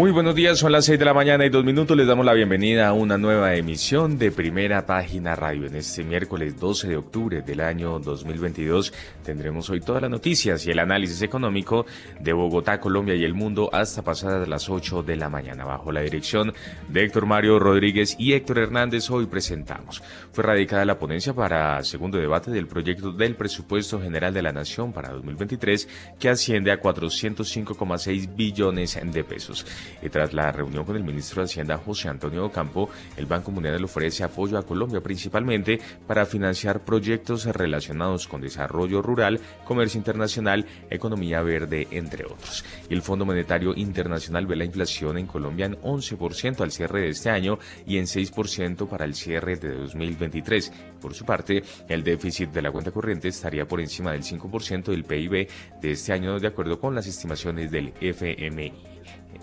Muy buenos días, son las 6 de la mañana y dos minutos. Les damos la bienvenida a una nueva emisión de Primera Página Radio. En este miércoles 12 de octubre del año 2022 tendremos hoy todas las noticias y el análisis económico de Bogotá, Colombia y el mundo hasta pasadas las 8 de la mañana. Bajo la dirección de Héctor Mario Rodríguez y Héctor Hernández, hoy presentamos. Fue radicada la ponencia para segundo debate del proyecto del presupuesto general de la Nación para 2023 que asciende a 405,6 billones de pesos. Y tras la reunión con el ministro de Hacienda José Antonio Ocampo, el Banco Mundial ofrece apoyo a Colombia principalmente para financiar proyectos relacionados con desarrollo rural, comercio internacional, economía verde, entre otros. el Fondo Monetario Internacional ve la inflación en Colombia en 11% al cierre de este año y en 6% para el cierre de 2023. Por su parte, el déficit de la cuenta corriente estaría por encima del 5% del PIB de este año de acuerdo con las estimaciones del FMI.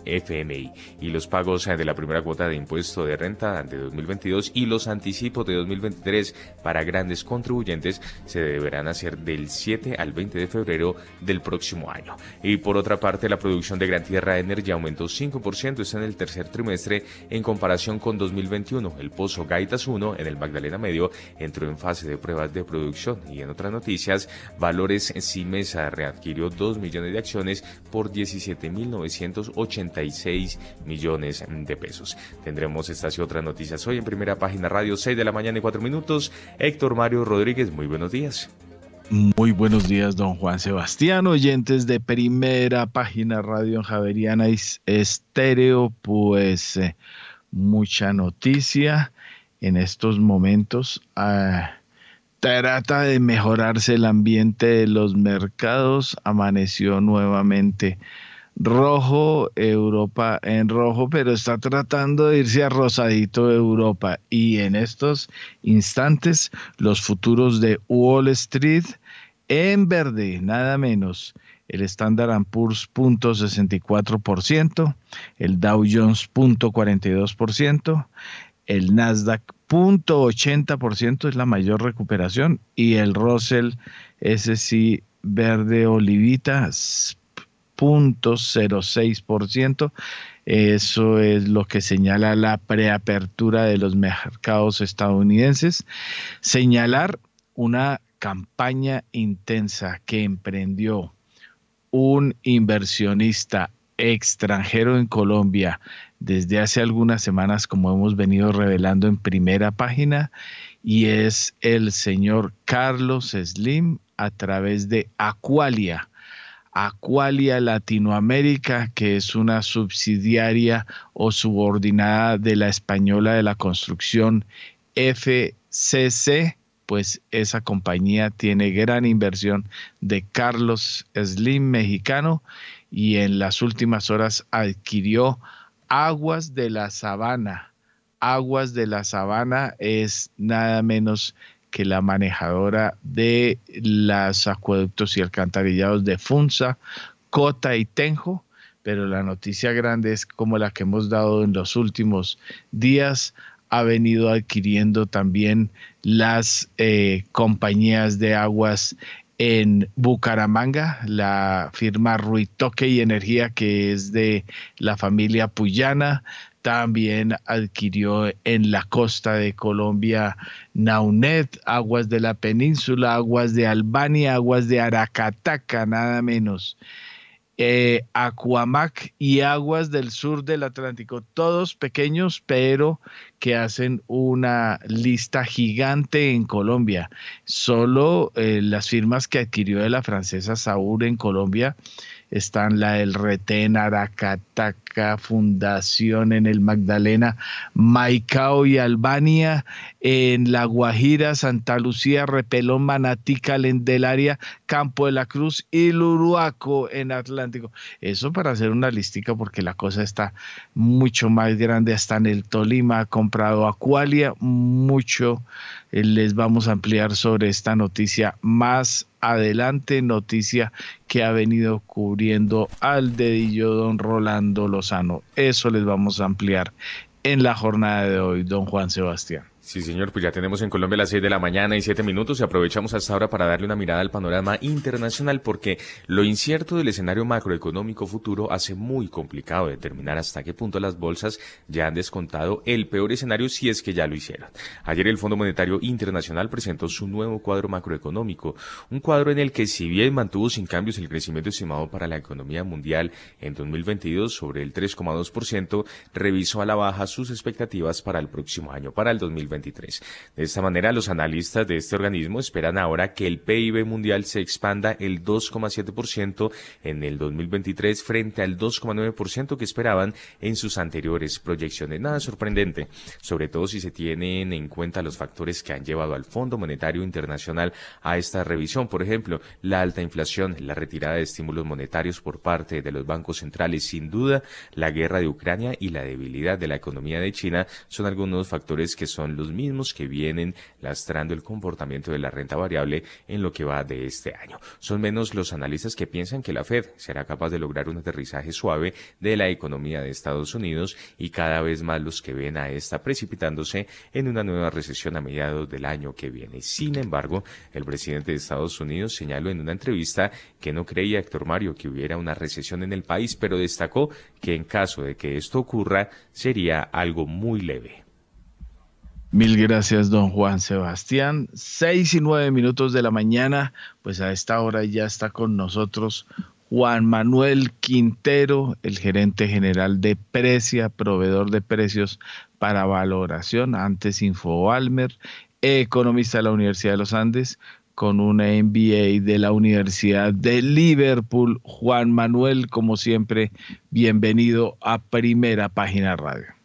FMI y los pagos de la primera cuota de impuesto de renta de 2022 y los anticipos de 2023 para grandes contribuyentes se deberán hacer del 7 al 20 de febrero del próximo año. Y por otra parte, la producción de Gran Tierra de Energía aumentó 5% está en el tercer trimestre en comparación con 2021. El pozo Gaitas 1 en el Magdalena Medio entró en fase de pruebas de producción y en otras noticias, Valores Simesa readquirió 2 millones de acciones por 17.980 millones de pesos. Tendremos estas y otras noticias hoy en primera página radio 6 de la mañana y 4 minutos. Héctor Mario Rodríguez, muy buenos días. Muy buenos días, don Juan Sebastián, oyentes de primera página Radio Javeriana Estéreo, pues eh, mucha noticia en estos momentos. Ah, trata de mejorarse el ambiente de los mercados, amaneció nuevamente rojo, Europa en rojo, pero está tratando de irse a rosadito Europa. Y en estos instantes, los futuros de Wall Street en verde, nada menos. El Standard Poor's punto 64%, el Dow Jones punto 42%, el Nasdaq punto 80% es la mayor recuperación y el Russell ese sí verde olivita 0.06%. Eso es lo que señala la preapertura de los mercados estadounidenses. Señalar una campaña intensa que emprendió un inversionista extranjero en Colombia desde hace algunas semanas, como hemos venido revelando en primera página, y es el señor Carlos Slim a través de Aqualia Aqualia Latinoamérica, que es una subsidiaria o subordinada de la española de la construcción FCC, pues esa compañía tiene gran inversión de Carlos Slim mexicano y en las últimas horas adquirió Aguas de la Sabana. Aguas de la Sabana es nada menos que la manejadora de los acueductos y alcantarillados de Funza, Cota y Tenjo, pero la noticia grande es como la que hemos dado en los últimos días, ha venido adquiriendo también las eh, compañías de aguas en Bucaramanga, la firma Ruitoque y Energía, que es de la familia Puyana, también adquirió en la costa de Colombia Naunet, aguas de la península, aguas de Albania, aguas de Aracataca, nada menos. Eh, Aquamac y aguas del sur del Atlántico, todos pequeños, pero que hacen una lista gigante en Colombia. Solo eh, las firmas que adquirió de la francesa Saúl en Colombia están la del Retén, Aracataca, Fundación en el Magdalena, Maicao y Albania, en La Guajira, Santa Lucía, Repelón, Manatí, Calendelaria, Campo de la Cruz y Luruaco en Atlántico. Eso para hacer una listica porque la cosa está mucho más grande, hasta en el Tolima ha comprado Acualia, mucho eh, les vamos a ampliar sobre esta noticia más adelante, noticia que ha venido cubriendo al dedillo don Rolando Lozano. Eso les vamos a ampliar en la jornada de hoy, don Juan Sebastián. Sí, señor, pues ya tenemos en Colombia las 6 de la mañana y 7 minutos y aprovechamos hasta ahora para darle una mirada al panorama internacional porque lo incierto del escenario macroeconómico futuro hace muy complicado determinar hasta qué punto las bolsas ya han descontado el peor escenario si es que ya lo hicieron. Ayer el Fondo Monetario Internacional presentó su nuevo cuadro macroeconómico, un cuadro en el que si bien mantuvo sin cambios el crecimiento estimado para la economía mundial en 2022 sobre el 3,2%, revisó a la baja sus expectativas para el próximo año, para el 2023. De esta manera, los analistas de este organismo esperan ahora que el PIB mundial se expanda el 2,7% en el 2023 frente al 2,9% que esperaban en sus anteriores proyecciones. Nada sorprendente, sobre todo si se tienen en cuenta los factores que han llevado al Fondo Monetario Internacional a esta revisión. Por ejemplo, la alta inflación, la retirada de estímulos monetarios por parte de los bancos centrales, sin duda, la guerra de Ucrania y la debilidad de la economía de China son algunos factores que son los mismos que vienen lastrando el comportamiento de la renta variable en lo que va de este año. Son menos los analistas que piensan que la Fed será capaz de lograr un aterrizaje suave de la economía de Estados Unidos y cada vez más los que ven a esta precipitándose en una nueva recesión a mediados del año que viene. Sin embargo, el presidente de Estados Unidos señaló en una entrevista que no creía Héctor Mario que hubiera una recesión en el país, pero destacó que en caso de que esto ocurra sería algo muy leve. Mil gracias, don Juan Sebastián. Seis y nueve minutos de la mañana, pues a esta hora ya está con nosotros Juan Manuel Quintero, el gerente general de Precia, proveedor de precios para valoración, antes Infoalmer, economista de la Universidad de los Andes, con una MBA de la Universidad de Liverpool. Juan Manuel, como siempre, bienvenido a Primera Página Radio.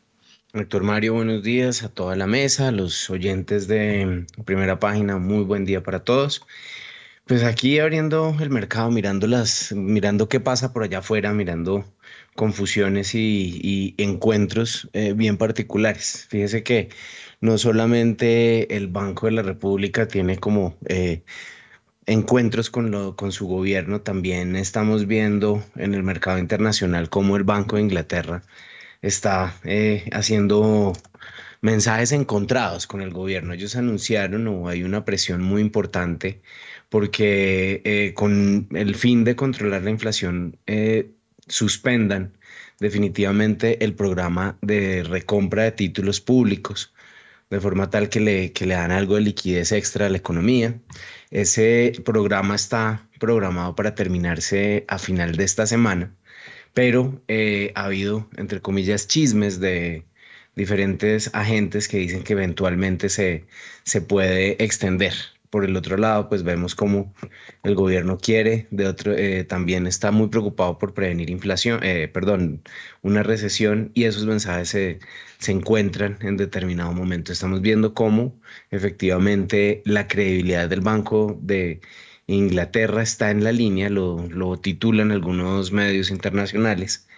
Héctor Mario, buenos días a toda la mesa, a los oyentes de primera página, muy buen día para todos. Pues aquí abriendo el mercado, mirando las, mirando qué pasa por allá afuera, mirando confusiones y, encuentros eh, bien particulares. Fíjese que no solamente el Banco de la República tiene como eh, encuentros con, lo, con su gobierno, también estamos viendo en el mercado internacional como el Banco de Inglaterra está eh, haciendo mensajes encontrados con el gobierno. Ellos anunciaron o hay una presión muy importante porque eh, con el fin de controlar la inflación eh, suspendan definitivamente el programa de recompra de títulos públicos de forma tal que le, que le dan algo de liquidez extra a la economía. Ese programa está programado para terminarse a final de esta semana pero eh, ha habido, entre comillas, chismes de diferentes agentes que dicen que eventualmente se, se puede extender. Por el otro lado, pues vemos como el gobierno quiere, de otro, eh, también está muy preocupado por prevenir inflación, eh, perdón, una recesión y esos mensajes se, se encuentran en determinado momento. Estamos viendo cómo efectivamente la credibilidad del Banco de Inglaterra está en la línea, lo, titulan algunos medios internacionales,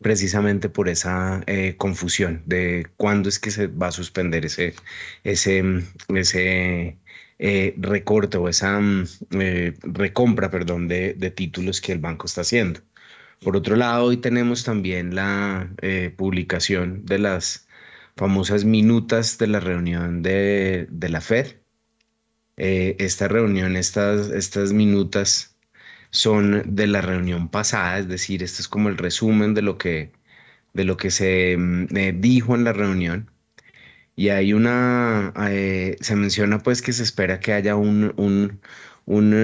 precisamente por esa eh, confusión de cuándo es que se va a suspender ese, ese, ese eh, recorte o esa mm, eh, recompra, perdón, de, de, títulos que el banco está haciendo. Por otro lado, hoy tenemos también la publicación de las famosas minutas de la reunión de, de la Fed, eh, esta reunión, estas, estas minutas son de la reunión pasada, es decir, esto es como el resumen de lo que, de lo que se mm, eh, dijo en la reunión. Y hay una, eh, se menciona pues que se espera que haya un, un, un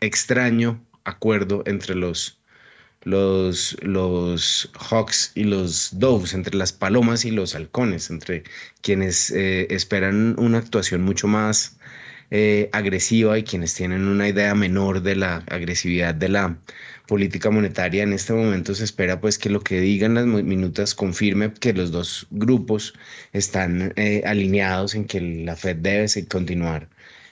extraño acuerdo entre los los, los hawks y los doves, entre las palomas y los halcones, entre quienes eh, esperan una actuación mucho más eh, agresiva y quienes tienen una idea menor de la agresividad de la política monetaria. En este momento se espera pues que lo que digan las minutas confirme que los dos grupos están eh, alineados en que la Fed debe continuar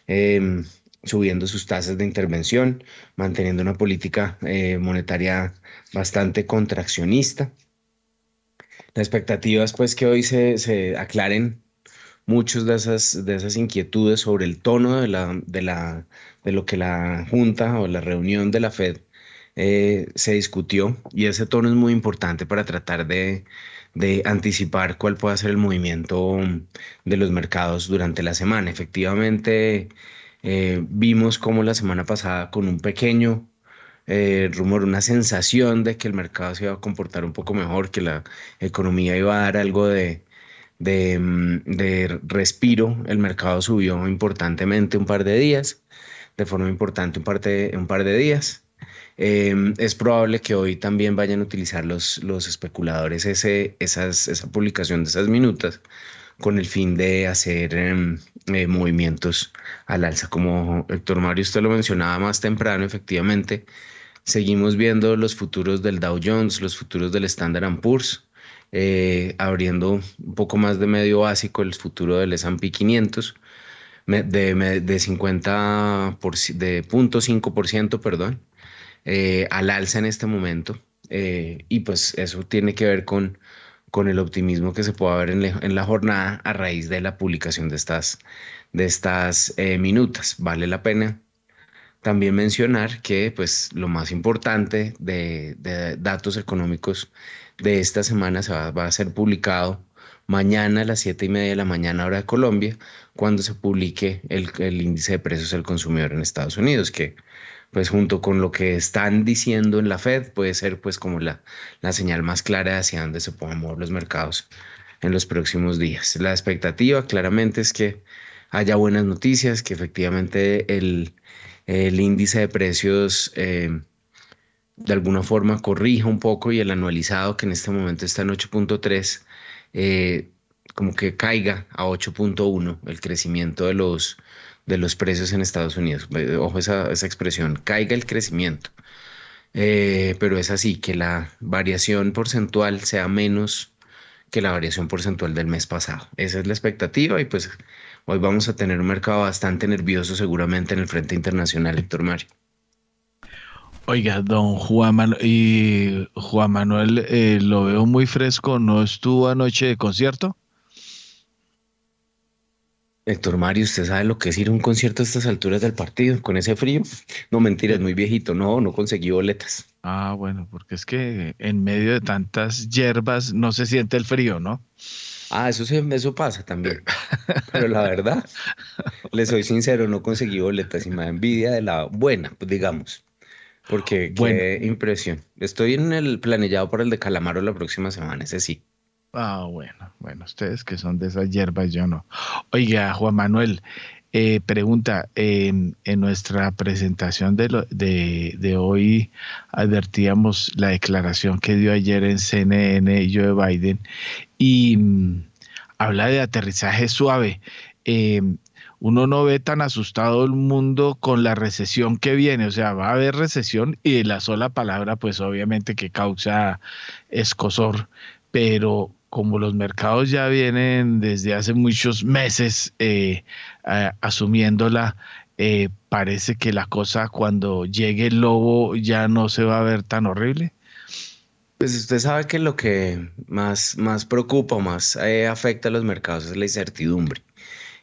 em, subiendo sus tasas de intervención, manteniendo una política eh, monetaria bastante contraccionista. La expectativa es pues que hoy se, aclaren muchas de esas, de esas inquietudes sobre el tono de, la, de, la, de lo que la Junta o la reunión de la Fed eh, se discutió y ese tono es muy importante para tratar de, de anticipar cuál puede ser el movimiento de los mercados durante la semana. Efectivamente, eh, vimos como la semana pasada con un pequeño eh, rumor, una sensación de que el mercado se iba a comportar un poco mejor, que la economía iba a dar algo de, de, mm, de respiro. El mercado subió importantemente un par de días, de forma importante un par de, un par de días. Em, es probable que hoy también vayan a utilizar los, los especuladores ese, esas, esa publicación de esas minutas con el fin de hacer em, eh, movimientos al alza. Como Héctor Mario usted lo mencionaba más temprano, efectivamente, seguimos viendo los futuros del Dow Jones, los futuros del Standard Poor's, eh, abriendo un poco más de medio básico el futuro del S&P 500 de, de 50 por, de 0.5%, perdón, eh, al alza en este momento. Eh, y pues eso tiene que ver con, con el optimismo que se puede ver en, la jornada a raíz de la publicación de estas, de estas eh, minutas. Vale la pena también mencionar que pues lo más importante de, de datos económicos de esta semana se va, a ser publicado mañana a las 7 y media de la mañana hora de Colombia, cuando se publique el, el índice de precios del consumidor en Estados Unidos, que pues junto con lo que están diciendo en la Fed, puede ser pues como la, la señal más clara hacia dónde se puedan mover los mercados en los próximos días. La expectativa claramente es que haya buenas noticias, que efectivamente el, el índice de precios eh, de alguna forma corrija un poco y el anualizado que en este momento está en 8.3, eh, como que caiga a 8.1 el crecimiento de los, de los precios en Estados Unidos. Eh, ojo esa, esa expresión, caiga el crecimiento. Eh, pero es así, que la variación porcentual sea menos que la variación porcentual del mes pasado. Esa es la expectativa y pues hoy vamos a tener un mercado bastante nervioso seguramente en el frente internacional, Héctor Mario. Oiga, don Juan Manuel, y Juan Manuel eh, lo veo muy fresco, ¿no estuvo anoche de concierto? Héctor Mario, ¿usted sabe lo que es ir a un concierto a estas alturas del partido con ese frío? No, mentira, es muy viejito. No, no conseguí boletas. Ah, bueno, porque es que en medio de tantas hierbas no se siente el frío, ¿no? Ah, eso, sí, eso pasa también. Pero la verdad, le soy sincero, no conseguí boletas y me da envidia de la buena, pues digamos. Porque qué impresión. Estoy en el planillado para el de Calamaro la próxima semana, ese sí. Ah, bueno, bueno, ustedes que son de esas hierbas, yo no. Oiga, Juan Manuel, eh, pregunta, en nuestra presentación de, hoy advertíamos la declaración que dio ayer en CNN Joe Biden y mm, habla de aterrizaje suave. Eh, uno no ve tan asustado el mundo con la recesión que viene, o sea, va a haber recesión y la sola palabra, pues obviamente que causa escosor, pero como los mercados ya vienen desde hace muchos meses eh, asumiéndola, eh, parece que la cosa cuando llegue el lobo ya no se va a ver tan horrible. Pues usted sabe que lo que más, más preocupa más eh, afecta a los mercados es la incertidumbre.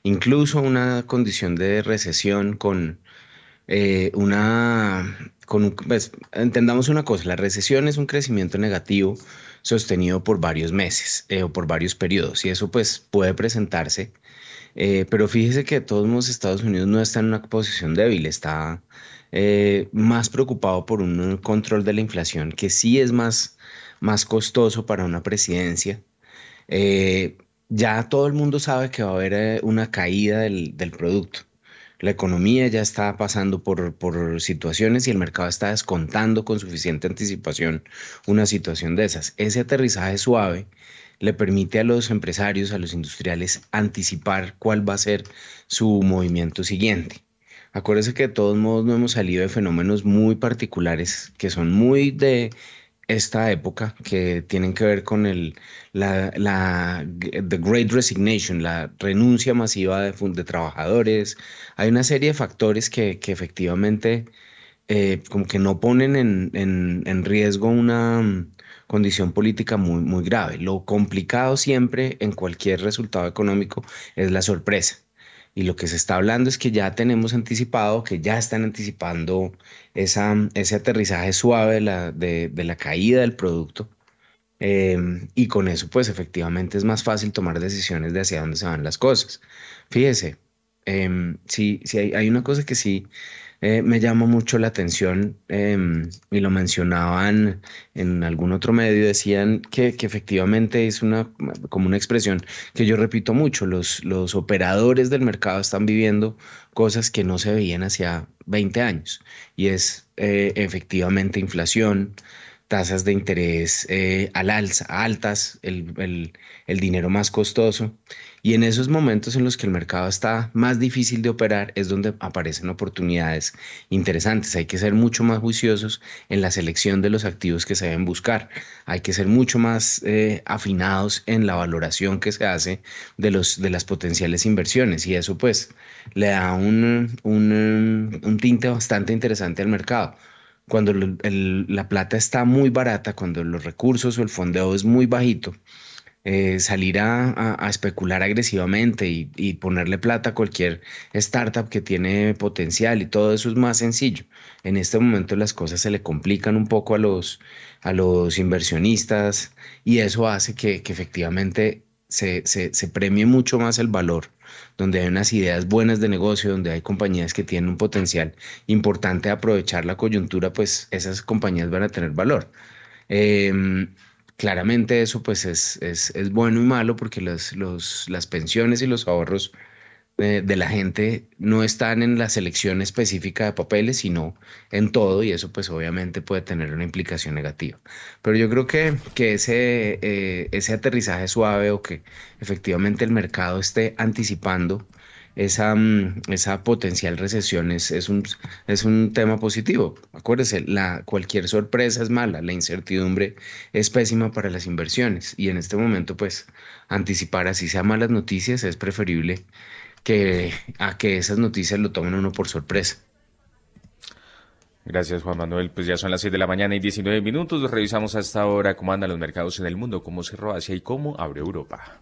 Incluso una condición de recesión con una... Pues, entendamos una cosa, la recesión es un crecimiento negativo sostenido por varios meses eh, o por varios periodos y eso pues puede presentarse. Eh, pero fíjese que de todos modos Estados Unidos no está en una posición débil, está eh, más preocupado por un control de la inflación que sí es más, más costoso para una presidencia. ya todo el mundo sabe que va a haber una caída del, del producto la economía ya está pasando por, por, situaciones y el mercado está descontando con suficiente anticipación una situación de esas. Ese aterrizaje suave le permite a los empresarios, a los industriales, anticipar cuál va a ser su movimiento siguiente. Acuérdese que de todos modos no hemos salido de fenómenos muy particulares que son muy de esta época que tienen que ver con el, la, la the Great Resignation, la renuncia masiva de, trabajadores. Hay una serie de factores que, que efectivamente eh, como que no ponen en, en, riesgo una mm, condición política muy, muy grave. Lo complicado siempre en cualquier resultado económico es la sorpresa. Y lo que se está hablando es que ya tenemos anticipado, que ya están anticipando esa, ese aterrizaje suave de la, de, de la caída del producto. Em, y con eso, pues efectivamente es más fácil tomar decisiones de hacia dónde se van las cosas. Fíjese, eh, sí hay, hay, una cosa que sí eh, me llama mucho la atención em, y lo mencionaban en algún otro medio, decían que, efectivamente es una, como una expresión que yo repito mucho, los, los operadores del mercado están viviendo cosas que no se veían hacia 20 años y es eh, efectivamente inflación, tasas de interés eh, al alza, altas, el, el, dinero más costoso. Y en esos momentos en los que el mercado está más difícil de operar es donde aparecen oportunidades interesantes. Hay que ser mucho más juiciosos en la selección de los activos que se deben buscar. Hay que ser mucho más eh, afinados en la valoración que se hace de, los, de las potenciales inversiones. Y eso pues le da un, un, un tinte bastante interesante al mercado cuando la plata está muy barata, cuando los recursos o el fondeo es muy bajito, eh, salir a, especular agresivamente y, ponerle plata a cualquier startup que tiene potencial y todo eso es más sencillo. En este momento las cosas se le complican un poco a los, inversionistas y eso hace que, efectivamente se, premie mucho más el valor, donde hay unas ideas buenas de negocio, donde hay compañías que tienen un potencial importante de aprovechar la coyuntura, pues esas compañías van a tener valor. Em, claramente eso pues es, es, es, bueno y malo porque los, los, las pensiones y los ahorros de, la gente no están en la selección específica de papeles, sino en todo, y eso pues obviamente puede tener una implicación negativa. Pero yo creo que, que ese, eh, ese aterrizaje suave o que efectivamente el mercado esté anticipando esa, mm, esa potencial recesión es, es, un, es un tema positivo. Acuérdese, la, cualquier sorpresa es mala, la incertidumbre es pésima para las inversiones y en este momento pues anticipar así sea malas noticias es preferible que a que esas noticias lo tomen uno por sorpresa. Gracias, Juan Manuel. Pues ya son las 6 de la mañana y 19 minutos. Revisamos hasta ahora cómo andan los mercados en el mundo, cómo cerró Asia y cómo abre Europa.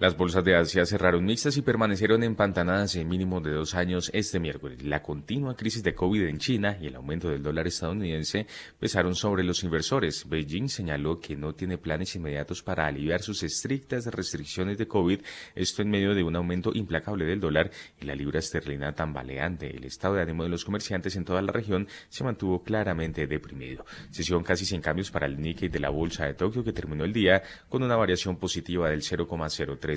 Las bolsas de Asia cerraron mixtas y permanecieron empantanadas en mínimo de dos años este miércoles. La continua crisis de COVID en China y el aumento del dólar estadounidense pesaron sobre los inversores. Beijing señaló que no tiene planes inmediatos para aliviar sus estrictas restricciones de COVID, esto en medio de un aumento implacable del dólar y la libra esterlina tambaleante. El estado de ánimo de los comerciantes en toda la región se mantuvo claramente deprimido. Sesión casi sin cambios para el Nikkei de la bolsa de Tokio que terminó el día con una variación positiva del 0,03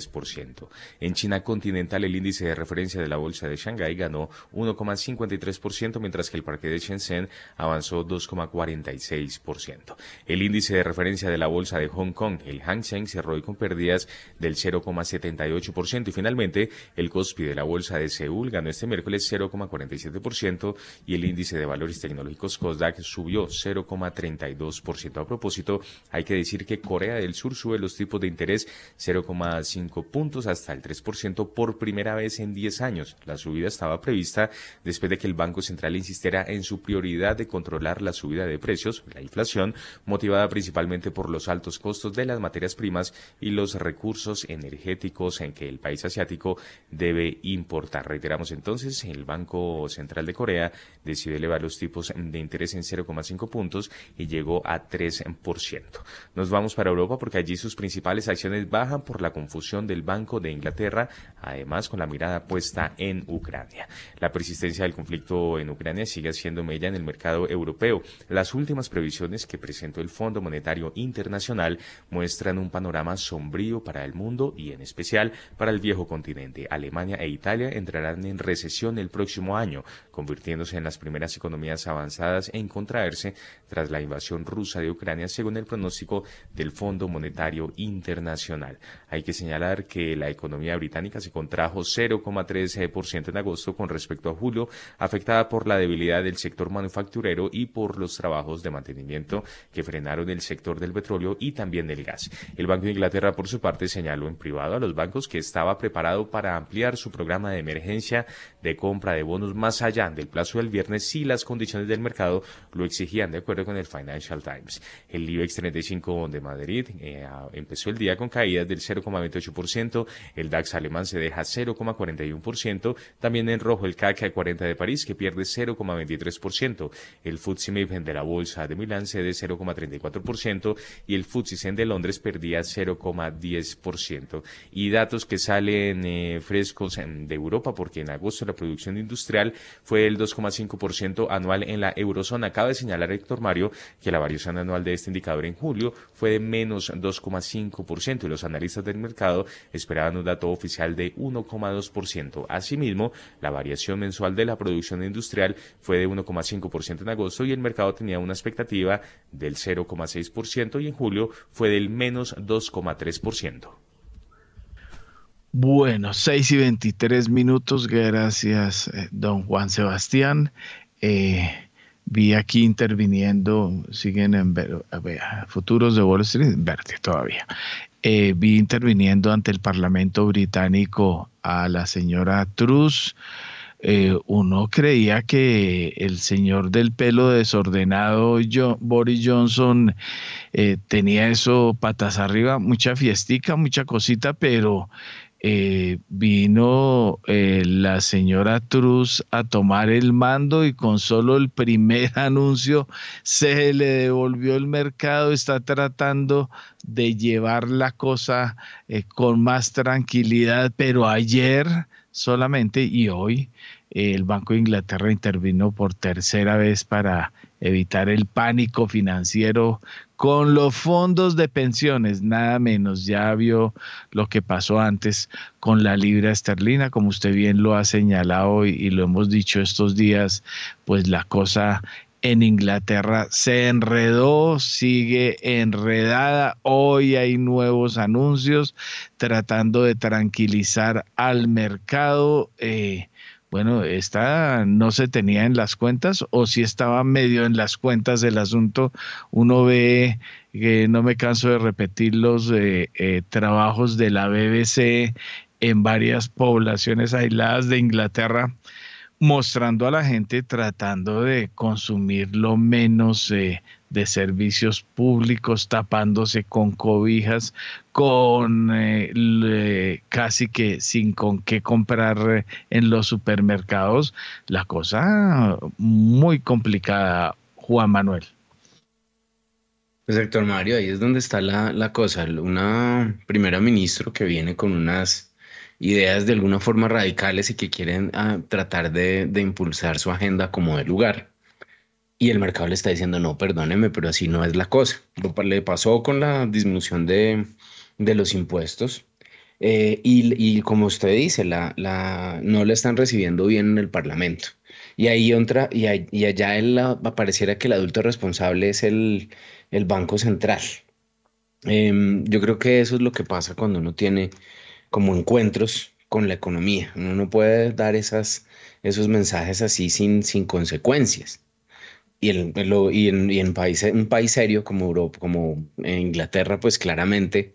en China continental, el índice de referencia de la bolsa de Shanghái ganó 1,53%, mientras que el parque de Shenzhen avanzó 2,46%. El índice de referencia de la bolsa de Hong Kong, el Hang Seng, cerró hoy con pérdidas del 0,78% y finalmente el Kospi de la bolsa de Seúl ganó este miércoles 0,47% y el índice de valores tecnológicos Kosdaq subió 0,32%. A propósito, hay que decir que Corea del Sur sube los tipos de interés 0,5 puntos hasta el 3% por primera vez en 10 años. La subida estaba prevista después de que el Banco Central insistiera en su prioridad de controlar la subida de precios, la inflación, motivada principalmente por los altos costos de las materias primas y los recursos energéticos en que el país asiático debe importar. Reiteramos entonces, el Banco Central de Corea decidió elevar los tipos de interés en 0,5 puntos y llegó a 3%. Nos vamos para Europa porque allí sus principales acciones bajan por la confusión del Banco de Inglaterra, además con la mirada puesta en Ucrania. La persistencia del conflicto en Ucrania sigue siendo mella en el mercado europeo. Las últimas previsiones que presentó el Fondo Monetario Internacional muestran un panorama sombrío para el mundo y en especial para el viejo continente. Alemania e Italia entrarán en recesión el próximo año, convirtiéndose en las primeras economías avanzadas en contraerse tras la invasión rusa de Ucrania, según el pronóstico del Fondo Monetario Internacional. Hay que señalar que la economía británica se contrajo 0,13% en agosto con respecto a julio, afectada por la debilidad del sector manufacturero y por los trabajos de mantenimiento que frenaron el sector del petróleo y también del gas. El Banco de Inglaterra, por su parte, señaló en privado a los bancos que estaba preparado para ampliar su programa de emergencia de compra de bonos más allá del plazo del viernes si las condiciones del mercado lo exigían, de acuerdo con el Financial Times. El IBEX 35 de Madrid eh, empezó el día con caídas del 0,28%, el DAX alemán se deja 0,41%, también en rojo el CAC 40 de París que pierde 0,23%, el FTSE MIB de la bolsa de Milán cede 0,34% y el FTSE de Londres perdía 0,10%. Y datos que salen eh, frescos de Europa porque en agosto la producción industrial fue el 2,5% anual en la eurozona. Cabe señalar, Héctor Mario, que la variación anual de este indicador en julio fue de menos 2,5% y los analistas del mercado esperaban un dato oficial de 1,2%. Asimismo, la variación mensual de la producción industrial fue de 1,5% en agosto y el mercado tenía una expectativa del 0,6% y en julio fue del menos 2,3%. Bueno, 6 y 23 minutos, gracias, eh, don Juan Sebastián. Eh, vi aquí interviniendo, siguen en futuros de Wall Street, verde todavía. Eh, vi interviniendo ante el Parlamento británico a la señora Truss. uno creía que el señor del pelo desordenado, Boris Johnson, tenía eso patas arriba, mucha fiestica, mucha cosita, pero eh, vino eh, la señora Truss a tomar el mando y con solo el primer anuncio se le devolvió el mercado, está tratando de llevar la cosa eh, con más tranquilidad, pero ayer solamente y hoy el Banco de Inglaterra intervino por tercera vez para evitar el pánico financiero con los fondos de pensiones, nada menos. Ya vio lo que pasó antes con la libra esterlina, como usted bien lo ha señalado y, lo hemos dicho estos días, pues la cosa en Inglaterra se enredó, sigue enredada. Hoy hay nuevos anuncios tratando de tranquilizar al mercado. Eh, bueno, esta no se tenía en las cuentas o si estaba medio en las cuentas del asunto. Uno ve que no me canso de repetir los eh, eh, trabajos de la BBC en varias poblaciones aisladas de Inglaterra mostrando a la gente tratando de consumir lo menos eh, de servicios públicos, tapándose con cobijas, con eh, casi que sin con qué comprar eh, en los supermercados. La cosa muy complicada, Juan Manuel. Pues Héctor Mario, ahí es donde está la, cosa. Una primera ministro que viene con unas ideas de alguna forma radicales y que quieren ah, tratar de, de impulsar su agenda como de lugar y el mercado le está diciendo, no, perdóneme, pero así no es la cosa. Le pasó con la disminución de, los impuestos eh, y, como usted dice, la, la, no le están recibiendo bien en el Parlamento. Y ahí entra, y, y allá él apareciera que el adulto responsable es el, Banco Central. Em, yo creo que eso es lo que pasa cuando uno tiene como encuentros con la economía. Uno no puede dar esas, esos mensajes así sin, sin consecuencias y, en, y en país, un país serio como Europa, como Inglaterra, pues claramente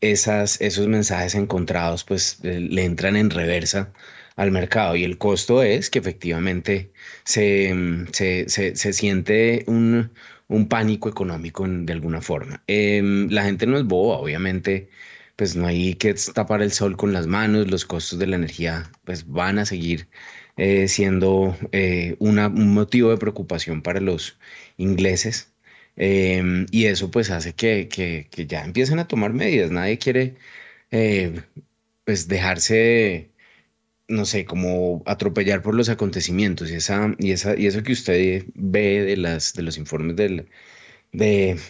esas, esos mensajes encontrados pues eh, le entran en reversa al mercado y el costo es que efectivamente se, se, se, siente un, un, pánico económico de alguna forma. Em, la gente no es boba, obviamente, pues no hay que tapar el sol con las manos, los costos de la energía pues van a seguir eh, siendo eh, un motivo de preocupación para los ingleses. Em, y eso pues hace que, que, ya empiecen a tomar medidas. Nadie quiere eh, pues dejarse, no sé, como atropellar por los acontecimientos. Y, esa, y, esa, y eso que usted ve de, las, de los informes de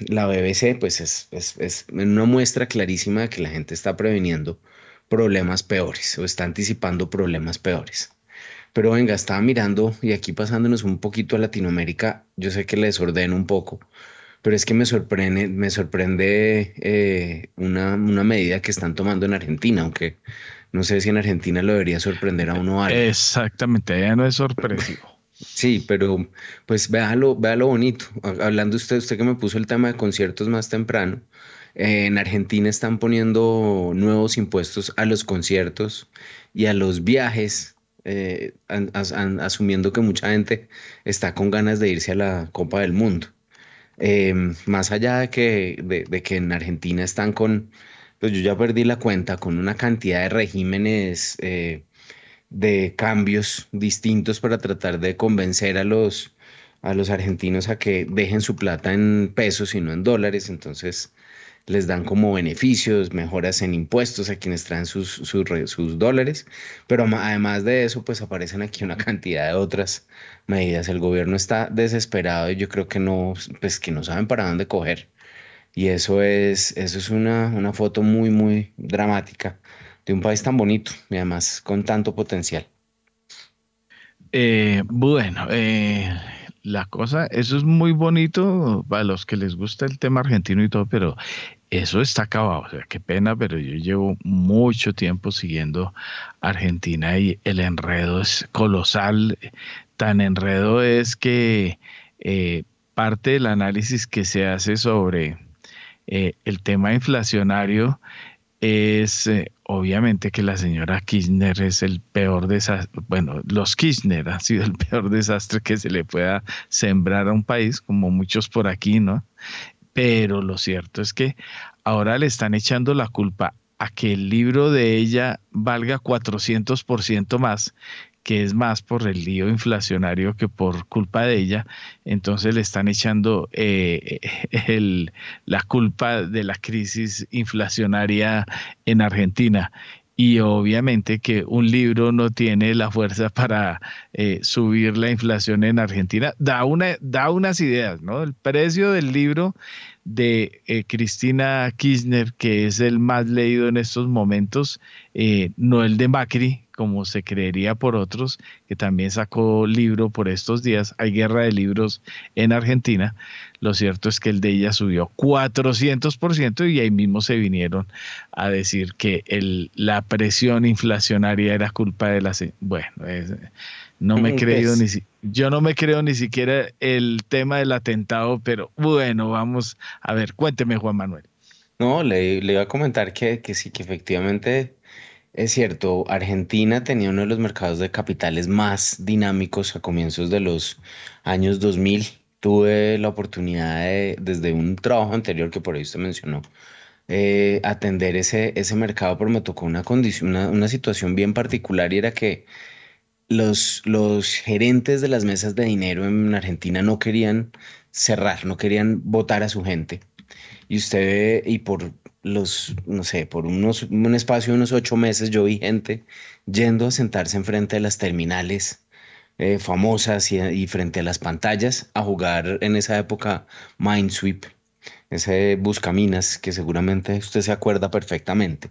la BBC, pues es, es, es una muestra clarísima de que la gente está previniendo problemas peores o está anticipando problemas peores. Pero venga, estaba mirando y aquí pasándonos un poquito a Latinoamérica, yo sé que les ordeno un poco, pero es que me sorprende, me sorprende eh, una, una, medida que están tomando en Argentina, aunque no sé si en Argentina lo debería sorprender a uno algo. Exactamente, ya no es sorpresivo. Sí, pero pues véalo, véalo bonito. Hablando usted, usted que me puso el tema de conciertos más temprano, en Argentina están poniendo nuevos impuestos a los conciertos y a los viajes, eh, asumiendo que mucha gente está con ganas de irse a la Copa del Mundo. Em, más allá de que, de, que en Argentina están con, pues yo ya perdí la cuenta, con una cantidad de regímenes eh, de cambios distintos para tratar de convencer a los, a los argentinos a que dejen su plata en pesos y no en dólares. Entonces, les dan como beneficios, mejoras en impuestos a quienes traen sus, sus, dólares, pero además de eso, pues aparecen aquí una cantidad de otras medidas. El gobierno está desesperado y yo creo que no, pues que no saben para dónde coger. Y eso es, eso es una, una foto muy, muy dramática de un país tan bonito y además con tanto potencial. Eh, bueno, eh, la cosa, eso es muy bonito para los que les gusta el tema argentino y todo, pero eso está acabado. O sea, qué pena, pero yo llevo mucho tiempo siguiendo Argentina y el enredo es colosal. Tan enredo es que eh, parte del análisis que se hace sobre eh, el tema inflacionario es eh, obviamente que la señora Kirchner es el peor desastre, bueno, los Kirchner ha sido el peor desastre que se le pueda sembrar a un país, como muchos por aquí, ¿no? Pero lo cierto es que ahora le están echando la culpa a que el libro de ella valga 400% más que es más por el lío inflacionario que por culpa de ella, entonces le están echando eh, la culpa de la crisis inflacionaria en Argentina y obviamente que un libro no tiene la fuerza para eh, subir la inflación en Argentina. Da, una, da unas ideas, ¿no? El precio del libro de eh, Cristina Kirchner, que es el más leído en estos momentos, no el de Macri, como se creería por otros, que también sacó libro por estos días. Hay guerra de libros en Argentina. Lo cierto es que el de ella subió 400% y ahí mismo se vinieron a decir que el, la presión inflacionaria era culpa de la... Bueno, no me creo ni yo no me creo ni siquiera el tema del atentado, pero bueno, vamos a ver, cuénteme Juan Manuel. No, le, le iba a comentar que, que sí, que efectivamente es cierto, Argentina tenía uno de los mercados de capitales más dinámicos a comienzos de los años 2000. Tuve la oportunidad de, desde un trabajo anterior que por ahí usted mencionó, eh, atender ese, ese mercado, pero me tocó una, condición, una, situación bien particular y era que los, gerentes de las mesas de dinero en Argentina no querían cerrar, no querían votar a su gente. Y usted, y por los, no sé, por unos, un espacio de unos ocho meses yo vi gente yendo a sentarse enfrente de las terminales eh, famosas y, frente a las pantallas a jugar en esa época Minesweep, ese buscaminas que seguramente usted se acuerda perfectamente,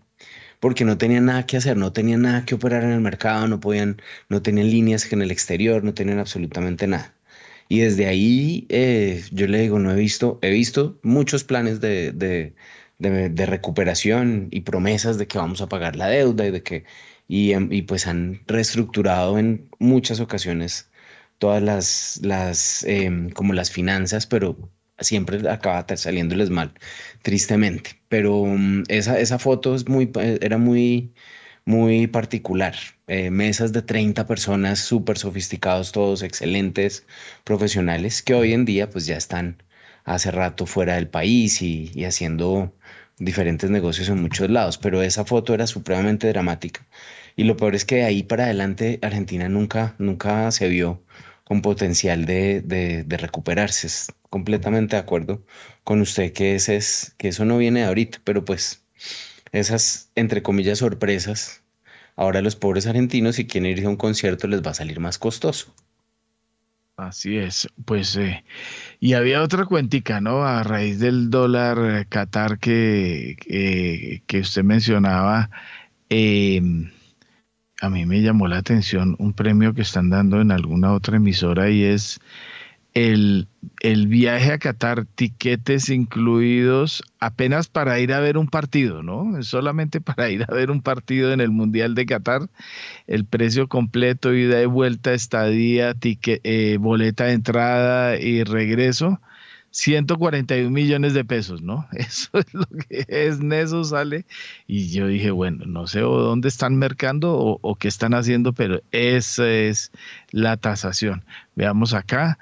porque no tenían nada que hacer, no tenían nada que operar en el mercado, no podían, no tenían líneas en el exterior, no tenían absolutamente nada. Y desde ahí eh, yo le digo, no he visto, he visto muchos planes de, de, recuperación y promesas de que vamos a pagar la deuda y de que y, em, y pues han reestructurado en muchas ocasiones todas las, las em, como las finanzas, pero siempre acaba saliéndoles mal, tristemente. Pero mm, esa, esa foto es muy, eh, era muy, muy particular. Eh, mesas de 30 personas súper sofisticados, todos excelentes profesionales, que hoy en día pues ya están hace rato fuera del país y, y haciendo diferentes negocios en muchos lados, pero esa foto era supremamente dramática. Y lo peor es que de ahí para adelante Argentina nunca, nunca se vio con potencial de, de, recuperarse. Es completamente de acuerdo con usted que, ese es, que eso no viene de ahorita, pero pues esas, entre comillas, sorpresas, ahora los pobres argentinos si quieren ir a un concierto les va a salir más costoso. Así es, pues, eh, y había otra cuentica, ¿no? A raíz del dólar eh, Qatar que, que usted mencionaba, em, a mí me llamó la atención un premio que están dando en alguna otra emisora y es el, el, viaje a Qatar, tiquetes incluidos apenas para ir a ver un partido, ¿no? Solamente para ir a ver un partido en el Mundial de Qatar, el precio completo, ida y vuelta, estadía, eh, boleta de entrada y regreso, 141 millones de pesos, ¿no? Eso es lo que es, en eso sale. Y yo dije, bueno, no sé dónde están mercando o, o qué están haciendo, pero esa es la tasación. Veamos acá,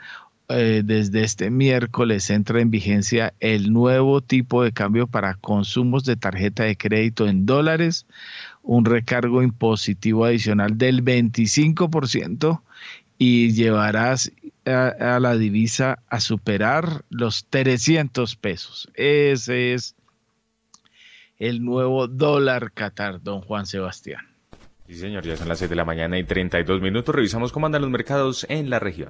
eh, desde este miércoles entra en vigencia el nuevo tipo de cambio para consumos de tarjeta de crédito en dólares, un recargo impositivo adicional del 25% y llevarás a, la divisa a superar los 300 pesos. Ese es el nuevo dólar Qatar, don Juan Sebastián. Sí, señor, ya son las 6 de la mañana y 32 minutos. Revisamos cómo andan los mercados en la región.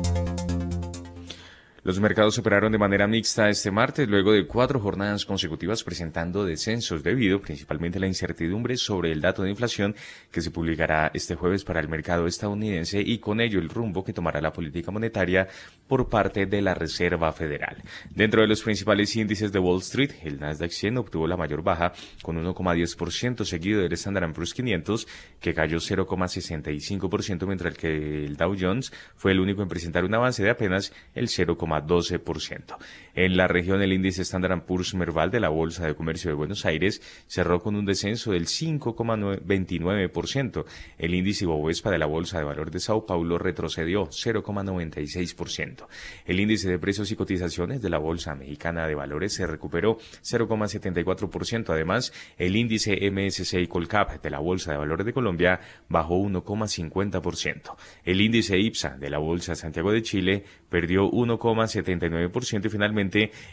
Los mercados operaron de manera mixta este martes luego de cuatro jornadas consecutivas presentando descensos debido principalmente a la incertidumbre sobre el dato de inflación que se publicará este jueves para el mercado estadounidense y con ello el rumbo que tomará la política monetaria por parte de la Reserva Federal. Dentro de los principales índices de Wall Street, el Nasdaq 100 obtuvo la mayor baja con 1,10% seguido del Standard Poor's 500 que cayó 0,65% mientras que el Dow Jones fue el único en presentar un avance de apenas el 0, 12%. En la región, el índice Standard Poor's Merval de la Bolsa de Comercio de Buenos Aires cerró con un descenso del 5,29%. El índice Bovespa de la Bolsa de Valores de Sao Paulo retrocedió 0,96%. El índice de precios y cotizaciones de la Bolsa Mexicana de Valores se recuperó 0,74%. Además, el índice MSCI Colcap de la Bolsa de Valores de Colombia bajó 1,50%. El índice IPSA de la Bolsa Santiago de Chile perdió 1,79% y finalmente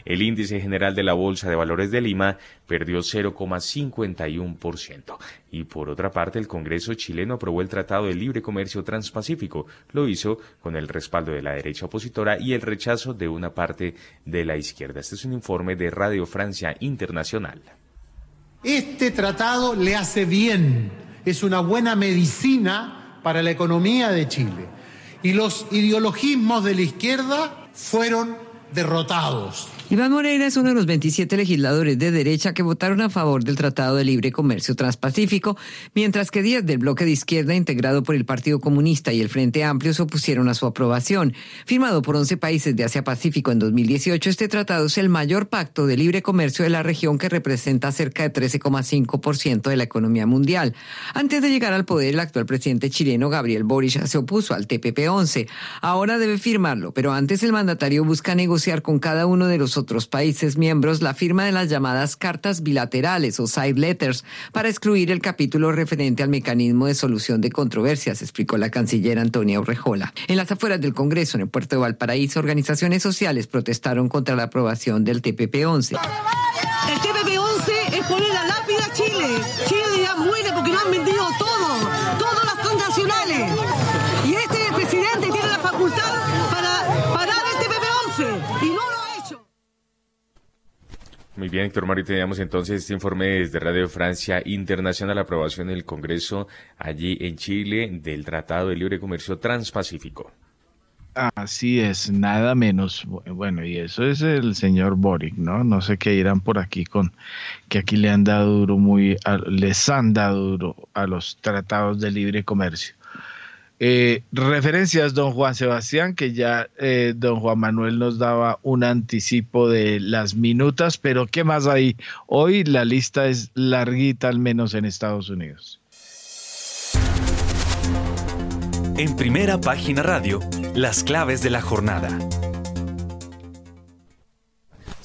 el índice general de la Bolsa de Valores de Lima perdió 0,51%. Y por otra parte, el Congreso chileno aprobó el Tratado de Libre Comercio Transpacífico. Lo hizo con el respaldo de la derecha opositora y el rechazo de una parte de la izquierda. Este es un informe de Radio Francia Internacional. Este tratado le hace bien, es una buena medicina para la economía de Chile y los ideologismos de la izquierda fueron derrotados. Iván Moreira es uno de los 27 legisladores de derecha que votaron a favor del Tratado de Libre Comercio Transpacífico, mientras que 10 del bloque de izquierda integrado por el Partido Comunista y el Frente Amplio se opusieron a su aprobación. Firmado por 11 países de Asia-Pacífico en 2018, este tratado es el mayor pacto de libre comercio de la región que representa cerca de 13,5% de la economía mundial. Antes de llegar al poder, el actual presidente chileno Gabriel Boric se opuso al TPP-11. Ahora debe firmarlo, pero antes el mandatario busca negociar con cada uno de los otros países miembros la firma de las llamadas cartas bilaterales o side letters para excluir el capítulo referente al mecanismo de solución de controversias, explicó la canciller Antonia Urrejola. En las afueras del Congreso, en el puerto de Valparaíso, organizaciones sociales protestaron contra la aprobación del TPP-11. El TPP-11 es poner la lápida a Chile. Chile ya muere porque no han vendido muy bien, Héctor Mario, teníamos entonces este informe desde Radio Francia Internacional, aprobación del Congreso allí en Chile del Tratado de Libre Comercio Transpacífico. Así es, nada menos. Bueno, y eso es el señor Boric, ¿no? No sé qué irán por aquí con que aquí le han dado duro muy, les han dado duro a los tratados de libre comercio. Eh, referencias, don Juan Sebastián, que ya eh, don Juan Manuel nos daba un anticipo de las minutas, pero ¿qué más hay? Hoy la lista es larguita, al menos en Estados Unidos. En primera página radio, las claves de la jornada.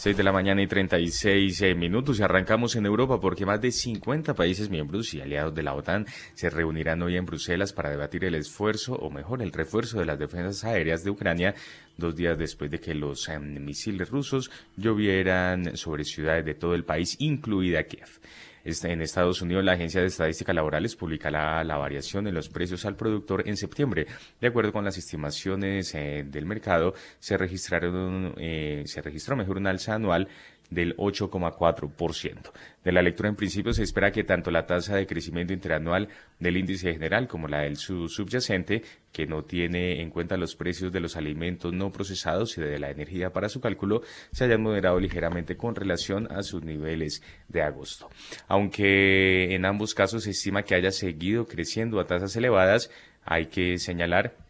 6 de la mañana y 36 eh, minutos y arrancamos en Europa porque más de 50 países miembros y aliados de la OTAN se reunirán hoy en Bruselas para debatir el esfuerzo o mejor el refuerzo de las defensas aéreas de Ucrania dos días después de que los em, misiles rusos llovieran sobre ciudades de todo el país, incluida Kiev. En Estados Unidos, la Agencia de Estadísticas Laborales publicará la, variación en los precios al productor en septiembre. De acuerdo con las estimaciones eh, del mercado, se registraron, eh, se registró mejor un alza anual del 8,4%. De la lectura en principio se espera que tanto la tasa de crecimiento interanual del índice general como la del subyacente, que no tiene en cuenta los precios de los alimentos no procesados y de la energía para su cálculo, se hayan moderado ligeramente con relación a sus niveles de agosto. Aunque en ambos casos se estima que haya seguido creciendo a tasas elevadas, hay que señalar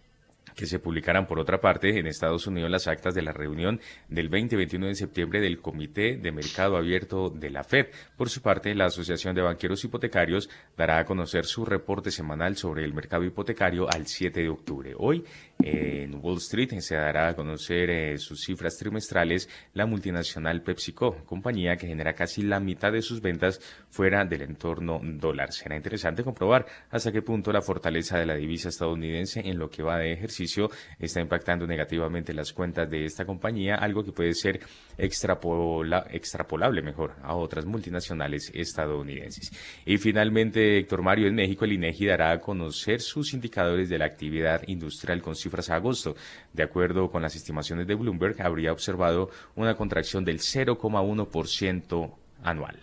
que se publicarán por otra parte en Estados Unidos las actas de la reunión del 20 y 21 de septiembre del Comité de Mercado Abierto de la Fed. Por su parte, la Asociación de Banqueros Hipotecarios dará a conocer su reporte semanal sobre el mercado hipotecario al 7 de octubre. Hoy, en Wall Street, se dará a conocer eh, sus cifras trimestrales la multinacional PepsiCo, compañía que genera casi la mitad de sus ventas fuera del entorno dólar. Será interesante comprobar hasta qué punto la fortaleza de la divisa estadounidense en lo que va de ejercicio está impactando negativamente las cuentas de esta compañía, algo que puede ser extrapolable mejor a otras multinacionales estadounidenses. Y finalmente, Héctor Mario, en México el INEGI dará a conocer sus indicadores de la actividad industrial con cifras a agosto. De acuerdo con las estimaciones de Bloomberg, habría observado una contracción del 0,1% anual.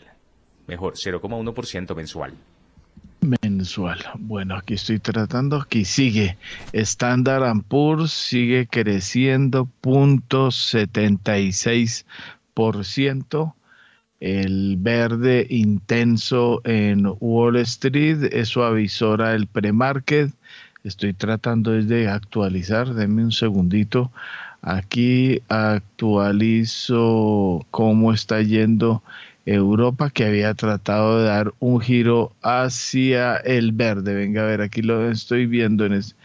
Mejor, 0,1% mensual mensual. Bueno, aquí estoy tratando, aquí sigue. Standard Poor's sigue creciendo 0.76%. El verde intenso en Wall Street, eso avisora el pre-market. Estoy tratando de actualizar, denme un segundito. Aquí actualizo cómo está yendo Europa que había tratado de dar un giro hacia el verde. Venga a ver, aquí lo estoy viendo en este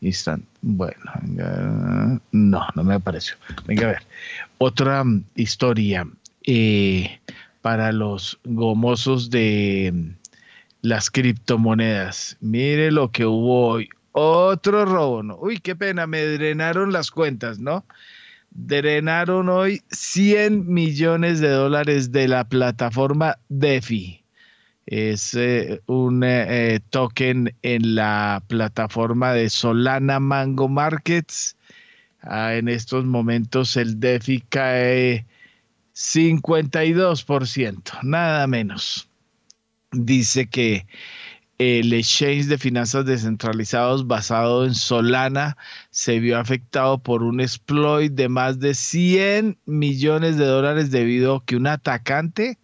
instante. Bueno, venga, no, no me apareció. Venga a ver. Otra historia eh, para los gomosos de las criptomonedas. Mire lo que hubo hoy. Otro robo, ¿no? Uy, qué pena, me drenaron las cuentas, ¿no? drenaron hoy 100 millones de dólares de la plataforma DeFi. Es eh, un eh, token en la plataforma de Solana Mango Markets. Ah, en estos momentos el DeFi cae 52%, nada menos. Dice que el exchange de finanzas descentralizados basado en Solana se vio afectado por un exploit de más de 100 millones de dólares debido a que un atacante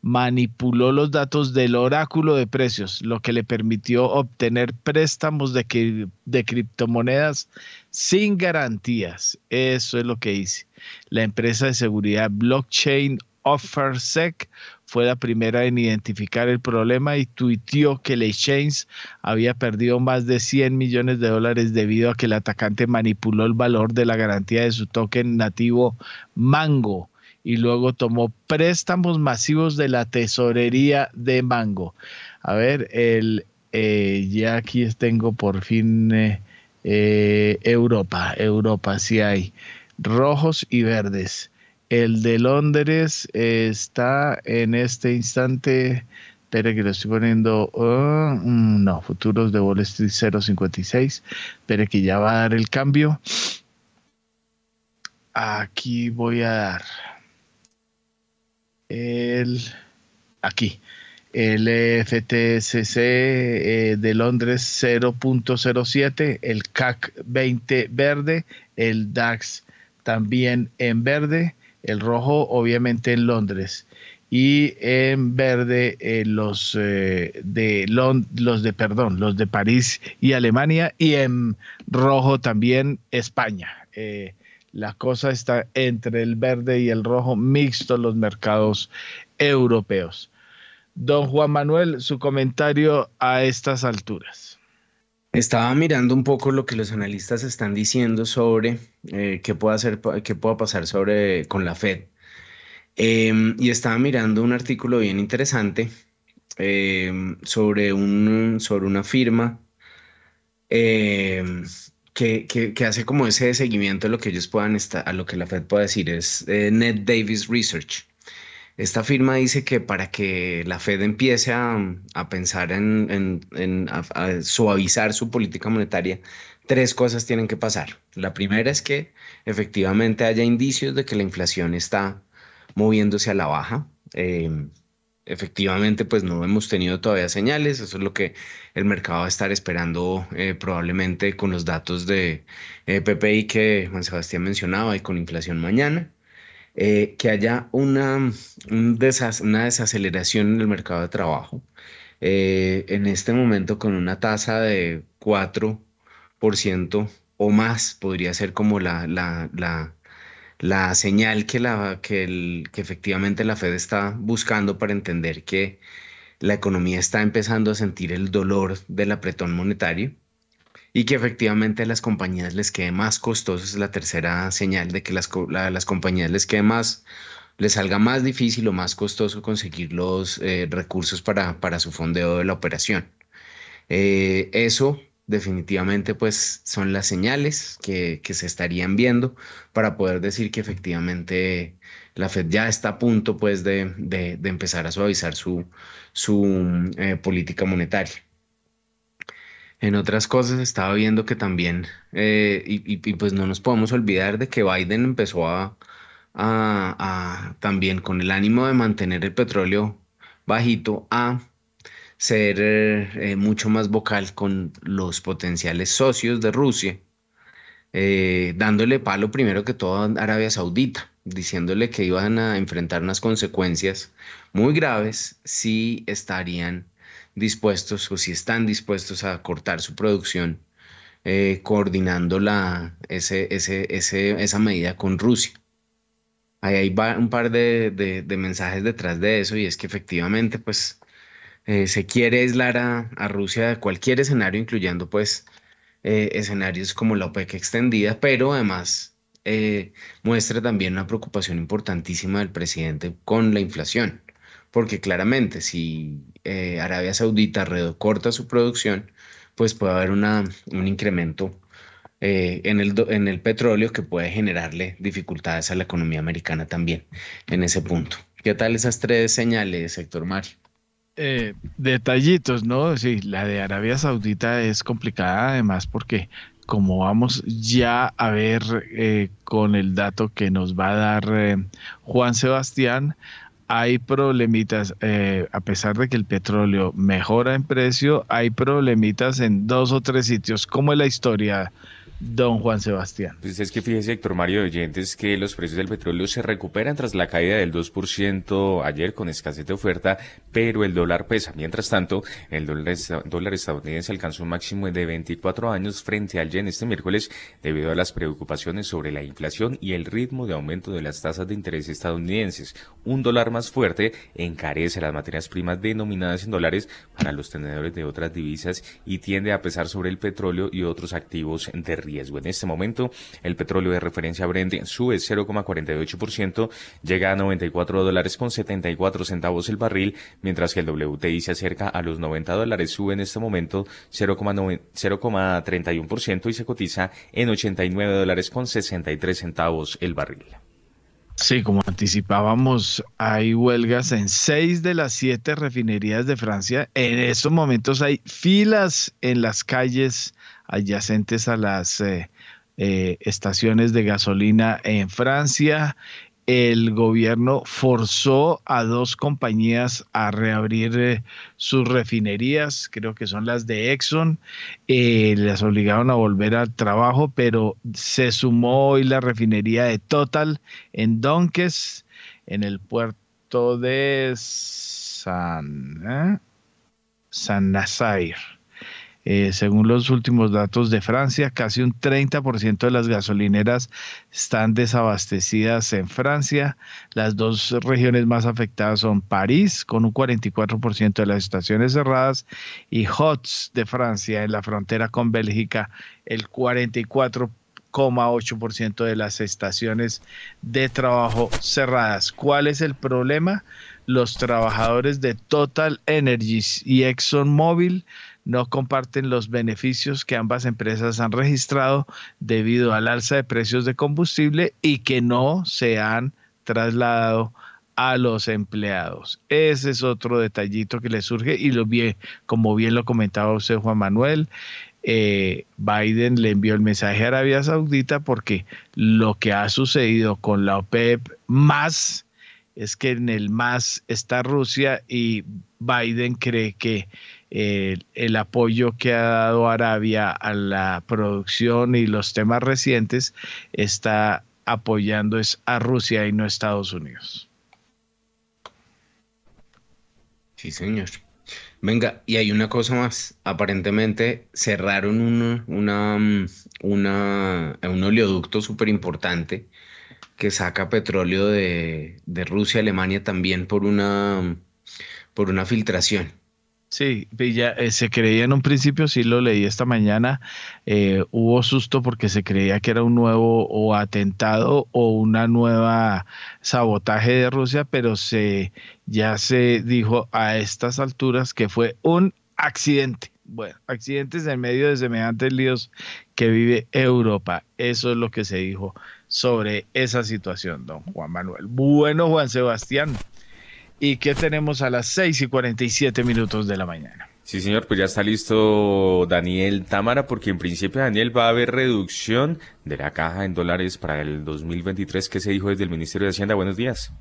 manipuló los datos del oráculo de precios, lo que le permitió obtener préstamos de, de criptomonedas sin garantías. Eso es lo que hice. La empresa de seguridad blockchain OfferSec fue la primera en identificar el problema y tuiteó que el exchange había perdido más de 100 millones de dólares debido a que el atacante manipuló el valor de la garantía de su token nativo Mango y luego tomó préstamos masivos de la tesorería de Mango. A ver, el, eh, ya aquí tengo por fin eh, eh, Europa, Europa sí hay rojos y verdes. El de Londres está en este instante. Espera que lo estoy poniendo. Oh, mm, no, futuros de Wall Street 0.56. Espera que ya va a dar el cambio. Aquí voy a dar el. Aquí. El FTSC eh, de Londres 0.07. El CAC 20 verde. El DAX también en verde el rojo obviamente en Londres. Y en verde eh, los eh, de los de perdón los de París y Alemania. Y en rojo también España. Eh, la cosa está entre el verde y el rojo mixto los mercados europeos. Don Juan Manuel su comentario a estas alturas estaba mirando un poco lo que los analistas están diciendo sobre eh, qué, puede hacer, qué pueda pasar sobre, con la Fed. Em, y estaba mirando un artículo bien interesante em, sobre, un, sobre una firma em, que, que, hace como ese seguimiento de lo que ellos puedan estar, a lo que la Fed pueda decir, es eh, Ned Davis Research. Esta firma dice que para que la Fed empiece a, pensar en, suavizar su política monetaria, tres cosas tienen que pasar. La primera es que efectivamente haya indicios de que la inflación está moviéndose a la baja. Em, efectivamente, pues no hemos tenido todavía señales, eso es lo que el mercado va a estar esperando eh, probablemente con los datos de eh, PPI que Juan Sebastián mencionaba y con inflación mañana. Eh, que haya una, una desaceleración en el mercado de trabajo. en este momento con una tasa de 4% o más podría ser como la, la, la, la señal que, la, que, el, que efectivamente la Fed está buscando para entender que la economía está empezando a sentir el dolor del apretón monetario y que efectivamente a las compañías les quede más costoso, es la tercera señal de que las, las compañías les quede más, les salga más difícil o más costoso conseguir los eh, recursos para, para, su fondeo de la operación. Eh, eso definitivamente pues son las señales que, se estarían viendo para poder decir que efectivamente la Fed ya está a punto pues de, empezar a suavizar su, su eh, política monetaria. En otras cosas estaba viendo que también, eh, y, pues no nos podemos olvidar de que Biden empezó a, también con el ánimo de mantener el petróleo bajito a ser eh, mucho más vocal con los potenciales socios de Rusia, eh, dándole palo primero que todo a Arabia Saudita, diciéndole que iban a enfrentar unas consecuencias muy graves si estarían dispuestos o si están dispuestos a cortar su producción, eh, coordinando la, ese, ese, esa medida con Rusia. Ahí hay un par de, de mensajes detrás de eso y es que efectivamente pues eh, se quiere aislar a, Rusia de cualquier escenario, incluyendo pues eh, escenarios como la OPEC extendida, pero además muestra también una preocupación importantísima del presidente con la inflación, porque claramente si Arabia Saudita recorta su producción, pues puede haber una, un incremento en, el, en el petróleo que puede generarle dificultades a la economía americana también en ese punto. ¿Qué tal esas tres señales, Héctor Mario? Eh, detallitos, ¿no? Sí, la de Arabia Saudita es complicada además porque como vamos ya a ver eh, con el dato que nos va a dar eh, Juan Sebastián, hay problemitas, a pesar de que el petróleo mejora en precio, hay problemitas en dos o tres sitios. ¿Cómo es la historia Don Juan Sebastián. Pues es que fíjese, Héctor Mario de Oyentes, que los precios del petróleo se recuperan tras la caída del 2% ayer con escasez de oferta, pero el dólar pesa. Mientras tanto, el dólar, estadounidense alcanzó un máximo de 24 años frente al yen este miércoles debido a las preocupaciones sobre la inflación y el ritmo de aumento de las tasas de interés estadounidenses. Un dólar más fuerte encarece las materias primas denominadas en dólares para los tenedores de otras divisas y tiende a pesar sobre el petróleo y otros activos de riesgo. En este momento, el petróleo de referencia Brent sube 0,48%, llega a 94 dólares con 74 centavos el barril, mientras que el WTI se acerca a los 90 dólares, sube en este momento 0,31% y se cotiza en 89 dólares con 63 centavos el barril. Sí, como anticipábamos, hay huelgas en seis de las siete refinerías de Francia. En estos momentos hay filas en las calles adyacentes a las eh, eh, estaciones de gasolina en Francia. El gobierno forzó a dos compañías a reabrir eh, sus refinerías, creo que son las de Exxon, las obligaron a volver al trabajo, pero se sumó hoy la refinería de Total en Donques, en el puerto de San, San Nazaire. Eh, según los últimos datos de Francia, casi un 30% de las gasolineras están desabastecidas en Francia. Las dos regiones más afectadas son París, con un 44% de las estaciones cerradas, y Hots de Francia, en la frontera con Bélgica, el 44,8% de las estaciones de trabajo cerradas. ¿Cuál es el problema? Los trabajadores de Total Energies y ExxonMobil no comparten los beneficios que ambas empresas han registrado debido al alza de precios de combustible y que no se han trasladado a los empleados. Ese es otro detallito que le surge y lo bien, como bien lo comentaba usted Juan Manuel, eh, Biden le envió el mensaje a Arabia Saudita porque lo que ha sucedido con la OPEP más es que en el más está Rusia y Biden cree que el apoyo que ha dado Arabia a la producción y los temas recientes está apoyando es a Rusia y no a Estados Unidos. Sí, señor. Venga, y hay una cosa más. Aparentemente cerraron un, una, un oleoducto súper importante que saca petróleo de, de Rusia, Alemania también por una, por una filtración. Sí, ya eh, se creía en un principio, sí lo leí esta mañana, eh, hubo susto porque se creía que era un nuevo o atentado o una nueva sabotaje de Rusia, pero se ya se dijo a estas alturas que fue un accidente. Bueno, accidentes en medio de semejantes líos que vive Europa. Eso es lo que se dijo sobre esa situación, don Juan Manuel. Bueno, Juan Sebastián. ¿Y qué tenemos a las 6 y 47 minutos de la mañana? Sí, señor, pues ya está listo Daniel Támara, porque en principio, Daniel, va a haber reducción de la caja en dólares para el 2023. ¿Qué se dijo desde el Ministerio de Hacienda? Buenos días.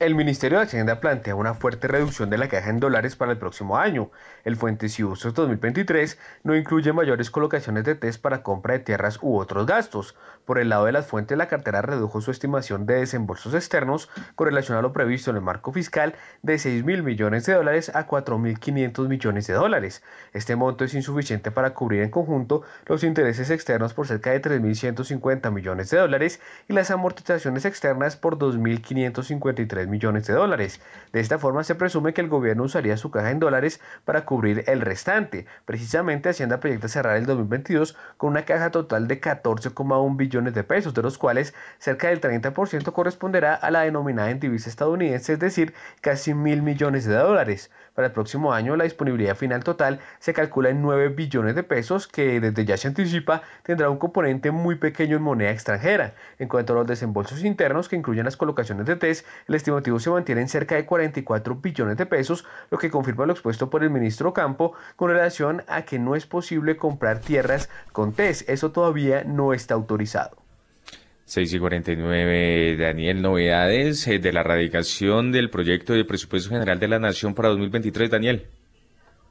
El Ministerio de Hacienda plantea una fuerte reducción de la caja en dólares para el próximo año. El Fuentes y Usos 2023 no incluye mayores colocaciones de test para compra de tierras u otros gastos. Por el lado de las fuentes, la cartera redujo su estimación de desembolsos externos con relación a lo previsto en el marco fiscal de 6 mil millones de dólares a 4 mil 500 millones de dólares. Este monto es insuficiente para cubrir en conjunto los intereses externos por cerca de 3.150 millones de dólares y las amortizaciones externas por 2.553 millones de dólares. De esta forma se presume que el gobierno usaría su caja en dólares para cubrir el restante. Precisamente Hacienda proyecta cerrar el 2022 con una caja total de 14,1 billones de pesos, de los cuales cerca del 30% corresponderá a la denominada en divisa estadounidense, es decir, casi mil millones de dólares. Para el próximo año, la disponibilidad final total se calcula en 9 billones de pesos, que desde ya se anticipa tendrá un componente muy pequeño en moneda extranjera. En cuanto a los desembolsos internos, que incluyen las colocaciones de test, el estimativo se mantiene en cerca de 44 billones de pesos, lo que confirma lo expuesto por el ministro Campo con relación a que no es posible comprar tierras con test. Eso todavía no está autorizado. 6 y 49, Daniel, novedades eh, de la radicación del proyecto de presupuesto general de la Nación para 2023, Daniel.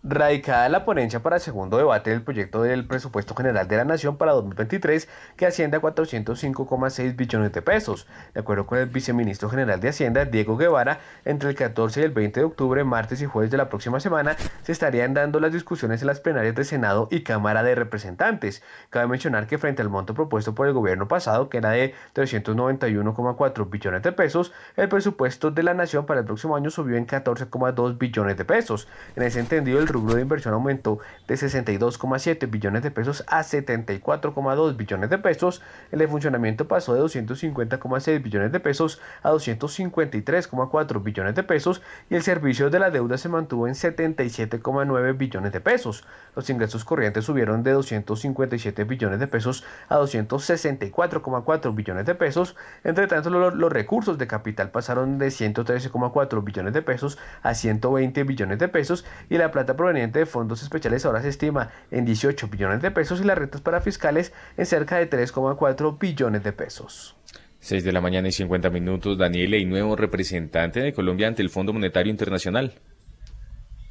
Radicada la ponencia para segundo debate del proyecto del presupuesto general de la Nación para 2023, que asciende a 405,6 billones de pesos. De acuerdo con el viceministro general de Hacienda, Diego Guevara, entre el 14 y el 20 de octubre, martes y jueves de la próxima semana, se estarían dando las discusiones en las plenarias de Senado y Cámara de Representantes. Cabe mencionar que frente al monto propuesto por el gobierno pasado, que era de 391,4 billones de pesos, el presupuesto de la Nación para el próximo año subió en 14,2 billones de pesos. En ese entendido, el rubro de inversión aumentó de 62,7 billones de pesos a 74,2 billones de pesos, el de funcionamiento pasó de 250,6 billones de pesos a 253,4 billones de pesos y el servicio de la deuda se mantuvo en 77,9 billones de pesos. Los ingresos corrientes subieron de 257 billones de pesos a 264,4 billones de pesos. Entre tanto, los, los recursos de capital pasaron de 113,4 billones de pesos a 120 billones de pesos y la plata proveniente de fondos especiales ahora se estima en 18 billones de pesos y las rentas para fiscales en cerca de 3,4 billones de pesos. 6 de la mañana y 50 minutos, Daniel y nuevo representante de Colombia ante el Fondo Monetario Internacional.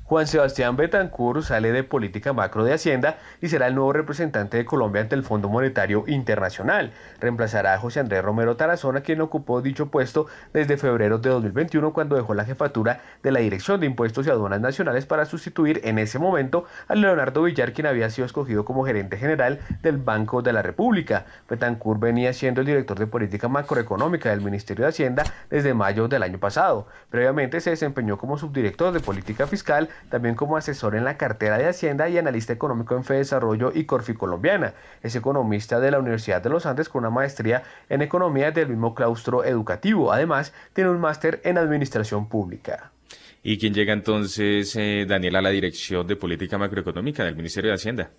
Juan Sebastián Betancourt sale de política macro de Hacienda y será el nuevo representante de Colombia ante el Fondo Monetario Internacional. Reemplazará a José Andrés Romero Tarazona, quien ocupó dicho puesto desde febrero de 2021 cuando dejó la jefatura de la Dirección de Impuestos y Aduanas Nacionales para sustituir en ese momento a Leonardo Villar, quien había sido escogido como gerente general del Banco de la República. Betancourt venía siendo el director de política macroeconómica del Ministerio de Hacienda desde mayo del año pasado. Previamente se desempeñó como subdirector de política fiscal también como asesor en la cartera de Hacienda y analista económico en Desarrollo y Corfi Colombiana. Es economista de la Universidad de los Andes con una maestría en economía del mismo claustro educativo. Además, tiene un máster en administración pública. ¿Y quién llega entonces, eh, Daniel, a la dirección de política macroeconómica del Ministerio de Hacienda?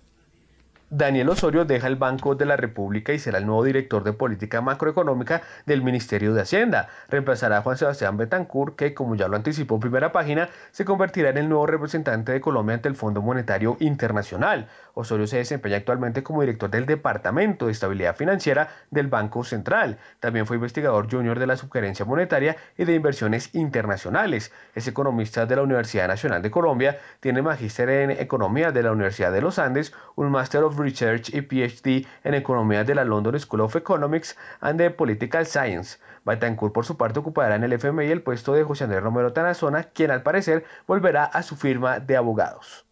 Daniel Osorio deja el Banco de la República y será el nuevo director de política macroeconómica del Ministerio de Hacienda. Reemplazará a Juan Sebastián Betancourt, que, como ya lo anticipó en primera página, se convertirá en el nuevo representante de Colombia ante el Fondo Monetario Internacional. Osorio se desempeña actualmente como director del Departamento de Estabilidad Financiera del Banco Central. También fue investigador junior de la Subgerencia Monetaria y de Inversiones Internacionales. Es economista de la Universidad Nacional de Colombia, tiene magíster en Economía de la Universidad de los Andes, un Master of Research y PhD en Economía de la London School of Economics and the Political Science. Betancourt, por su parte, ocupará en el FMI el puesto de José Andrés Romero Tanazona, quien al parecer volverá a su firma de abogados.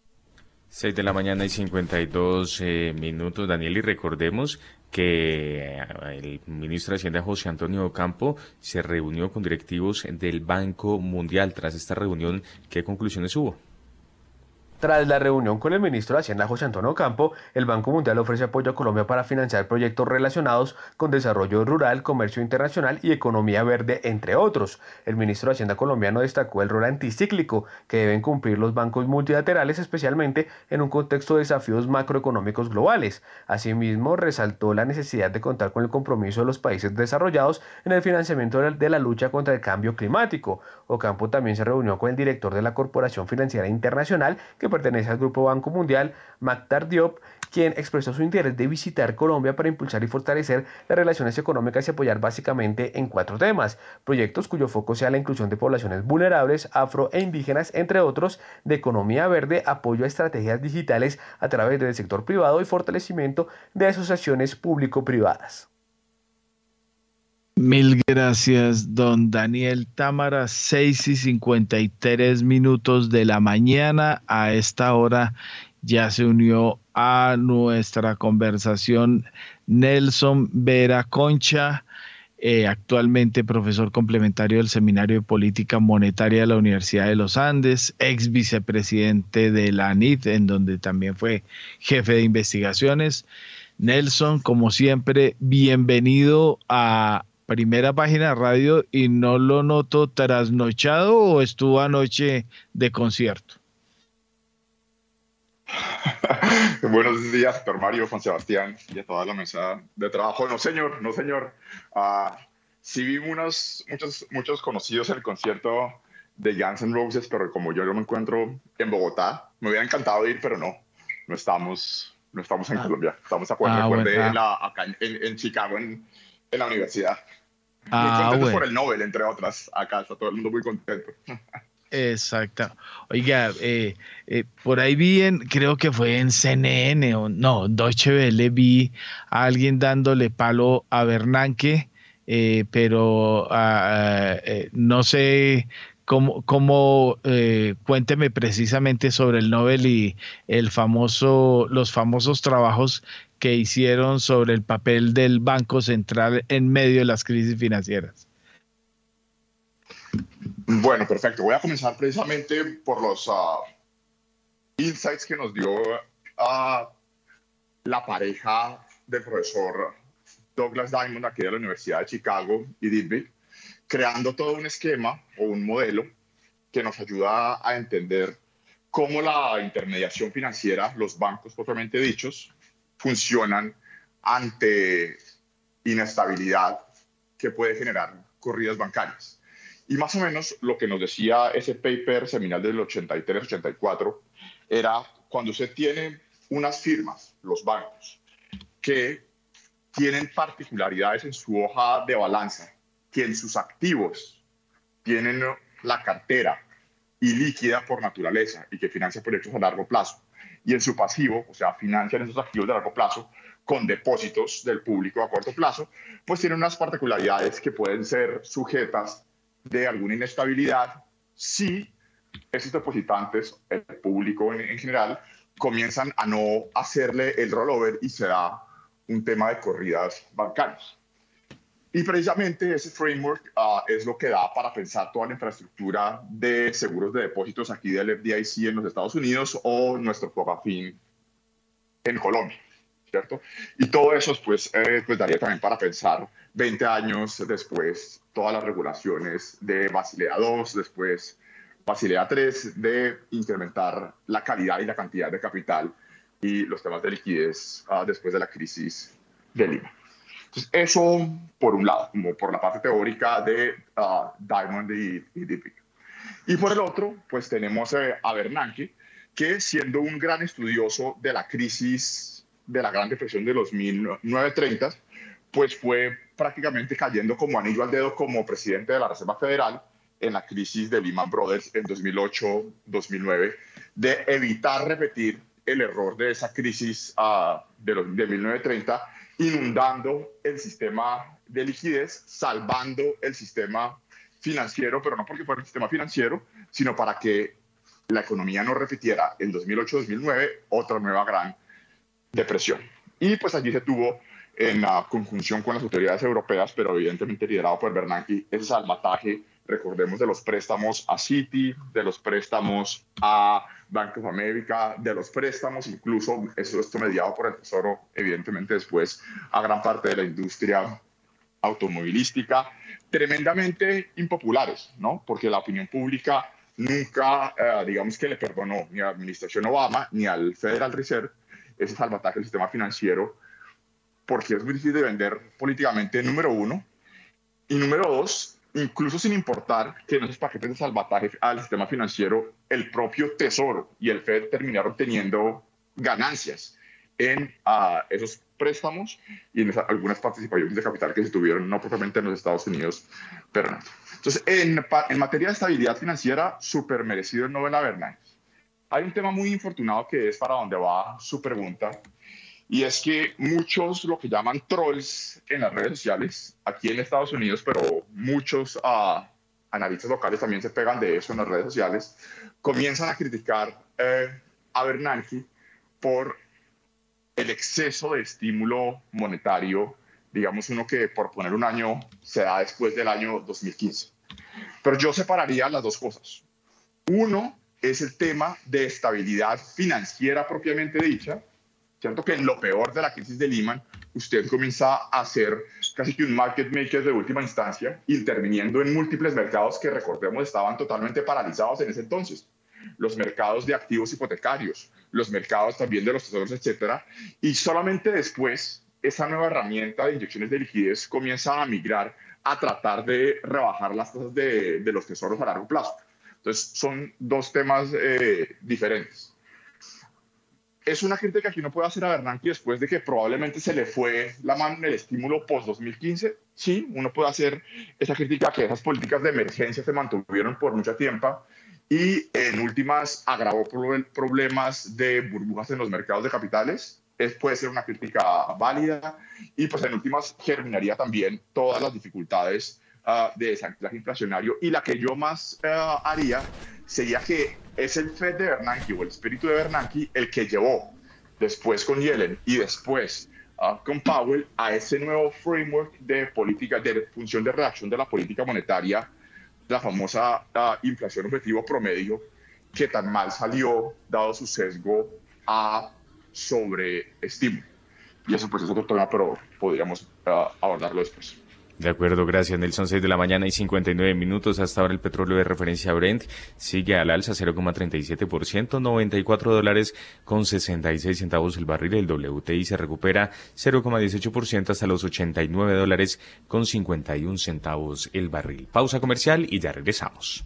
6 de la mañana y 52 eh, minutos, Daniel, y recordemos que eh, el ministro de Hacienda José Antonio Campo se reunió con directivos del Banco Mundial. Tras esta reunión, ¿qué conclusiones hubo? Tras la reunión con el ministro de Hacienda José Antonio Campo, el Banco Mundial ofrece apoyo a Colombia para financiar proyectos relacionados con desarrollo rural, comercio internacional y economía verde, entre otros. El ministro de Hacienda colombiano destacó el rol anticíclico que deben cumplir los bancos multilaterales, especialmente en un contexto de desafíos macroeconómicos globales. Asimismo, resaltó la necesidad de contar con el compromiso de los países desarrollados en el financiamiento de la lucha contra el cambio climático. Ocampo también se reunió con el director de la Corporación Financiera Internacional, que pertenece al Grupo Banco Mundial, Maktar Diop, quien expresó su interés de visitar Colombia para impulsar y fortalecer las relaciones económicas y apoyar básicamente en cuatro temas, proyectos cuyo foco sea la inclusión de poblaciones vulnerables, afro e indígenas, entre otros, de economía verde, apoyo a estrategias digitales a través del sector privado y fortalecimiento de asociaciones público-privadas. Mil gracias, don Daniel Támara. 6 y 53 minutos de la mañana. A esta hora ya se unió a nuestra conversación Nelson Vera Concha, eh, actualmente profesor complementario del Seminario de Política Monetaria de la Universidad de los Andes, ex vicepresidente de la ANIT, en donde también fue jefe de investigaciones. Nelson, como siempre, bienvenido a primera página radio y no lo noto trasnochado o estuvo anoche de concierto? Buenos días, doctor Mario, Juan Sebastián y a toda la mesa de trabajo. No, señor, no, señor. Uh, sí vi unos, muchos, muchos conocidos en el concierto de Guns N' Roses, pero como yo no me encuentro en Bogotá, me hubiera encantado ir, pero no, no estamos, no estamos en ah. Colombia. Estamos a ah, en acá en, en Chicago, en, en la universidad. Ah, muy por el Nobel, entre otras. Acá está todo el mundo muy contento. Exacto. Oiga, eh, eh, por ahí vi, en, creo que fue en CNN o no, Deutsche Welle, vi a alguien dándole palo a Bernanke, eh, pero ah, no sé cómo, cómo cuénteme precisamente sobre el Nobel y el famoso, los famosos trabajos que hicieron sobre el papel del Banco Central en medio de las crisis financieras. Bueno, perfecto. Voy a comenzar precisamente por los uh, insights que nos dio uh, la pareja del profesor Douglas Diamond aquí de la Universidad de Chicago y Dilby, creando todo un esquema o un modelo que nos ayuda a entender cómo la intermediación financiera, los bancos propiamente dichos, funcionan ante inestabilidad que puede generar corridas bancarias. Y más o menos lo que nos decía ese paper seminal del 83-84 era cuando usted tiene unas firmas, los bancos, que tienen particularidades en su hoja de balanza, que en sus activos tienen la cartera ilíquida por naturaleza y que financia proyectos a largo plazo, y en su pasivo, o sea, financian esos activos de largo plazo con depósitos del público a corto plazo, pues tienen unas particularidades que pueden ser sujetas de alguna inestabilidad si esos depositantes, el público en, general, comienzan a no hacerle el rollover y se da un tema de corridas bancarias. Y precisamente ese framework ah, es lo que da para pensar toda la infraestructura de seguros de depósitos aquí del FDIC en los Estados Unidos o nuestro Copafin en Colombia, ¿cierto? Y todo eso pues, eh, pues daría también para pensar 20 años después todas las regulaciones de Basilea II, después Basilea III, de incrementar la calidad y la cantidad de capital y los temas de liquidez ah, después de la crisis de Lima. Entonces, eso por un lado, como por la parte teórica de ah, Diamond y, y Y por el otro, pues tenemos eh, a Bernanke, que siendo un gran estudioso de la crisis de la Gran Depresión de los 1930, pues fue prácticamente cayendo como anillo al dedo como presidente de la Reserva Federal en la crisis de Lehman Brothers en 2008-2009, de evitar repetir el error de esa crisis uh, de, los, de 1930, inundando el sistema de liquidez, salvando el sistema financiero, pero no porque fuera el sistema financiero, sino para que la economía no repitiera en 2008-2009 otra nueva gran depresión. Y pues allí se tuvo en la conjunción con las autoridades europeas, pero evidentemente liderado por Bernanke, ese salvataje recordemos de los préstamos a Citi, de los préstamos a Bank of America, de los préstamos, incluso eso esto mediado por el Tesoro, evidentemente después a gran parte de la industria automovilística, tremendamente impopulares, ¿no? Porque la opinión pública nunca, eh, digamos que le perdonó ni a la administración Obama ni al Federal Reserve ese salvataje del sistema financiero, porque es muy difícil de vender políticamente, número uno, y número dos, incluso sin importar que en esos paquetes de salvataje al sistema financiero, el propio Tesoro y el Fed terminaron teniendo ganancias en uh, esos préstamos y en algunas participaciones de capital que se tuvieron, no propiamente en los Estados Unidos, pero no. Entonces, en, en materia de estabilidad financiera, súper merecido el Nobel a. Hay un tema muy infortunado que es para donde va su pregunta, y es que muchos lo que llaman trolls en las redes sociales, aquí en Estados Unidos, pero muchos uh, analistas locales también se pegan de eso en las redes sociales, comienzan a criticar eh, a Bernanke por el exceso de estímulo monetario, digamos uno que por poner un año se da después del año 2015. Pero yo separaría las dos cosas. Uno es el tema de estabilidad financiera propiamente dicha, Cierto que en lo peor de la crisis de Lehman, usted comienza a ser casi que un market maker de última instancia, interviniendo en múltiples mercados que, recordemos, estaban totalmente paralizados en ese entonces. Los mercados de activos hipotecarios, los mercados también de los tesoros, etcétera. Y solamente después, esa nueva herramienta de inyecciones de liquidez comienza a migrar a tratar de rebajar las tasas de, de los tesoros a largo plazo. Entonces, son dos temas eh, diferentes es una crítica que uno puede hacer a Bernanke después de que probablemente se le fue la mano en el estímulo post-2015. Sí, uno puede hacer esa crítica que esas políticas de emergencia se mantuvieron por mucho tiempo y en últimas agravó problemas de burbujas en los mercados de capitales. Es, puede ser una crítica válida y pues en últimas germinaría también todas las dificultades uh, de desanclaje inflacionario y la que yo más uh, haría sería que es el Fed de Bernanke o el espíritu de Bernanke el que llevó después con Yellen y después uh, con Powell a ese nuevo framework de política, de función de reacción de la política monetaria, la famosa uh, inflación objetivo promedio, que tan mal salió dado su sesgo a sobreestímulo. Y eso pues es otro tema, pero podríamos abordarlo después. De acuerdo, gracias Nelson. 6 de la mañana y 59 minutos. Hasta ahora el petróleo de referencia Brent sigue al alza 0,37%, 94 dólares con 66 centavos el barril. El WTI se recupera 0,18% hasta los 89 dólares con 51 centavos el barril. Pausa comercial y ya regresamos.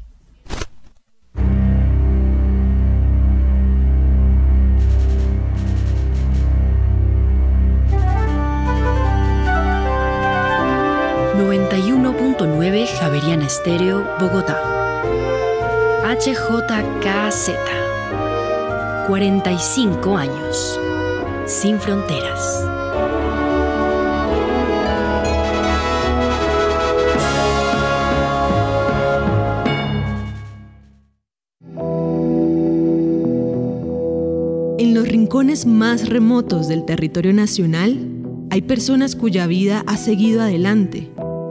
9 Javeriana Estéreo, Bogotá. HJKZ. 45 años. Sin fronteras. En los rincones más remotos del territorio nacional, hay personas cuya vida ha seguido adelante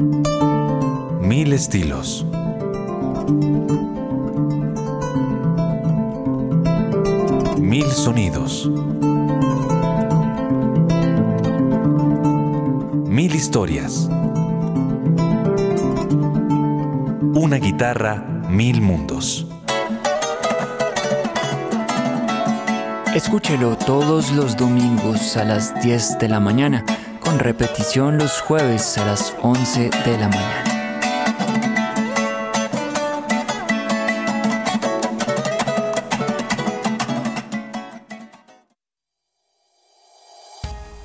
Mil estilos. Mil sonidos. Mil historias. Una guitarra, mil mundos. Escúchelo todos los domingos a las 10 de la mañana repetición los jueves a las 11 de la mañana.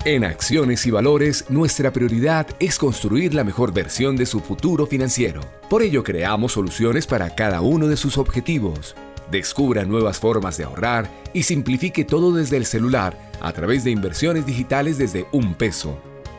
En Acciones y Valores, nuestra prioridad es construir la mejor versión de su futuro financiero. Por ello, creamos soluciones para cada uno de sus objetivos. Descubra nuevas formas de ahorrar y simplifique todo desde el celular a través de inversiones digitales desde un peso.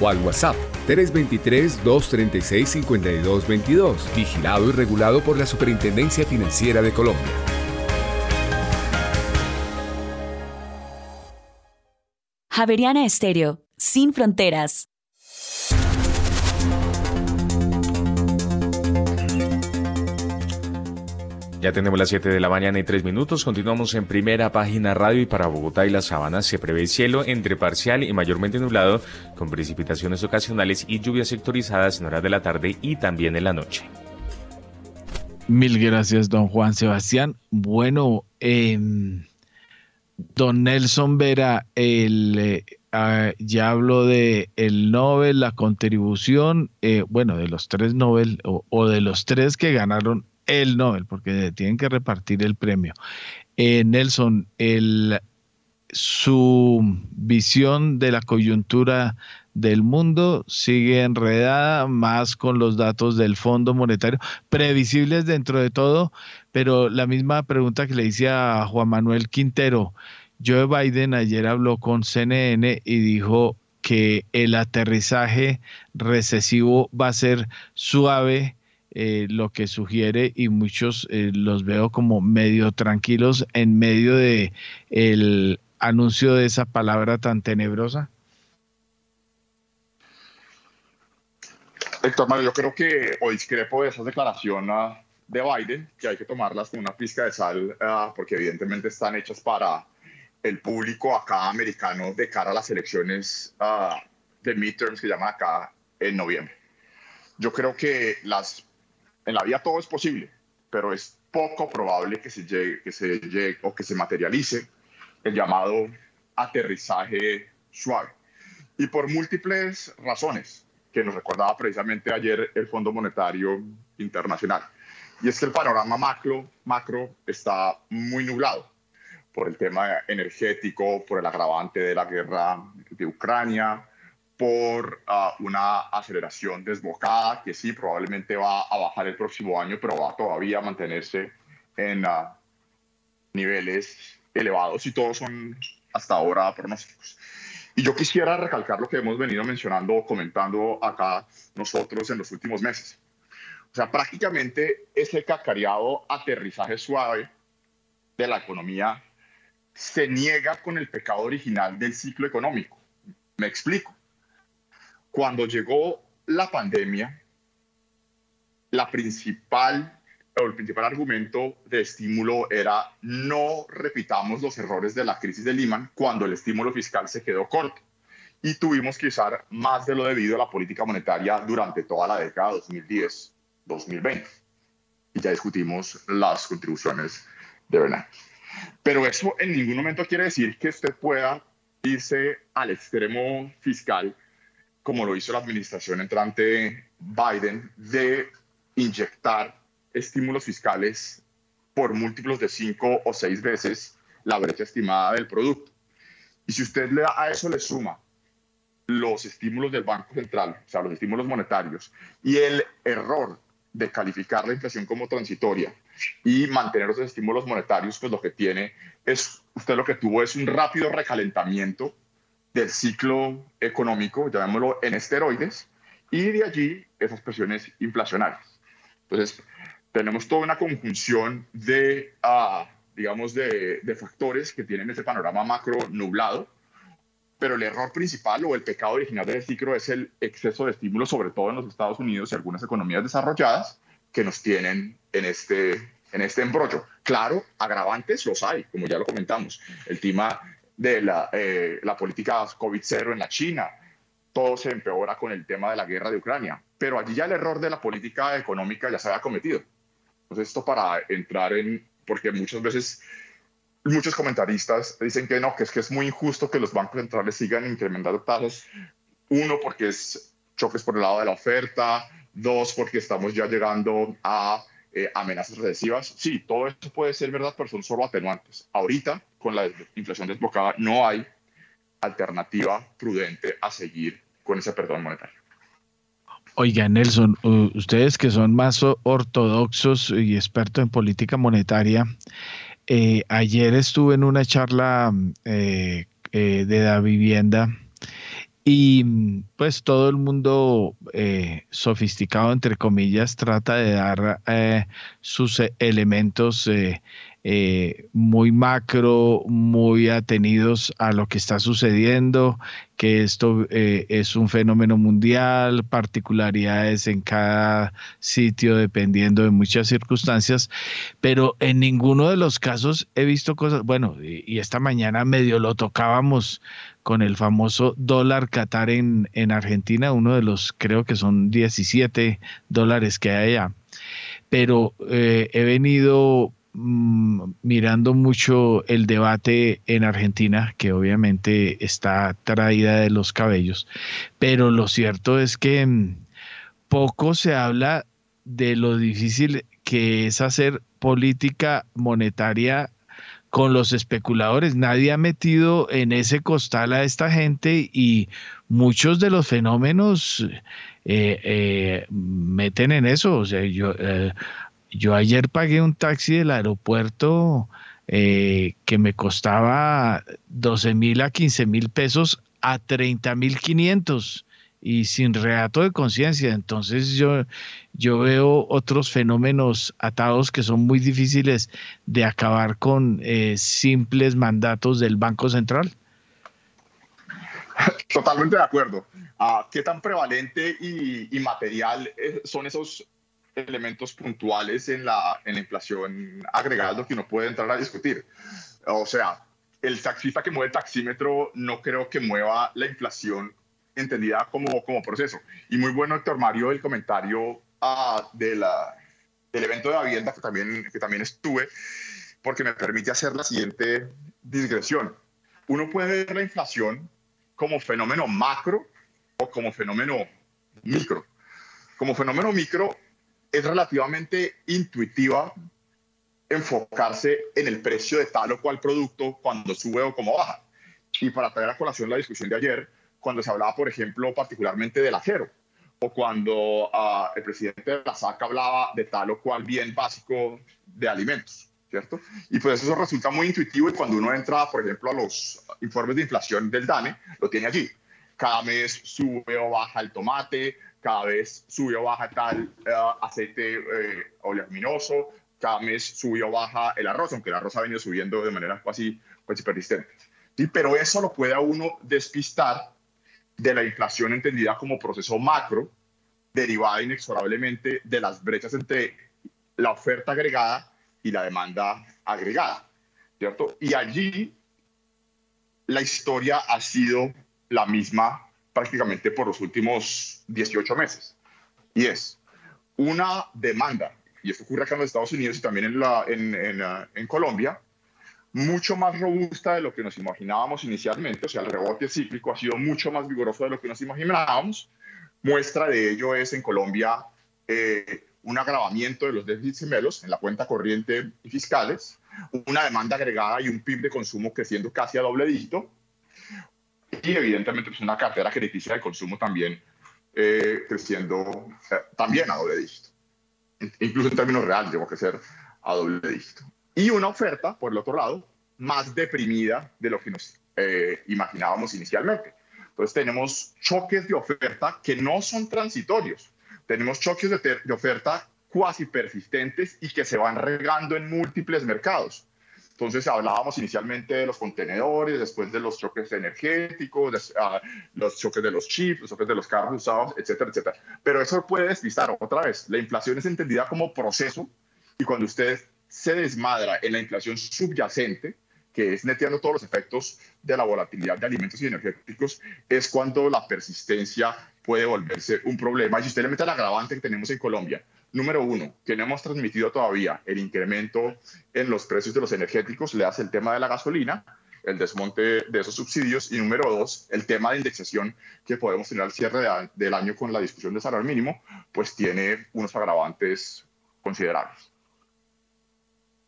o al WhatsApp 323-236-5222, vigilado y regulado por la Superintendencia Financiera de Colombia. Javeriana Estéreo, sin fronteras. Ya tenemos las 7 de la mañana y 3 minutos. Continuamos en primera página radio y para Bogotá y las Sabanas se prevé cielo entre parcial y mayormente nublado con precipitaciones ocasionales y lluvias sectorizadas en horas de la tarde y también en la noche. Mil gracias, don Juan Sebastián. Bueno, em, don Nelson Vera, el, eh, ah, ya habló de el Nobel, la contribución, eh, bueno, de los tres Nobel o de los tres que ganaron el Nobel, porque tienen que repartir el premio. Eh, Nelson, el, su visión de la coyuntura del mundo sigue enredada más con los datos del Fondo Monetario, previsibles dentro de todo, pero la misma pregunta que le hice a Juan Manuel Quintero, Joe Biden ayer habló con CNN y dijo que el aterrizaje recesivo va a ser suave eh, lo que sugiere y muchos eh, los veo como medio tranquilos en medio de el anuncio de esa palabra tan tenebrosa? Héctor Mario, yo creo que o discrepo de esa declaración ah, de Biden, que hay que tomarlas con una pizca de sal, ah, porque evidentemente están hechas para el público acá americano de cara a las elecciones uh, de midterms que llaman acá en noviembre. Yo creo que las en la vida todo es posible, pero es poco probable que se llegue, o que se materialice el llamado aterrizaje suave. Y por múltiples razones que nos recordaba precisamente ayer el Fondo Monetario Internacional. Y es que el panorama macro está muy nublado por el tema energético, por el agravante de la guerra de Ucrania, por ah, una aceleración desbocada que sí probablemente va a bajar el próximo año, pero va todavía a mantenerse en ah, niveles elevados y todos son hasta ahora pronósticos. Y yo quisiera recalcar lo que hemos venido mencionando o comentando acá nosotros en los últimos meses. O sea, prácticamente ese cacareado aterrizaje suave de la economía se niega con el pecado original del ciclo económico. Me explico cuando llegó la pandemia, la principal o el principal argumento de estímulo era no repitamos los errores de la crisis de Lehman cuando el estímulo fiscal se quedó corto. y tuvimos que usar más de lo debido a la política monetaria durante toda la década 2010-2020. Y ya discutimos las contribuciones de Bernanke. Pero eso en ningún momento quiere decir que usted pueda irse al extremo fiscal, como lo hizo la administración entrante Biden, de inyectar estímulos fiscales por múltiplos de cinco o seis veces la brecha estimada del producto. Y si usted le, a eso le suma los estímulos del Banco Central, o sea, los estímulos monetarios, y el error de calificar la inflación como transitoria y mantener esos estímulos monetarios, pues lo que tiene es, usted lo que tuvo es un rápido recalentamiento del ciclo económico, llamémoslo en esteroides, y de allí esas presiones inflacionarias. Entonces, tenemos toda una conjunción de, uh, digamos, de, de factores que tienen ese panorama macro nublado, pero el error principal o el pecado original del ciclo es el exceso de estímulos, sobre todo en los Estados Unidos y algunas economías desarrolladas, que nos tienen en este, en este embrollo. Claro, agravantes los hay, como ya lo comentamos. El tema de la, eh, la política COVID-0 en la China, todo se empeora con el tema de la guerra de Ucrania, pero allí ya el error de la política económica ya se había cometido. Entonces, esto para entrar en, porque muchas veces muchos comentaristas dicen que no, que es que es muy injusto que los bancos centrales sigan incrementando tasas. Uno, porque es choques por el lado de la oferta. Dos, porque estamos ya llegando a eh, amenazas recesivas. Sí, todo esto puede ser verdad, pero son solo atenuantes. Ahorita, con la inflación desbocada, no hay alternativa prudente a seguir con ese perdón monetario. Oiga, Nelson, ustedes que son más ortodoxos y expertos en política monetaria, eh, ayer estuve en una charla eh, eh, de la vivienda y pues todo el mundo sofisticado, entre comillas, trata de dar sus elementos eh, muy macro, muy atenidos a lo que está sucediendo, que esto eh, es un fenómeno mundial, particularidades en cada sitio dependiendo de muchas circunstancias, pero en ninguno de los casos he visto cosas, bueno, y, esta mañana medio lo tocábamos con el famoso dólar Qatar en, en Argentina, uno de los creo que son 17 dólares que hay allá pero eh, he venido Mm, mirando mucho el debate en Argentina, que obviamente está traída de los cabellos, pero lo cierto es que mm, poco se habla de lo difícil que es hacer política monetaria con los especuladores. Nadie ha metido en ese costal a esta gente y muchos de los fenómenos eh, eh, meten en eso. O sea, yo, eh, yo ayer pagué un taxi del aeropuerto eh, que me costaba 12 mil a 15 mil pesos a 30 mil 500 y sin reato de conciencia. Entonces yo, yo veo otros fenómenos atados que son muy difíciles de acabar con eh, simples mandatos del Banco Central. Totalmente de acuerdo. Ah, ¿Qué tan prevalente y, y material eh, son esos elementos puntuales en la, en la inflación agregada lo que uno puede entrar a discutir. O sea, el taxista que mueve el taxímetro no creo que mueva la inflación entendida como, como proceso. Y muy bueno, Héctor Mario, el comentario uh, de la, del evento de la vivienda que también, que también estuve, porque me permite hacer la siguiente digresión. Uno puede ver la inflación como fenómeno macro o como fenómeno micro. Como fenómeno micro, es relativamente intuitiva enfocarse en el precio de tal o cual producto cuando sube o como baja. Y para traer a colación la discusión de ayer, cuando se hablaba, por ejemplo, particularmente del acero, o cuando uh, el presidente de la SAC hablaba de tal o cual bien básico de alimentos, ¿cierto? Y pues eso resulta muy intuitivo y cuando uno entra, por ejemplo, a los informes de inflación del DANE, lo tiene allí. Cada mes sube o baja el tomate, cada vez subió baja tal eh, aceite eh, oleaginoso, cada mes subió baja el arroz, aunque el arroz ha venido subiendo de manera casi, casi persistente. ¿Sí? Pero eso lo puede a uno despistar de la inflación entendida como proceso macro, derivada inexorablemente de las brechas entre la oferta agregada y la demanda agregada, ¿cierto? Y allí la historia ha sido la misma prácticamente por los últimos 18 meses. Y es una demanda, y esto ocurre acá en los Estados Unidos y también en, la, en, en, ah, en Colombia, mucho más robusta de lo que nos imaginábamos inicialmente, o sea, el rebote cíclico ha sido mucho más vigoroso de lo que nos imaginábamos. Muestra de ello es en Colombia eh, un agravamiento de los déficits gemelos en la cuenta corriente y fiscales, una demanda agregada y un PIB de consumo creciendo casi a doble dígito, y evidentemente pues una cartera crediticia de consumo también eh, creciendo eh, también a doble dígito. Incluso en términos reales que crecer a doble dígito y una oferta, por el otro lado, más deprimida de lo que nos eh, imaginábamos inicialmente. Entonces tenemos choques de oferta que no son transitorios, tenemos choques de, de oferta cuasi persistentes y que se van regando en múltiples mercados. Entonces hablábamos inicialmente de los contenedores, después de los choques energéticos, uh, los choques de los chips, los choques de los carros usados, etcétera, etcétera. Pero eso puede despistar otra vez. La inflación es entendida como proceso y cuando usted se desmadra en la inflación subyacente, que es neteando todos los efectos de la volatilidad de alimentos y energéticos, es cuando la persistencia puede volverse un problema. Y si usted le mete el agravante que tenemos en Colombia, número uno, que no hemos transmitido todavía el incremento en los precios de los energéticos, le hace el tema de la gasolina, el desmonte de esos subsidios, y número dos, el tema de indexación que podemos tener al cierre del año con la discusión de salario mínimo, pues tiene unos agravantes considerables.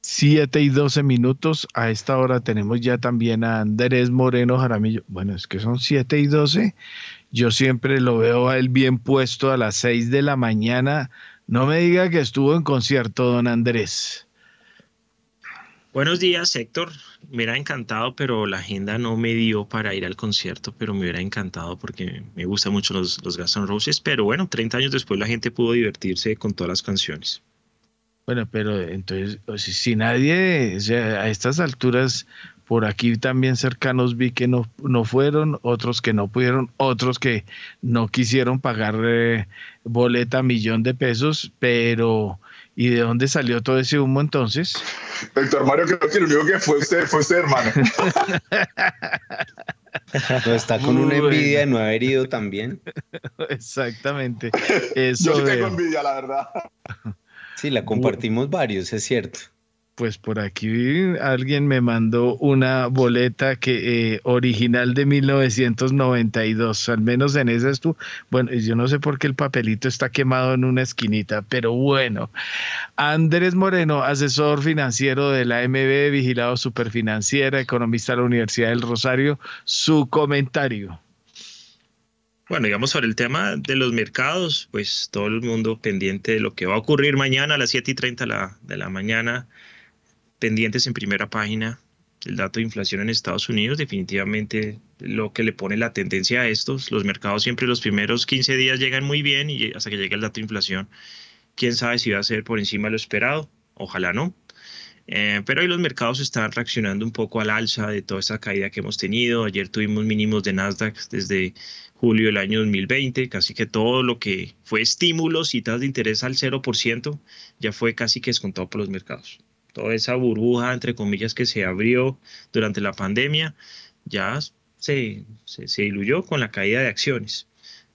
7 y 12 minutos. A esta hora tenemos ya también a Andrés Moreno Jaramillo. Bueno, es que son 7 y 12. Yo siempre lo veo a él bien puesto a las 6 de la mañana. No me diga que estuvo en concierto, don Andrés. Buenos días, Héctor. Me hubiera encantado, pero la agenda no me dio para ir al concierto, pero me hubiera encantado porque me gustan mucho los, los Guns N' Roses. Pero bueno, 30 años después la gente pudo divertirse con todas las canciones. Bueno, pero entonces, si nadie, o sea, a estas alturas, por aquí también cercanos vi que no, no fueron, otros que no pudieron, otros que no quisieron pagar eh, boleta millón de pesos, pero ¿y de dónde salió todo ese humo entonces? Héctor Mario, creo que lo único que fue usted, fue usted, hermano. está con una envidia de no haber ido también. Exactamente. Eso Yo sí tengo envidia, la verdad. Sí, la compartimos varios, es cierto. Pues por aquí alguien me mandó una boleta que eh, original de 1992, al menos en esa estuvo. Bueno, yo no sé por qué el papelito está quemado en una esquinita, pero bueno. Andrés Moreno, asesor financiero de la MB, vigilado superfinanciera, economista de la Universidad del Rosario, su comentario. Bueno, digamos sobre el tema de los mercados, pues todo el mundo pendiente de lo que va a ocurrir mañana a las 7 y 30 de la, de la mañana, pendientes en primera página el dato de inflación en Estados Unidos, definitivamente lo que le pone la tendencia a estos, los mercados siempre los primeros 15 días llegan muy bien y hasta que llegue el dato de inflación, quién sabe si va a ser por encima de lo esperado, ojalá no. Eh, pero hoy los mercados están reaccionando un poco al alza de toda esa caída que hemos tenido. Ayer tuvimos mínimos de Nasdaq desde julio del año 2020, casi que todo lo que fue estímulos y tasas de interés al 0% ya fue casi que descontado por los mercados. Toda esa burbuja, entre comillas, que se abrió durante la pandemia, ya se, se, diluyó con la caída de acciones.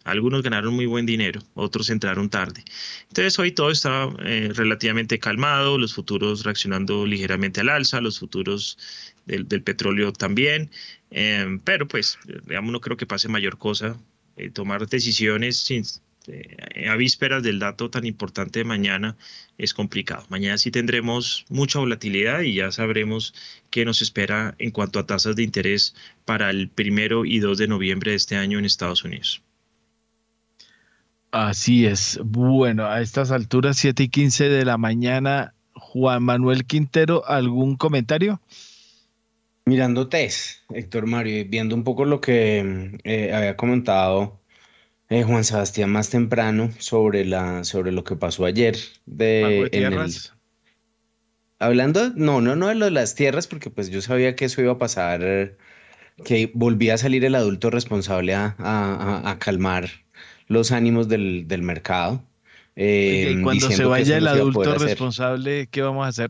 Algunos ganaron muy buen dinero, otros entraron tarde. Entonces hoy todo está eh, relativamente calmado, los futuros reaccionando ligeramente al alza, los futuros del, del petróleo también. Em, pero pues, digamos, no creo que pase mayor cosa. Eh, tomar decisiones sin, eh, a vísperas del dato tan importante de mañana es complicado. Mañana sí tendremos mucha volatilidad y ya sabremos qué nos espera en cuanto a tasas de interés para el primero y 2 de noviembre de este año en Estados Unidos. Así es. Bueno, a estas alturas, 7 y 15 de la mañana, Juan Manuel Quintero, ¿algún comentario? Mirando test, Héctor Mario, viendo un poco lo que eh, había comentado eh, Juan Sebastián más temprano sobre, la, sobre lo que pasó ayer. De, tierras? hablando, no, no, no de lo de las tierras, porque pues yo sabía que eso iba a pasar, que volvía a salir el adulto responsable a, calmar los ánimos del, mercado. y em, cuando se vaya el adulto responsable, ¿qué vamos a hacer?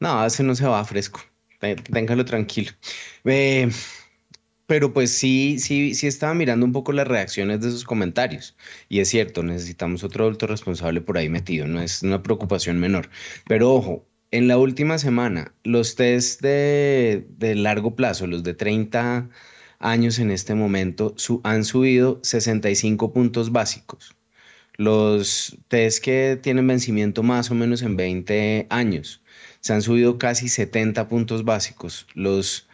No, ese no se va fresco téngalo tranquilo. Pero pues sí, sí, sí estaba mirando un poco las reacciones de esos comentarios. Y es cierto, necesitamos otro adulto responsable por ahí metido, no es una preocupación menor. Pero ojo, en la última semana, los test de, largo plazo, los de 30 años en este momento, han subido 65 puntos básicos. Los test que tienen vencimiento más o menos en 20 años, se han subido casi 70 puntos básicos. Los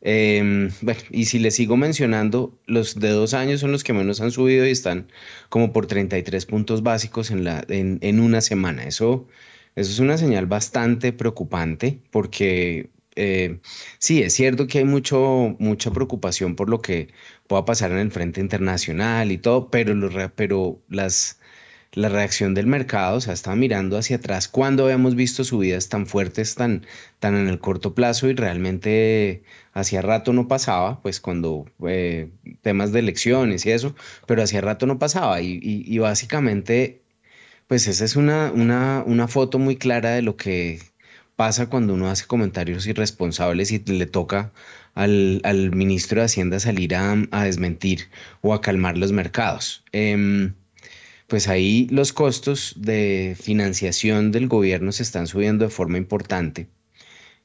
Em, bueno, y si les sigo mencionando, los de dos años son los que menos han subido y están como por 33 puntos básicos en, la, en, una semana. Eso, eso es una señal bastante preocupante porque eh, sí, es cierto que hay mucho, mucha preocupación por lo que pueda pasar en el frente internacional y todo, pero, los, pero las la reacción del mercado, o sea, estaba mirando hacia atrás cuando habíamos visto subidas tan fuertes, tan, tan en el corto plazo y realmente hacía rato no pasaba, pues cuando eh, temas de elecciones y eso, pero hacía rato no pasaba y, básicamente, pues esa es una, una, una foto muy clara de lo que pasa cuando uno hace comentarios irresponsables y le toca al, al ministro de Hacienda salir a, a, desmentir o a calmar los mercados. Eh, pues ahí los costos de financiación del gobierno se están subiendo de forma importante.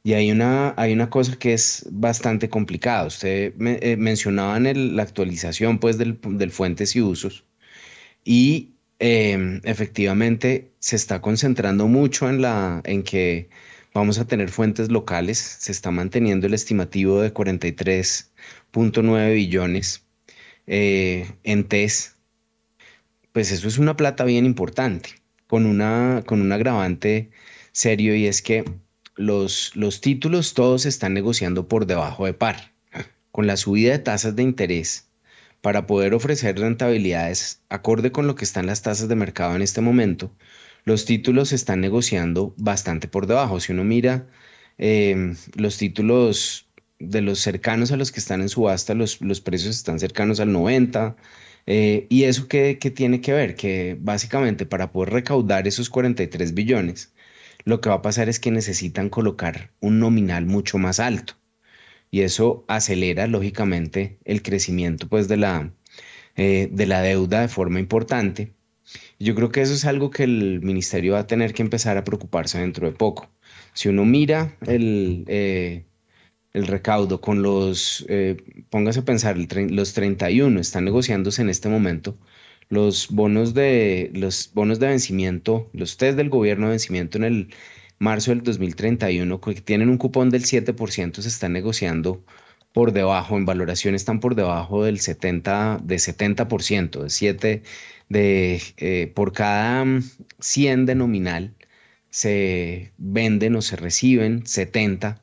Y hay una, hay una cosa que es bastante complicada. Usted eh, mencionaba en la actualización pues, del, fuentes y usos. Y em, efectivamente se está concentrando mucho en, la, en que vamos a tener fuentes locales. Se está manteniendo el estimativo de 43.9 billones eh, en TES pues eso es una plata bien importante, con, una, con un agravante serio y es que los, los títulos todos están negociando por debajo de par. Con la subida de tasas de interés, para poder ofrecer rentabilidades acorde con lo que están las tasas de mercado en este momento, los títulos están negociando bastante por debajo. Si uno mira em, los títulos de los cercanos a los que están en subasta, los, los precios están cercanos al 90, eh, ¿Y eso qué, tiene que ver? Que básicamente para poder recaudar esos 43 billones, lo que va a pasar es que necesitan colocar un nominal mucho más alto. Y eso acelera, lógicamente, el crecimiento pues, de, la, eh, de la deuda de forma importante. Yo creo que eso es algo que el ministerio va a tener que empezar a preocuparse dentro de poco. Si uno mira el, eh, el recaudo con los, eh, póngase a pensar, los 31 están negociándose en este momento, los bonos de, los bonos de vencimiento, los test del gobierno de vencimiento en el marzo del 2031, que tienen un cupón del 7%, se están negociando por debajo, en valoración están por debajo del 70, de 70%, de 7, de, eh, por cada 100 de nominal se venden o se reciben 70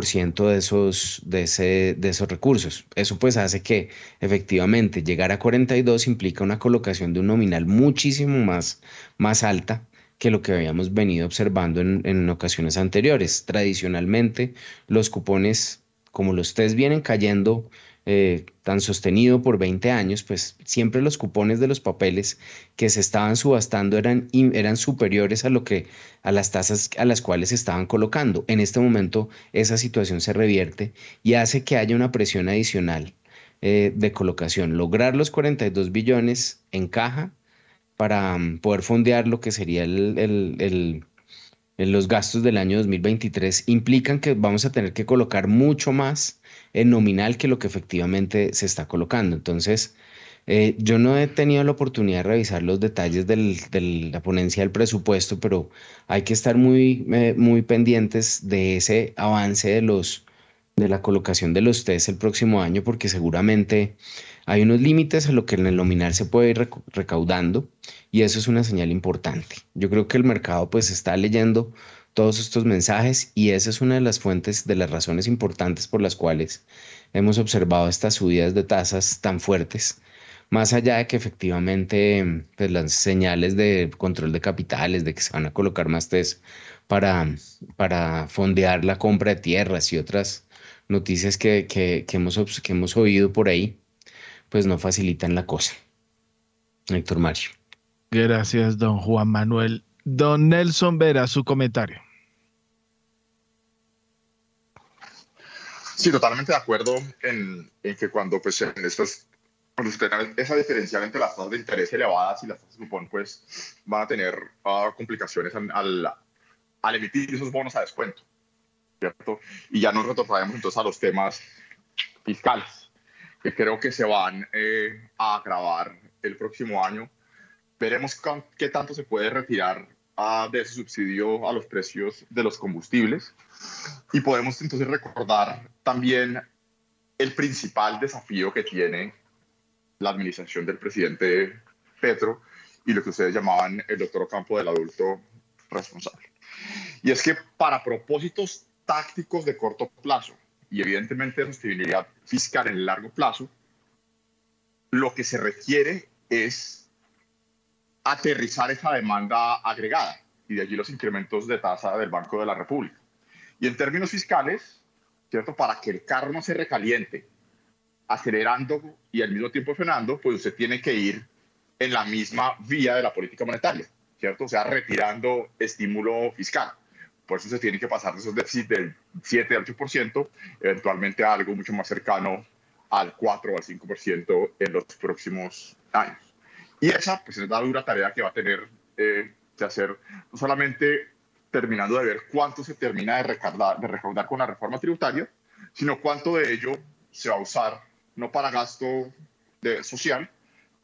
de esos, de, ese, de esos recursos. Eso pues hace que efectivamente llegar a 42 implica una colocación de un nominal muchísimo más, más alta que lo que habíamos venido observando en, en ocasiones anteriores. Tradicionalmente los cupones, como los test vienen cayendo eh, tan sostenido por 20 años, pues siempre los cupones de los papeles que se estaban subastando eran, eran superiores a lo que a las tasas a las cuales se estaban colocando. En este momento esa situación se revierte y hace que haya una presión adicional eh, de colocación. Lograr los 42 billones en caja para um, poder fondear lo que sería el, los gastos del año 2023 implican que vamos a tener que colocar mucho más en nominal que lo que efectivamente se está colocando. Entonces, eh, yo no he tenido la oportunidad de revisar los detalles de la ponencia del presupuesto, pero hay que estar muy, eh, muy pendientes de ese avance de, los, de la colocación de los test el próximo año, porque seguramente hay unos límites a lo que en el nominal se puede ir recaudando y eso es una señal importante. Yo creo que el mercado pues está leyendo todos estos mensajes y esa es una de las fuentes, de las razones importantes por las cuales hemos observado estas subidas de tasas tan fuertes, más allá de que efectivamente pues, las señales de control de capitales, de que se van a colocar más test para, para fondear la compra de tierras y otras noticias que, que, hemos, que hemos oído por ahí, pues no facilitan la cosa. Héctor Mario. Gracias, don Juan Manuel. Don Nelson Vera, su comentario. Sí, totalmente de acuerdo en, en que cuando pues en estas cuando se tenga esa diferencial entre las tasas de interés elevadas y las tasas de cupón, pues van a tener uh, complicaciones al, al, emitir esos bonos a descuento, ¿cierto? Y ya nos retornaremos entonces a los temas fiscales, que creo que se van eh, a agravar el próximo año. Veremos qué tanto se puede retirar uh, de ese subsidio a los precios de los combustibles y podemos entonces recordar también el principal desafío que tiene la administración del presidente Petro y lo que ustedes llamaban el doctor campo del adulto responsable. Y es que para propósitos tácticos de corto plazo y evidentemente de sostenibilidad fiscal en el largo plazo, lo que se requiere es aterrizar esa demanda agregada y de allí los incrementos de tasa del Banco de la República. Y en términos fiscales, ¿cierto? Para que el carro no se recaliente acelerando y al mismo tiempo frenando, pues usted tiene que ir en la misma vía de la política monetaria, ¿cierto? O sea, retirando estímulo fiscal. Por eso se tiene que pasar de esos déficits del 7 al 8%, eventualmente a algo mucho más cercano al 4 o al 5% en los próximos años. Y esa pues, es la dura tarea que va a tener eh, que hacer, no solamente terminando de ver cuánto se termina de recaudar, de recaudar con la reforma tributaria, sino cuánto de ello se va a usar no para gasto de, social,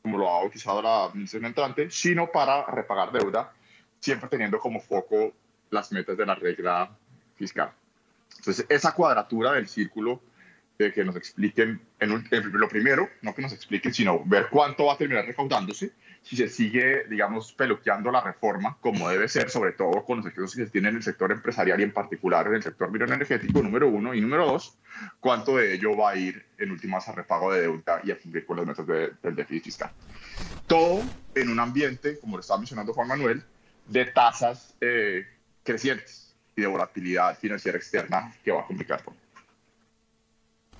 como lo ha bautizado la administración entrante, sino para repagar deuda, siempre teniendo como foco las metas de la regla fiscal. Entonces, esa cuadratura del círculo de que nos expliquen, en, en, lo primero, no que nos expliquen, sino ver cuánto va a terminar recaudándose si se sigue, digamos, peluqueando la reforma como debe ser, sobre todo con los efectos que se tienen en el sector empresarial y en particular en el sector energético, número uno, y número dos, cuánto de ello va a ir en últimas a repago de deuda y a cumplir con las metas del déficit fiscal. Todo en un ambiente, como lo estaba mencionando Juan Manuel, de tasas eh, crecientes y de volatilidad financiera externa que va a complicar todo.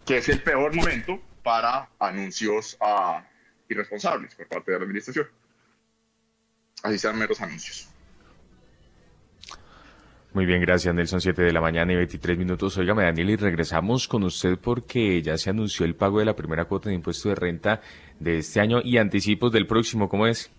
Que es el peor momento para anuncios a irresponsables por parte de la administración. Así sean meros anuncios. Muy bien, gracias Nelson, 7 de la mañana y 23 minutos. Óigame Daniel y regresamos con usted porque ya se anunció el pago de la primera cuota de impuesto de renta de este año y anticipos del próximo, ¿cómo es?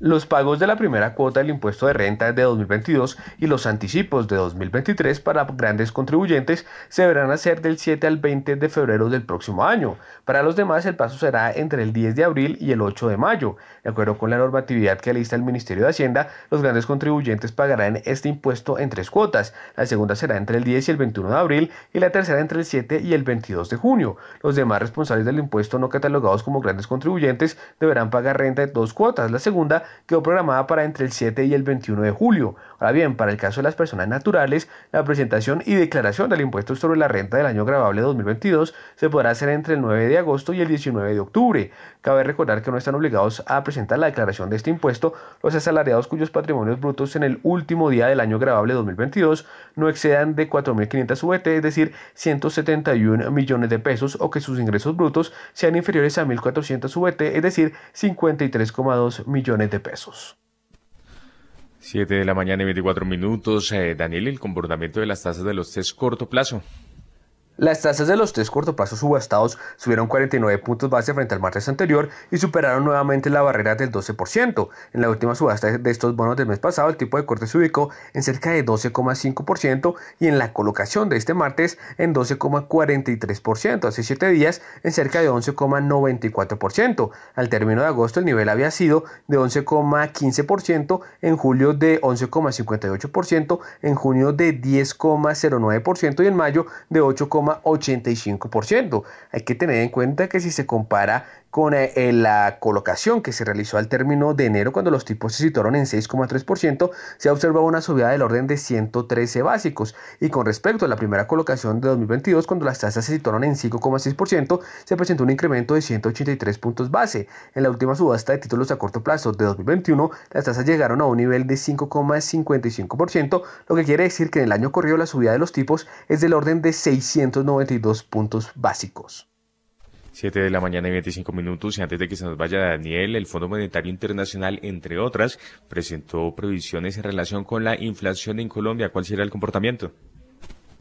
Los pagos de la primera cuota del impuesto de renta de 2022 y los anticipos de 2023 para grandes contribuyentes se deberán hacer del 7 al 20 de febrero del próximo año. Para los demás el paso será entre el 10 de abril y el 8 de mayo. De acuerdo con la normatividad que alista el Ministerio de Hacienda, los grandes contribuyentes pagarán este impuesto en tres cuotas. La segunda será entre el 10 y el 21 de abril y la tercera entre el 7 y el 22 de junio. Los demás responsables del impuesto no catalogados como grandes contribuyentes deberán pagar renta de dos cuotas. La segunda quedó programada para entre el 7 y el 21 de julio. Ahora bien, para el caso de las personas naturales, la presentación y declaración del impuesto sobre la renta del año grabable 2022 se podrá hacer entre el 9 de agosto y el 19 de octubre. Cabe recordar que no están obligados a presentar la declaración de este impuesto los asalariados cuyos patrimonios brutos en el último día del año grabable 2022 no excedan de 4.500 VT, es decir, 171 millones de pesos, o que sus ingresos brutos sean inferiores a 1.400 VT, es decir, 53,2 millones de pesos. 7 de la mañana y 24 minutos. Eh, Daniel, el comportamiento de las tasas de los test corto plazo. Las tasas de los tres cortoplazos subastados subieron 49 puntos base frente al martes anterior y superaron nuevamente la barrera del 12%. En la última subasta de estos bonos del mes pasado, el tipo de corte se ubicó en cerca de 12,5% y en la colocación de este martes en 12,43%. Hace 7 días en cerca de 11,94%. Al término de agosto el nivel había sido de 11,15%, en julio de 11,58%, en junio de 10,09% y en mayo de 8, 85%. Hay que tener en cuenta que si se compara con eh, eh, la colocación que se realizó al término de enero cuando los tipos se situaron en 6,3%, se ha observado una subida del orden de 113 básicos y con respecto a la primera colocación de 2022 cuando las tasas se situaron en 5,6%, se presentó un incremento de 183 puntos base. En la última subasta de títulos a corto plazo de 2021, las tasas llegaron a un nivel de 5,55%, lo que quiere decir que en el año corrido la subida de los tipos es del orden de 692 puntos básicos. 7 de la mañana y 25 minutos y antes de que se nos vaya Daniel, el Fondo Monetario Internacional, entre otras, presentó previsiones en relación con la inflación en Colombia. ¿Cuál será el comportamiento?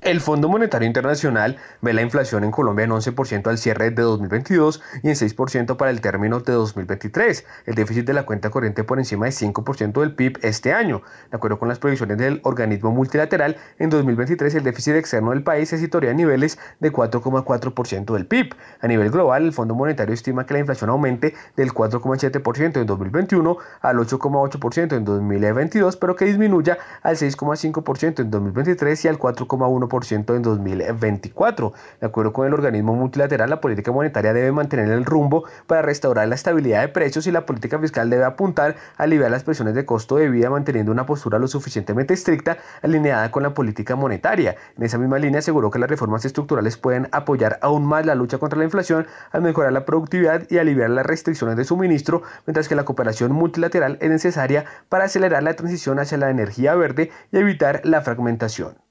El Fondo Monetario Internacional ve la inflación en Colombia en 11% al cierre de 2022 y en 6% para el término de 2023. El déficit de la cuenta corriente por encima de 5% del PIB este año. De acuerdo con las proyecciones del organismo multilateral, en 2023 el déficit externo del país se situaría a niveles de 4,4% del PIB. A nivel global, el Fondo Monetario estima que la inflación aumente del 4,7% en 2021 al 8,8% en 2022, pero que disminuya al 6,5% en 2023 y al 4,1% en 2024. De acuerdo con el organismo multilateral, la política monetaria debe mantener el rumbo para restaurar la estabilidad de precios y la política fiscal debe apuntar a aliviar las presiones de costo de vida manteniendo una postura lo suficientemente estricta alineada con la política monetaria. En esa misma línea aseguró que las reformas estructurales pueden apoyar aún más la lucha contra la inflación al mejorar la productividad y aliviar las restricciones de suministro, mientras que la cooperación multilateral es necesaria para acelerar la transición hacia la energía verde y evitar la fragmentación.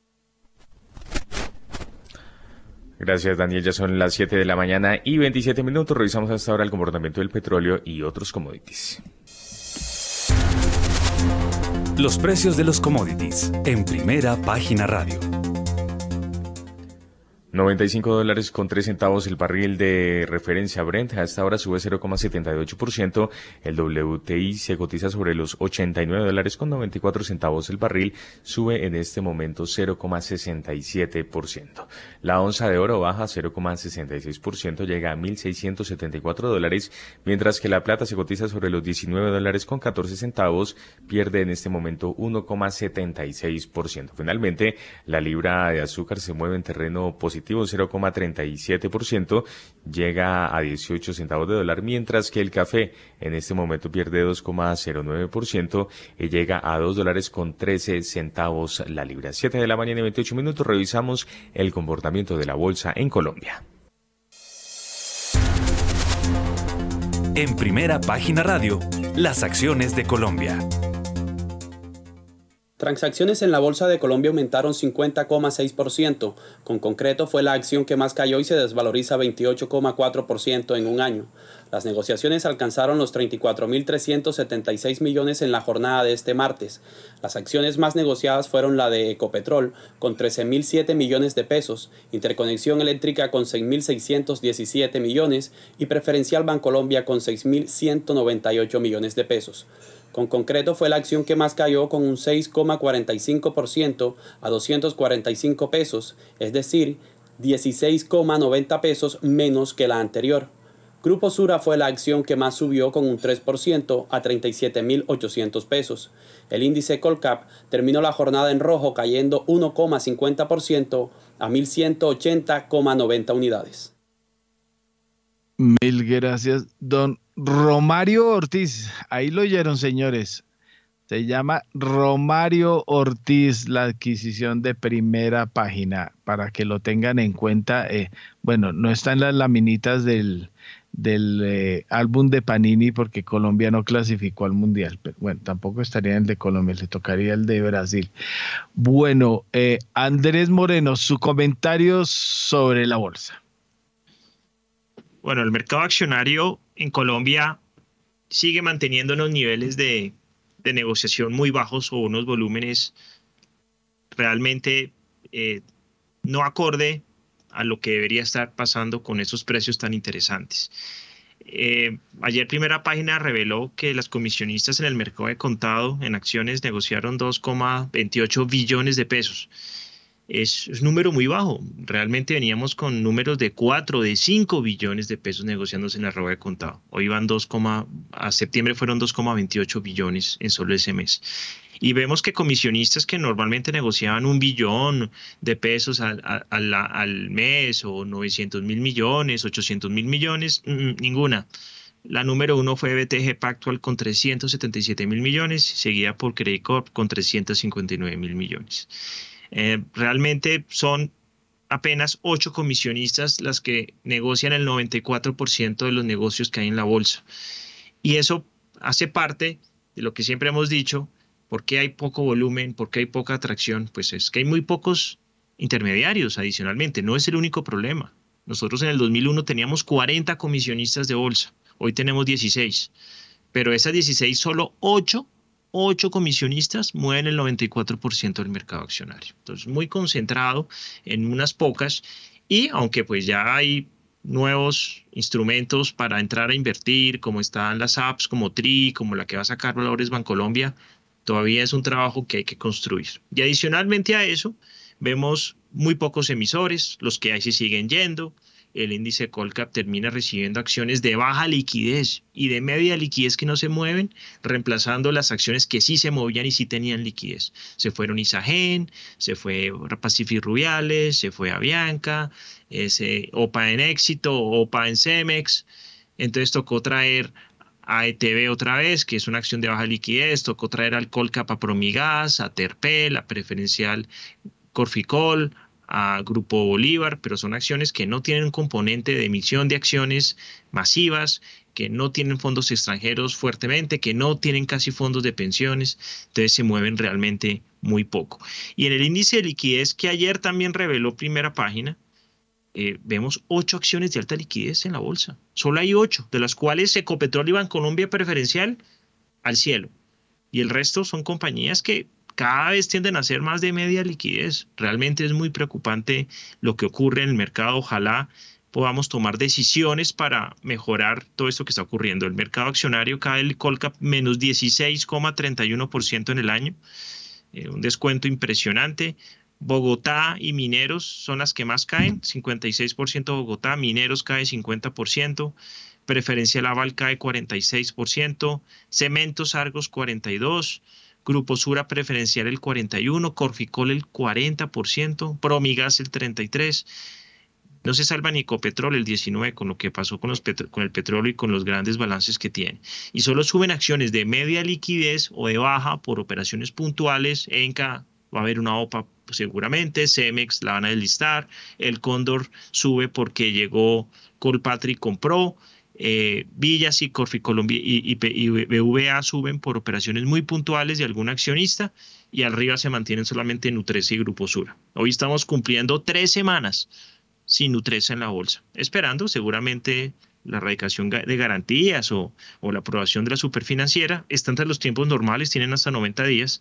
Gracias, Daniel. Ya son las 7 de la mañana y 27 minutos. Revisamos hasta ahora el comportamiento del petróleo y otros commodities. Los precios de los commodities en primera página radio. 95 dólares con 3 centavos el barril de referencia Brent. A esta hora sube 0,78%. El WTI se cotiza sobre los 89 dólares con 94 centavos el barril. Sube en este momento 0,67%. La onza de oro baja 0,66%. Llega a 1.674 dólares. Mientras que la plata se cotiza sobre los 19 dólares con 14 centavos. Pierde en este momento 1,76%. Finalmente, la libra de azúcar se mueve en terreno positivo 0,37%, llega a 18 centavos de dólar, mientras que el café en este momento pierde 2,09% y llega a 2 dólares con 13 centavos la libra. 7 de la mañana y 28 minutos revisamos el comportamiento de la bolsa en Colombia. En primera página radio, las acciones de Colombia. Transacciones en la Bolsa de Colombia aumentaron 50,6%. Con concreto fue la acción que más cayó y se desvaloriza 28,4% en un año. Las negociaciones alcanzaron los 34.376 millones en la jornada de este martes. Las acciones más negociadas fueron la de Ecopetrol con 13.007 millones de pesos, Interconexión Eléctrica con 6.617 millones y Preferencial Bancolombia con 6.198 millones de pesos. Con concreto fue la acción que más cayó con un 6,45% a 245 pesos, es decir, 16,90 pesos menos que la anterior. Grupo Sura fue la acción que más subió con un 3% a 37.800 pesos. El índice Colcap terminó la jornada en rojo cayendo 1,50% a 1.180,90 unidades. Mil gracias, don Romario Ortiz. Ahí lo oyeron, señores. Se llama Romario Ortiz, la adquisición de primera página, para que lo tengan en cuenta. Eh, bueno, no están las laminitas del, del eh, álbum de Panini porque Colombia no clasificó al Mundial. Pero bueno, tampoco estaría el de Colombia, le tocaría el de Brasil. Bueno, eh, Andrés Moreno, su comentario sobre la bolsa. Bueno, el mercado accionario en Colombia sigue manteniendo unos niveles de, negociación muy bajos o unos volúmenes realmente eh, no acorde a lo que debería estar pasando con esos precios tan interesantes. Eh, ayer primera página reveló que las comisionistas en el mercado de contado en acciones negociaron 2,28 billones de pesos es, un número muy bajo. Realmente veníamos con números de 4, de 5 billones de pesos negociándose en la roba de contado. Hoy van 2, a septiembre fueron 2,28 billones en solo ese mes. Y vemos que comisionistas que normalmente negociaban un billón de pesos al, al mes o 900 mil millones, 800 mil millones, mm, ninguna. La número uno fue BTG Pactual con 377 mil millones, seguida por Credit Corp con 359 mil millones. Eh, realmente son apenas ocho comisionistas las que negocian el 94% de los negocios que hay en la bolsa. Y eso hace parte de lo que siempre hemos dicho, ¿por qué hay poco volumen? ¿Por qué hay poca atracción? Pues es que hay muy pocos intermediarios adicionalmente, no es el único problema. Nosotros en el 2001 teníamos 40 comisionistas de bolsa, hoy tenemos 16, pero esas 16 solo 8 ocho comisionistas mueven el 94% del mercado accionario. Entonces, muy concentrado en unas pocas y aunque pues ya hay nuevos instrumentos para entrar a invertir, como están las apps como TRI, como la que va a sacar Valores Bancolombia, todavía es un trabajo que hay que construir. Y adicionalmente a eso, vemos muy pocos emisores, los que ahí sí siguen yendo, el índice Colcap termina recibiendo acciones de baja liquidez y de media liquidez que no se mueven, reemplazando las acciones que sí se movían y sí tenían liquidez. Se fueron Isagen, se fue Pacific Rubiales, se fue Avianca, ese OPA en Éxito, OPA en Cemex. Entonces tocó traer a ETB otra vez, que es una acción de baja liquidez, tocó traer al Colcap a Promigas, a Terpel, a Preferencial Corficol, a Grupo Bolívar, pero son acciones que no tienen un componente de emisión de acciones masivas, que no tienen fondos extranjeros fuertemente, que no tienen casi fondos de pensiones, entonces se mueven realmente muy poco. Y en el índice de liquidez que ayer también reveló primera página, eh, vemos ocho acciones de alta liquidez en la bolsa. Solo hay ocho, de las cuales Ecopetrol y Bancolombia preferencial al cielo. Y el resto son compañías que cada vez tienden a ser más de media liquidez. Realmente es muy preocupante lo que ocurre en el mercado. Ojalá podamos tomar decisiones para mejorar todo esto que está ocurriendo. El mercado accionario cae el Colcap menos 16,31% en el año, eh, un descuento impresionante. Bogotá y Mineros son las que más caen, 56% Bogotá, Mineros cae 50%, Preferencial Aval cae 46%, Cementos Argos 42%, Grupo Sura preferencial el 41%, Corficol el 40%, Promigas el 33%. No se salva ni Ecopetrol el 19 con lo que pasó con, los con el petróleo y con los grandes balances que tiene. Y solo suben acciones de media liquidez o de baja por operaciones puntuales. Enca va a haber una OPA seguramente, Cemex la van a deslistar, el Cóndor sube porque llegó Colpatri compró, eh, Villas y Corficolombia y, y, y, BVA suben por operaciones muy puntuales de algún accionista y arriba se mantienen solamente Nutresa y Grupo Sura. Hoy estamos cumpliendo tres semanas sin Nutresa en la bolsa, esperando seguramente la erradicación de garantías o, la aprobación de la superfinanciera, están entre los tiempos normales, tienen hasta 90 días,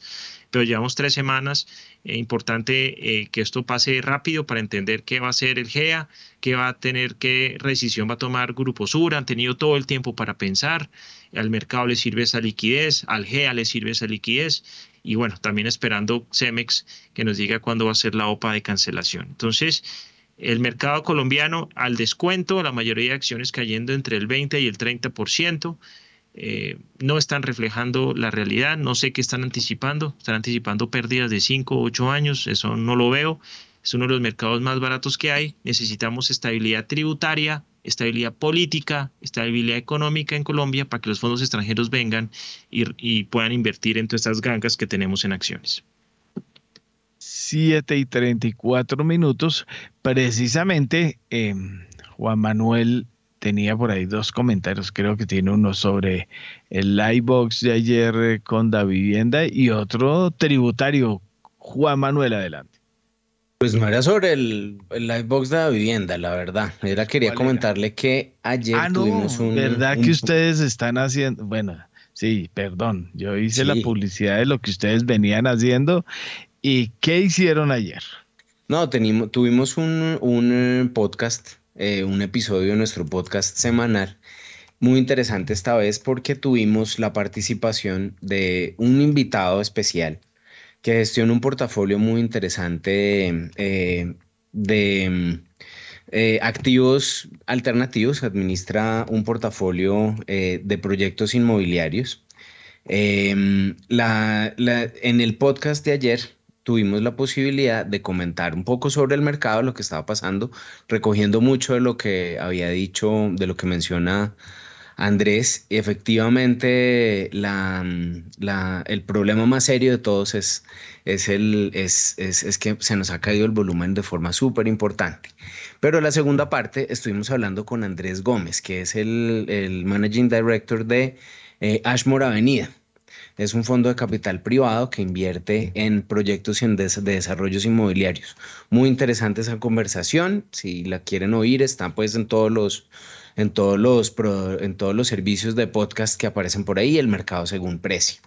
pero llevamos tres semanas. Es importante eh, que esto pase rápido para entender qué va a hacer el GEA, qué va a tener, qué decisión va a tomar Grupo Sur. Han tenido todo el tiempo para pensar. Al mercado le sirve esa liquidez, al GEA le sirve esa liquidez. Y bueno, también esperando Cemex que nos diga cuándo va a ser la OPA de cancelación. Entonces, el mercado colombiano al descuento, la mayoría de acciones cayendo entre el 20 y el 30%, eh, no están reflejando la realidad, no sé qué están anticipando, están anticipando pérdidas de 5 o 8 años, eso no lo veo, es uno de los mercados más baratos que hay, necesitamos estabilidad tributaria, estabilidad política, estabilidad económica en Colombia para que los fondos extranjeros vengan y, y puedan invertir en todas estas gangas que tenemos en acciones. 7 y 34 minutos. Precisamente, eh, Juan Manuel tenía por ahí dos comentarios. Creo que tiene uno sobre el live box de ayer eh, con la vivienda y otro tributario. Juan Manuel, adelante. Pues no era sobre el, el live box de la vivienda, la verdad. Era quería comentarle que ayer ah, tuvimos un. ¿Verdad que ustedes están haciendo? Bueno, sí, perdón. Yo hice la publicidad de lo que ustedes venían haciendo ¿Y qué hicieron ayer? No, tuvimos un, un podcast, eh, un episodio de nuestro podcast semanal, muy interesante esta vez porque tuvimos la participación de un invitado especial que gestiona un portafolio muy interesante eh, de eh, activos alternativos, administra un portafolio de proyectos inmobiliarios. Em, la, en el podcast de ayer tuvimos la posibilidad de comentar un poco sobre el mercado, lo que estaba pasando, recogiendo mucho de lo que había dicho, de lo que menciona Andrés. Efectivamente, la, el problema más serio de todos es, es, el, es, es, que se nos ha caído el volumen de forma súper importante. Pero la segunda parte, estuvimos hablando con Andrés Gómez, que es el, el Managing Director de eh, Ashmore Avenida. Es un fondo de capital privado que invierte en proyectos de desarrollos inmobiliarios. Muy interesante esa conversación. Si la quieren oír, está pues en todos los en todos los en todos los servicios de podcast que aparecen por ahí, el mercado según precio.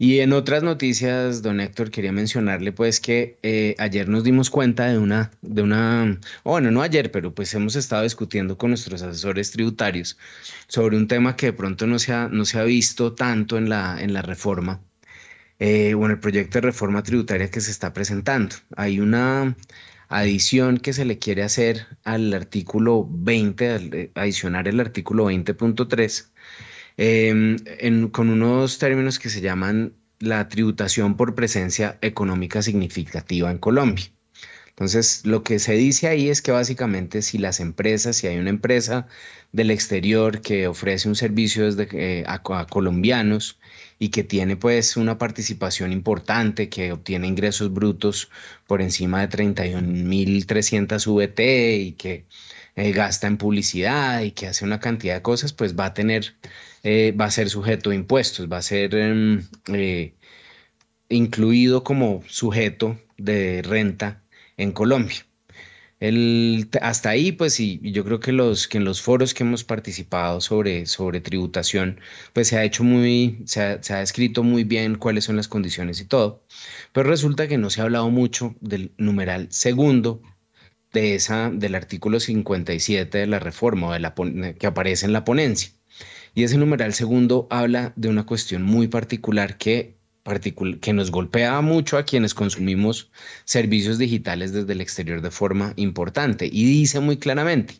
Y en otras noticias, don Héctor, quería mencionarle pues que eh, ayer nos dimos cuenta de una, de una, bueno, no ayer, pero pues hemos estado discutiendo con nuestros asesores tributarios sobre un tema que de pronto no se ha, no se ha visto tanto en la, en la reforma eh, o en el proyecto de reforma tributaria que se está presentando. Hay una adición que se le quiere hacer al artículo 20, eh, adicionar el artículo 20.3 Em, con unos términos que se llaman la tributación por presencia económica significativa en Colombia. Entonces, lo que se dice ahí es que básicamente si las empresas, si hay una empresa del exterior que ofrece un servicio desde, eh, a, colombianos y que tiene pues una participación importante, que obtiene ingresos brutos por encima de 31.300 VT y que eh, gasta en publicidad y que hace una cantidad de cosas, pues va a tener eh, va a ser sujeto de impuestos, va a ser em, eh, incluido como sujeto de renta en Colombia. El, hasta ahí, pues sí, yo creo que, los, que en los foros que hemos participado sobre, sobre tributación, pues se ha hecho muy, se ha, se ha escrito muy bien cuáles son las condiciones y todo, pero resulta que no se ha hablado mucho del numeral segundo de esa, del artículo 57 de la reforma de la, que aparece en la ponencia. Y ese numeral segundo habla de una cuestión muy particular que, nos golpea mucho a quienes consumimos servicios digitales desde el exterior de forma importante. Y dice muy claramente,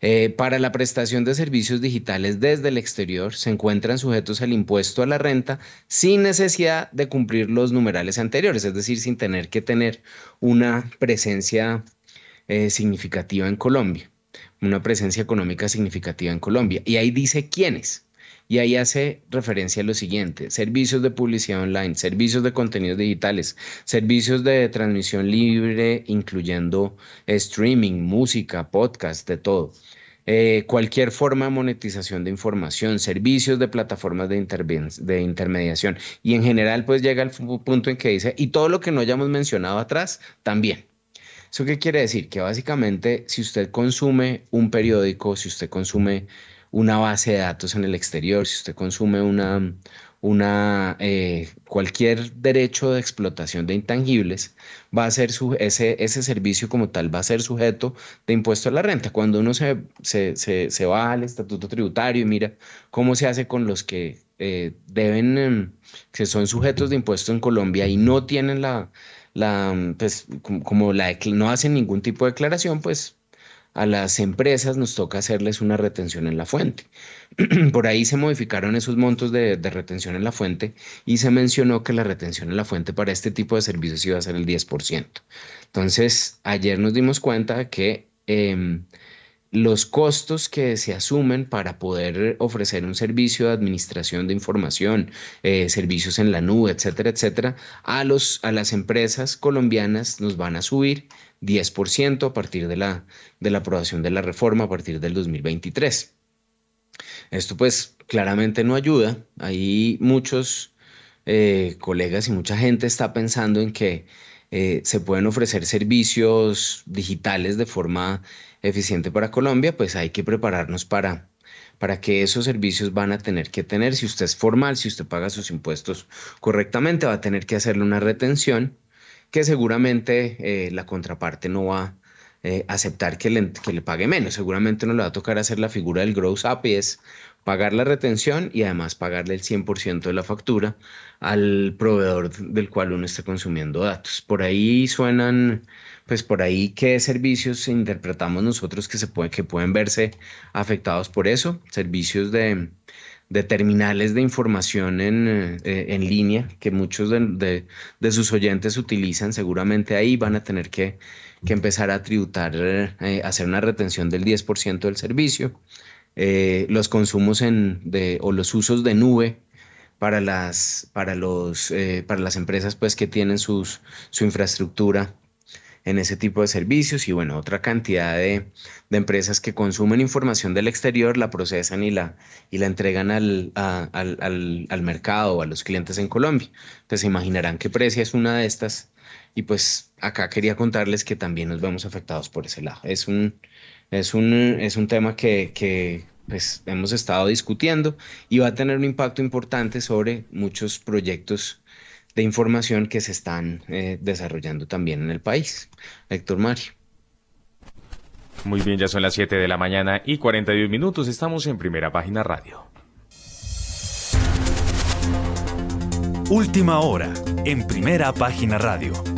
eh, para la prestación de servicios digitales desde el exterior se encuentran sujetos al impuesto a la renta sin necesidad de cumplir los numerales anteriores, es decir, sin tener que tener una presencia eh, significativa en Colombia una presencia económica significativa en Colombia. Y ahí dice quiénes. Y ahí hace referencia a lo siguiente, servicios de publicidad online, servicios de contenidos digitales, servicios de transmisión libre, incluyendo streaming, música, podcast, de todo. Eh, cualquier forma de monetización de información, servicios de plataformas de, de intermediación. Y en general, pues llega al punto en que dice, y todo lo que no hayamos mencionado atrás, también. ¿Eso qué quiere decir? Que básicamente si usted consume un periódico, si usted consume una base de datos en el exterior, si usted consume una, una, eh, cualquier derecho de explotación de intangibles, va a ser su, ese, ese servicio como tal va a ser sujeto de impuesto a la renta. Cuando uno se, se, se, va al estatuto tributario y mira cómo se hace con los que eh, deben, em, que son sujetos de impuesto en Colombia y no tienen la, la, pues, como la, no hacen ningún tipo de declaración, pues a las empresas nos toca hacerles una retención en la fuente. Por ahí se modificaron esos montos de, retención en la fuente y se mencionó que la retención en la fuente para este tipo de servicios iba a ser el 10%. Entonces, ayer nos dimos cuenta que em, los costos que se asumen para poder ofrecer un servicio de administración de información, eh, servicios en la nube, etcétera, etcétera, a, los, a las empresas colombianas nos van a subir 10% a partir de la, de la aprobación de la reforma a partir del 2023. Esto pues claramente no ayuda. Hay muchos eh, colegas y mucha gente está pensando en que eh, se pueden ofrecer servicios digitales de forma eficiente para Colombia, pues hay que prepararnos para, para que esos servicios van a tener que tener, si usted es formal, si usted paga sus impuestos correctamente, va a tener que hacerle una retención que seguramente eh, la contraparte no va a eh, aceptar que le, que le pague menos. Seguramente no le va a tocar hacer la figura del gross up es pagar la retención y además pagarle el 100% de la factura al proveedor del cual uno esté consumiendo datos. Por ahí suenan pues por ahí qué servicios interpretamos nosotros que, se puede, que pueden verse afectados por eso, servicios de, terminales de información en, eh, en línea que muchos de, sus oyentes utilizan, seguramente ahí van a tener que, empezar a tributar, eh, hacer una retención del 10% del servicio. Eh, los consumos en, de, o los usos de nube para las, para los, para las empresas pues, que tienen sus, su infraestructura en ese tipo de servicios y bueno, otra cantidad de, empresas que consumen información del exterior, la procesan y la, y la entregan al, al, mercado o a los clientes en Colombia. Pues se imaginarán que Precia es una de estas y pues acá quería contarles que también nos vemos afectados por ese lado. Es un, es un, es un tema que, pues hemos estado discutiendo y va a tener un impacto importante sobre muchos proyectos de información que se están eh, desarrollando también en el país. Héctor Mario. Muy bien, ya son las 7 de la mañana y 41 minutos. Estamos en primera página radio. Última hora, en primera página radio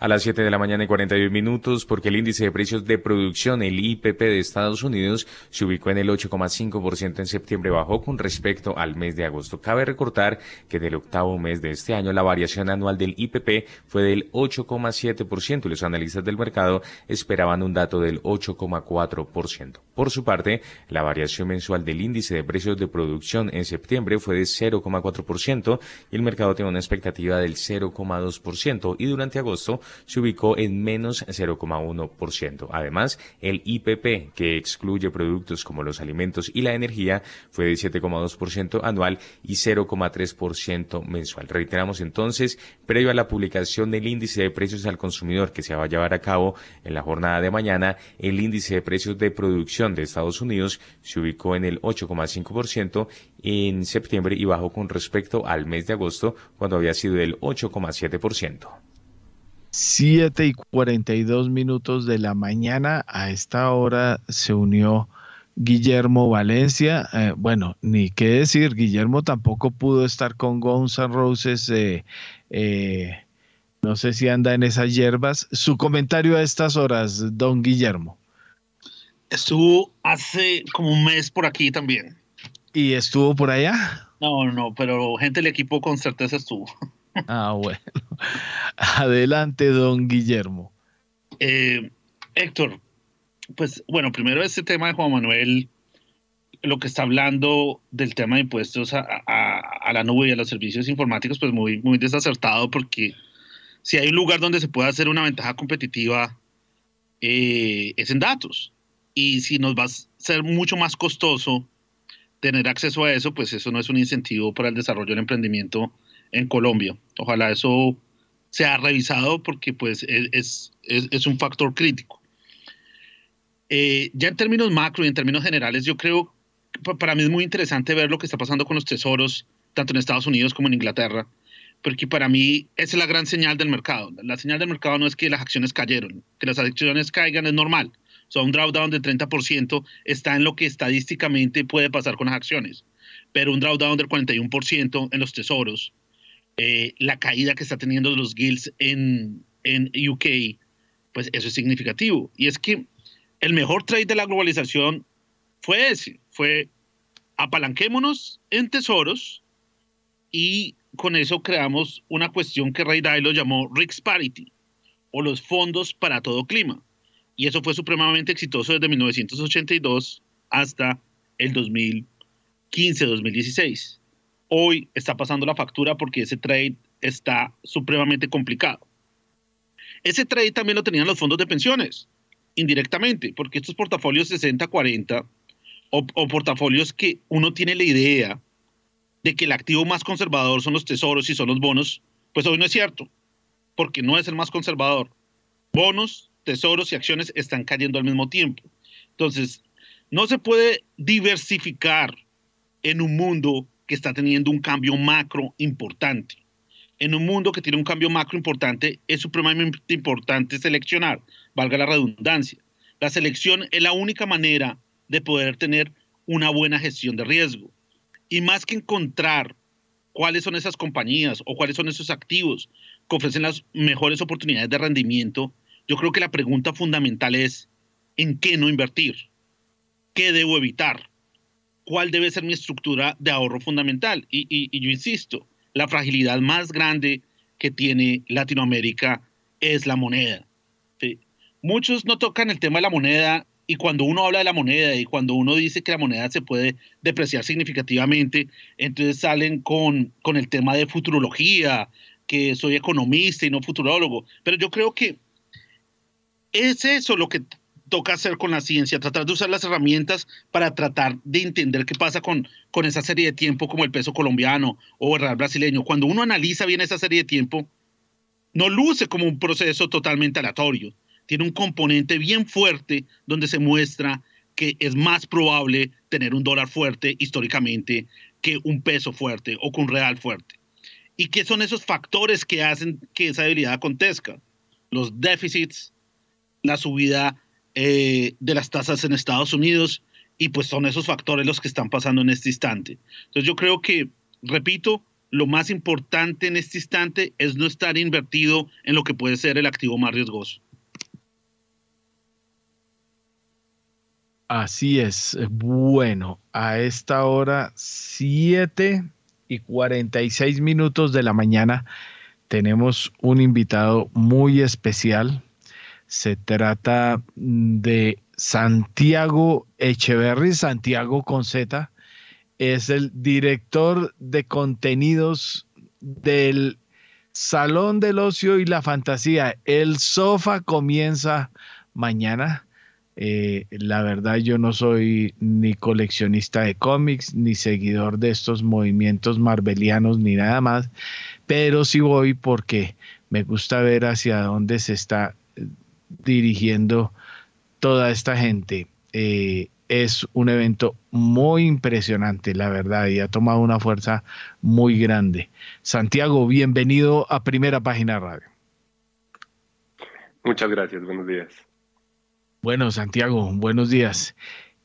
a las 7 de la mañana y 41 minutos porque el índice de precios de producción, el IPP de Estados Unidos, se ubicó en el 8,5% en septiembre, bajó con respecto al mes de agosto. Cabe recordar que del octavo mes de este año la variación anual del IPP fue del 8,7% y los analistas del mercado esperaban un dato del 8,4%. Por su parte, la variación mensual del índice de precios de producción en septiembre fue de 0,4% y el mercado tiene una expectativa del 0,2% y durante agosto se ubicó en menos 0,1%. Además, el IPP, que excluye productos como los alimentos y la energía, fue de 7,2% anual y 0,3% mensual. Reiteramos entonces, previo a la publicación del índice de precios al consumidor que se va a llevar a cabo en la jornada de mañana, el índice de precios de producción de Estados Unidos se ubicó en el 8,5% en septiembre y bajó con respecto al mes de agosto, cuando había sido del 8,7%. 7 y 42 minutos de la mañana. A esta hora se unió Guillermo Valencia. Eh, bueno, ni qué decir, Guillermo tampoco pudo estar con Guns N' Roses. Eh, eh, no sé si anda en esas hierbas. Su comentario a estas horas, don Guillermo. Estuvo hace como un mes por aquí también. ¿Y estuvo por allá? No, no, pero gente del equipo con certeza estuvo. Ah, bueno. Adelante, don Guillermo. Eh, Héctor, pues bueno, primero este tema de Juan Manuel, lo que está hablando del tema de impuestos a, la nube y a los servicios informáticos, pues muy, muy desacertado porque si hay un lugar donde se puede hacer una ventaja competitiva, eh, es en datos. Y si nos va a ser mucho más costoso tener acceso a eso, pues eso no es un incentivo para el desarrollo del emprendimiento en Colombia. Ojalá eso sea revisado porque pues es, es, un factor crítico. Eh, ya en términos macro y en términos generales, yo creo que para mí es muy interesante ver lo que está pasando con los tesoros, tanto en Estados Unidos como en Inglaterra, porque para mí esa es la gran señal del mercado. La señal del mercado no es que las acciones cayeron, que las acciones caigan es normal. O sea, un drawdown del 30% está en lo que estadísticamente puede pasar con las acciones, pero un drawdown del 41% en los tesoros eh, la caída que está teniendo los guilds en, en UK, pues eso es significativo. Y es que el mejor trade de la globalización fue ese, fue apalanquémonos en tesoros y con eso creamos una cuestión que Ray Dalio llamó Risk Parity o los fondos para todo clima. Y eso fue supremamente exitoso desde 1982 hasta el 2015-2016 hoy está pasando la factura porque ese trade está supremamente complicado. Ese trade también lo tenían los fondos de pensiones, indirectamente, porque estos portafolios 60-40 o, o, portafolios que uno tiene la idea de que el activo más conservador son los tesoros y son los bonos, pues hoy no es cierto, porque no es el más conservador. Bonos, tesoros y acciones están cayendo al mismo tiempo. Entonces, no se puede diversificar en un mundo que está teniendo un cambio macro importante. En un mundo que tiene un cambio macro importante, es supremamente importante seleccionar, valga la redundancia. La selección es la única manera de poder tener una buena gestión de riesgo. Y más que encontrar cuáles son esas compañías o cuáles son esos activos que ofrecen las mejores oportunidades de rendimiento, yo creo que la pregunta fundamental es, ¿en qué no invertir? ¿Qué debo evitar? Cuál debe ser mi estructura de ahorro fundamental. Y, yo insisto, la fragilidad más grande que tiene Latinoamérica es la moneda. Muchos no tocan el tema de la moneda y cuando uno habla de la moneda y cuando uno dice que la moneda se puede depreciar significativamente, entonces salen con, con el tema de futurología, que soy economista y no futurólogo. Pero yo creo que es eso lo que toca hacer con la ciencia, tratar de usar las herramientas para tratar de entender qué pasa con, con esa serie de tiempo como el peso colombiano o el real brasileño. Cuando uno analiza bien esa serie de tiempo, no luce como un proceso totalmente aleatorio. Tiene un componente bien fuerte donde se muestra que es más probable tener un dólar fuerte históricamente que un peso fuerte o que un real fuerte. ¿Y qué son esos factores que hacen que esa debilidad acontezca? Los déficits, la subida eh, de las tasas en Estados Unidos, y pues son esos factores los que están pasando en este instante. Entonces yo creo que, repito, lo más importante en este instante es no estar invertido en lo que puede ser el activo más riesgoso. Así es. Bueno, a esta hora, 7 y 46 minutos de la mañana, tenemos un invitado muy especial. Se trata de Santiago Echeverry, Santiago Conceta, es el director de contenidos del Salón del Ocio y la Fantasía. El sofá comienza mañana. Eh, la verdad yo no soy ni coleccionista de cómics, ni seguidor de estos movimientos marvelianos, ni nada más, pero sí voy porque me gusta ver hacia dónde se está dirigiendo toda esta gente. Eh, es un evento muy impresionante, la verdad, y ha tomado una fuerza muy grande. Santiago, bienvenido a Primera Página Radio. Muchas gracias, buenos días. Bueno, Santiago, buenos días.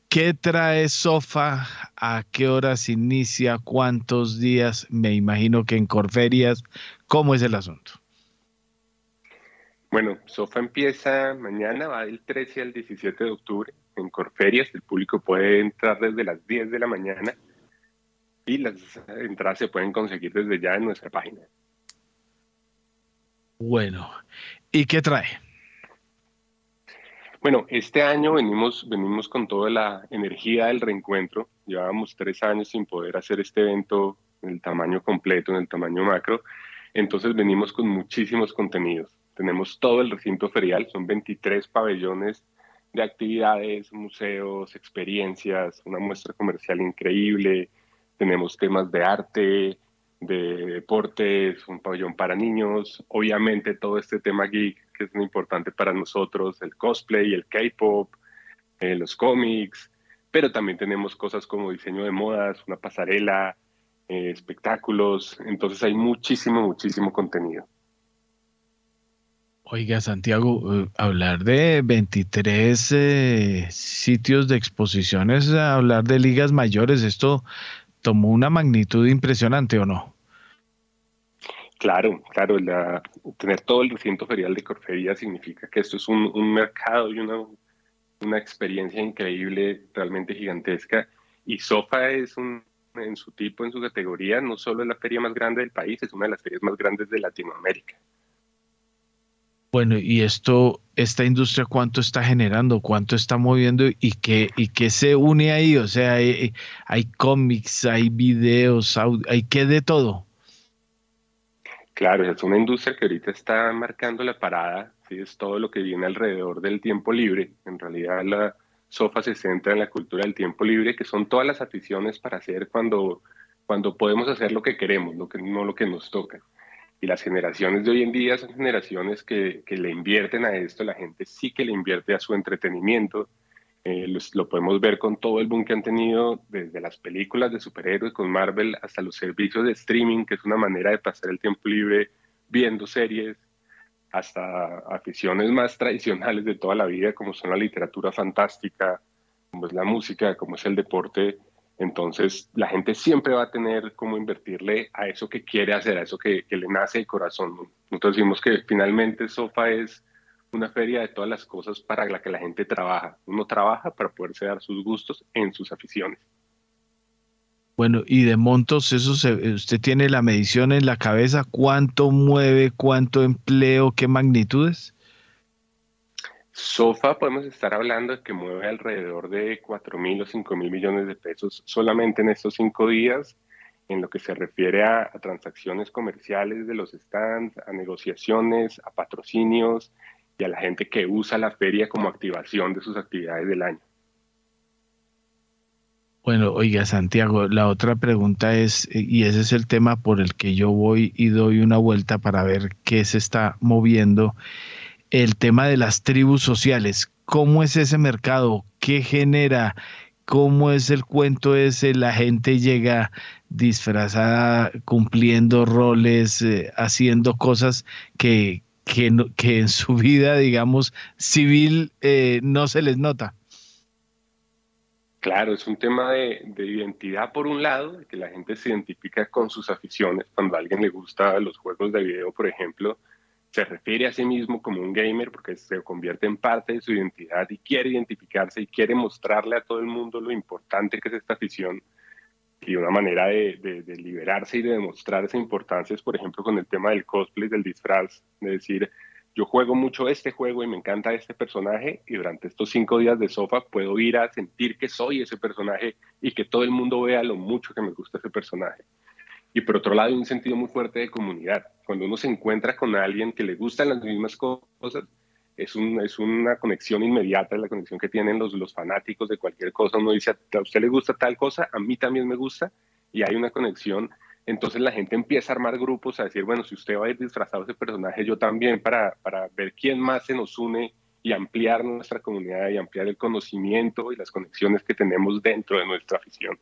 ¿Qué trae SOFA? ¿A qué horas inicia? ¿Cuántos días? Me imagino que en Corferias. ¿Cómo es el asunto? Bueno, SOFA empieza mañana, va del 13 al 17 de octubre en Corferias. El público puede entrar desde las 10 de la mañana y las entradas se pueden conseguir desde ya en nuestra página. Bueno, ¿y qué trae? Bueno, este año venimos, venimos con toda la energía del reencuentro. Llevábamos tres años sin poder hacer este evento en el tamaño completo, en el tamaño macro. Entonces venimos con muchísimos contenidos. Tenemos todo el recinto ferial, son 23 pabellones de actividades, museos, experiencias, una muestra comercial increíble. Tenemos temas de arte, de deportes, un pabellón para niños, obviamente todo este tema geek que es muy importante para nosotros, el cosplay, el K-pop, eh, los cómics, pero también tenemos cosas como diseño de modas, una pasarela, eh, espectáculos, entonces hay muchísimo, muchísimo contenido. Oiga, Santiago, eh, hablar de 23 eh, sitios de exposiciones, hablar de ligas mayores, ¿esto tomó una magnitud impresionante o no? Claro, claro, tener todo el recinto ferial de Corfería significa que esto es un, mercado y una, una, experiencia increíble, realmente gigantesca. Y SOFA es un, en su tipo, en su categoría, no solo es la feria más grande del país, es una de las ferias más grandes de Latinoamérica. Bueno, y esto, esta industria, ¿cuánto está generando? ¿Cuánto está moviendo? ¿Y qué, y qué se une ahí? O sea, hay, cómics, hay videos, hay qué de todo. Claro, es una industria que ahorita está marcando la parada, ¿sí? es todo lo que viene alrededor del tiempo libre. En realidad la SOFA se centra en la cultura del tiempo libre, que son todas las aficiones para hacer cuando, cuando podemos hacer lo que queremos, lo que, no lo que nos toca. Y las generaciones de hoy en día son generaciones que, que le invierten a esto, la gente sí que le invierte a su entretenimiento. Eh, lo podemos ver con todo el boom que han tenido desde las películas de superhéroes con Marvel hasta los servicios de streaming, que es una manera de pasar el tiempo libre viendo series, hasta aficiones más tradicionales de toda la vida, como son la literatura fantástica, como es la música, como es el deporte. Entonces, la gente siempre va a tener como invertirle a eso que quiere hacer, a eso que, le nace el corazón. Nosotros decimos que finalmente Sofa es una feria de todas las cosas para la que la gente trabaja. Uno trabaja para poderse dar sus gustos en sus aficiones. Bueno, y de montos, eso usted tiene la medición en la cabeza, cuánto mueve, cuánto empleo, qué magnitudes. Sofa podemos estar hablando de que mueve alrededor de 4 mil o 5 mil millones de pesos solamente en estos cinco días en lo que se refiere a, transacciones comerciales de los stands, a negociaciones, a patrocinios y a la gente que usa la feria como activación de sus actividades del año. Bueno, oiga Santiago, la otra pregunta es, y ese es el tema por el que yo voy y doy una vuelta para ver qué se está moviendo, el tema de las tribus sociales. ¿Cómo es ese mercado? ¿Qué genera? ¿Cómo es el cuento ese? La gente llega disfrazada, cumpliendo roles, eh, haciendo cosas que, que, en su vida, digamos, civil eh, no se les nota. Claro, es un tema de, de, identidad por un lado, que la gente se identifica con sus aficiones. Cuando a alguien le gusta los juegos de video, por ejemplo, se refiere a sí mismo como un gamer porque se convierte en parte de su identidad y quiere identificarse y quiere mostrarle a todo el mundo lo importante que es esta afición. Y una manera de, de, de liberarse y de demostrar esa importancia es, por ejemplo, con el tema del cosplay, del disfraz, de decir, yo juego mucho este juego y me encanta este personaje y durante estos cinco días de sofá puedo ir a sentir que soy ese personaje y que todo el mundo vea lo mucho que me gusta ese personaje. Y por otro lado, un sentido muy fuerte de comunidad. Cuando uno se encuentra con alguien que le gustan las mismas cosas, es, un, es una conexión inmediata, la conexión que tienen los, los fanáticos de cualquier cosa. Uno dice, a usted le gusta tal cosa, a mí también me gusta, y hay una conexión. Entonces la gente empieza a armar grupos, a decir, bueno, si usted va a ir disfrazado de ese personaje, yo también, para, para ver quién más se nos une y ampliar nuestra comunidad y ampliar el conocimiento y las conexiones que tenemos dentro de nuestra afición.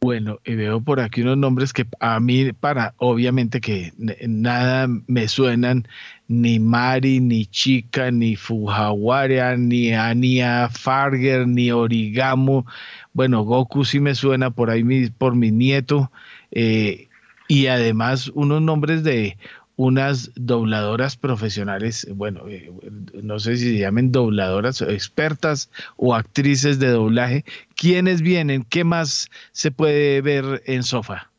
Bueno, y veo por aquí unos nombres que a mí, para, obviamente que nada me suenan, ni Mari, ni Chica, ni Fujiwara, ni Anya Farger, ni Origamo. Bueno, Goku sí me suena por ahí por mi nieto. Eh, y además unos nombres de unas dobladoras profesionales, bueno, eh, no sé si se llamen dobladoras, expertas o actrices de doblaje. ¿Quiénes vienen? ¿Qué más se puede ver en Sofa?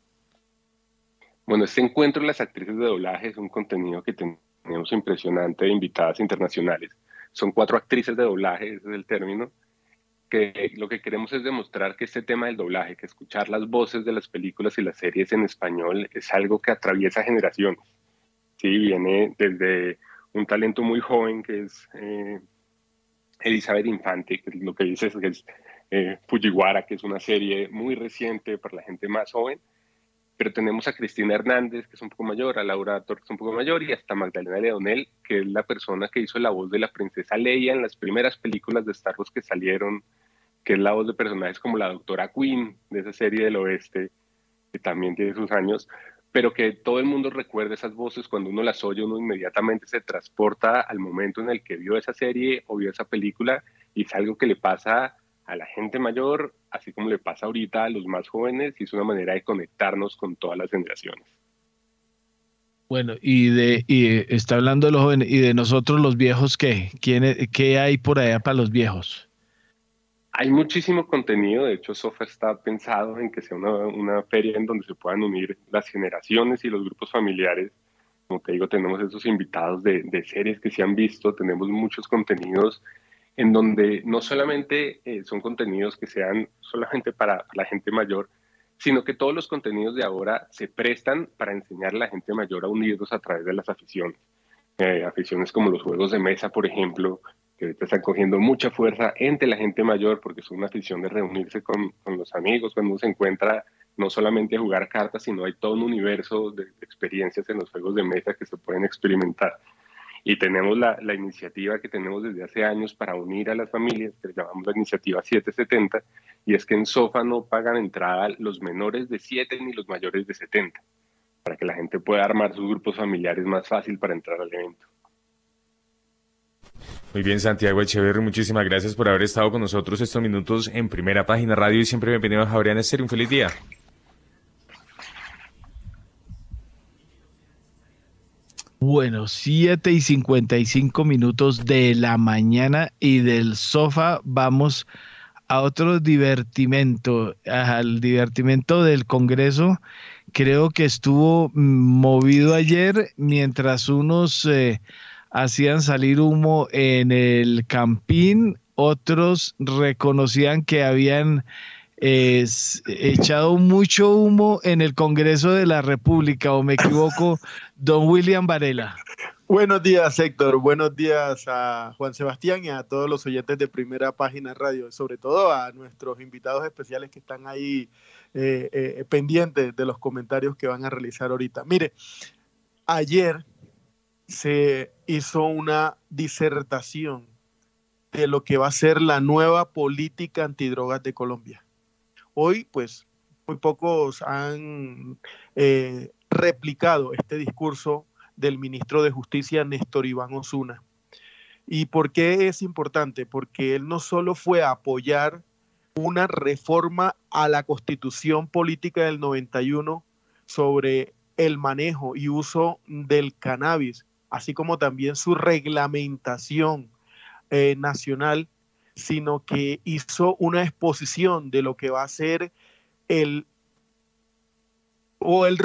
Bueno, este encuentro de las actrices de doblaje es un contenido que tenemos impresionante de invitadas internacionales. Son cuatro actrices de doblaje, ese es el término, que lo que queremos es demostrar que este tema del doblaje, que escuchar las voces de las películas y las series en español es algo que atraviesa generaciones Sí, viene desde un talento muy joven que es eh, Elizabeth Infante, que lo que dice es que es eh, Fujiwara, que es una serie muy reciente para la gente más joven. Pero tenemos a Cristina Hernández, que es un poco mayor, a Laura Torres, un poco mayor, y hasta Magdalena Leonel, que es la persona que hizo la voz de la princesa Leia en las primeras películas de Star Wars que salieron, que es la voz de personajes como la doctora Queen, de esa serie del oeste, que también tiene sus años pero que todo el mundo recuerde esas voces cuando uno las oye, uno inmediatamente se transporta al momento en el que vio esa serie o vio esa película y es algo que le pasa a la gente mayor, así como le pasa ahorita a los más jóvenes y es una manera de conectarnos con todas las generaciones. Bueno, y de y está hablando de los jóvenes y de nosotros los viejos, ¿qué? ¿Qué hay por allá para los viejos? Hay muchísimo contenido, de hecho SOFA está pensado en que sea una, una, feria en donde se puedan unir las generaciones y los grupos familiares. Como te digo, tenemos esos invitados de, series que se han visto, tenemos muchos contenidos en donde no solamente eh, son contenidos que sean solamente para la gente mayor, sino que todos los contenidos de ahora se prestan para enseñar a la gente mayor a unirnos a través de las aficiones. Eh, aficiones como los juegos de mesa, por ejemplo, que ahorita están cogiendo mucha fuerza entre la gente mayor porque es una afición de reunirse con, con, los amigos cuando uno se encuentra no solamente a jugar cartas, sino hay todo un universo de, experiencias en los juegos de mesa que se pueden experimentar. Y tenemos la, la, iniciativa que tenemos desde hace años para unir a las familias, que llamamos la iniciativa 770, y es que en SOFA no pagan entrada los menores de 7 ni los mayores de 70, para que la gente pueda armar sus grupos familiares más fácil para entrar al evento. Muy bien, Santiago Echeverri, muchísimas gracias por haber estado con nosotros estos minutos en Primera Página Radio y siempre bienvenido a Javier Estéreo. Un feliz día. Bueno, 7 y 55 minutos de la mañana y del sofá vamos a otro divertimento, al divertimento del Congreso. Creo que estuvo movido ayer mientras unos... Eh, hacían salir humo en el campín, otros reconocían que habían eh, echado mucho humo en el Congreso de la República, o me equivoco, don William Varela. Buenos días, Héctor. Buenos días a Juan Sebastián y a todos los oyentes de Primera Página Radio, sobre todo a nuestros invitados especiales que están ahí eh, eh, pendientes de los comentarios que van a realizar ahorita. Mire, ayer se hizo una disertación de lo que va a ser la nueva política antidrogas de Colombia. Hoy, pues, muy pocos han eh, replicado este discurso del ministro de Justicia, Néstor Iván Osuna. ¿Y por qué es importante? Porque él no solo fue a apoyar una reforma a la constitución política del 91 sobre el manejo y uso del cannabis, así como también su reglamentación eh, nacional, sino que hizo una exposición de lo que va a ser el o el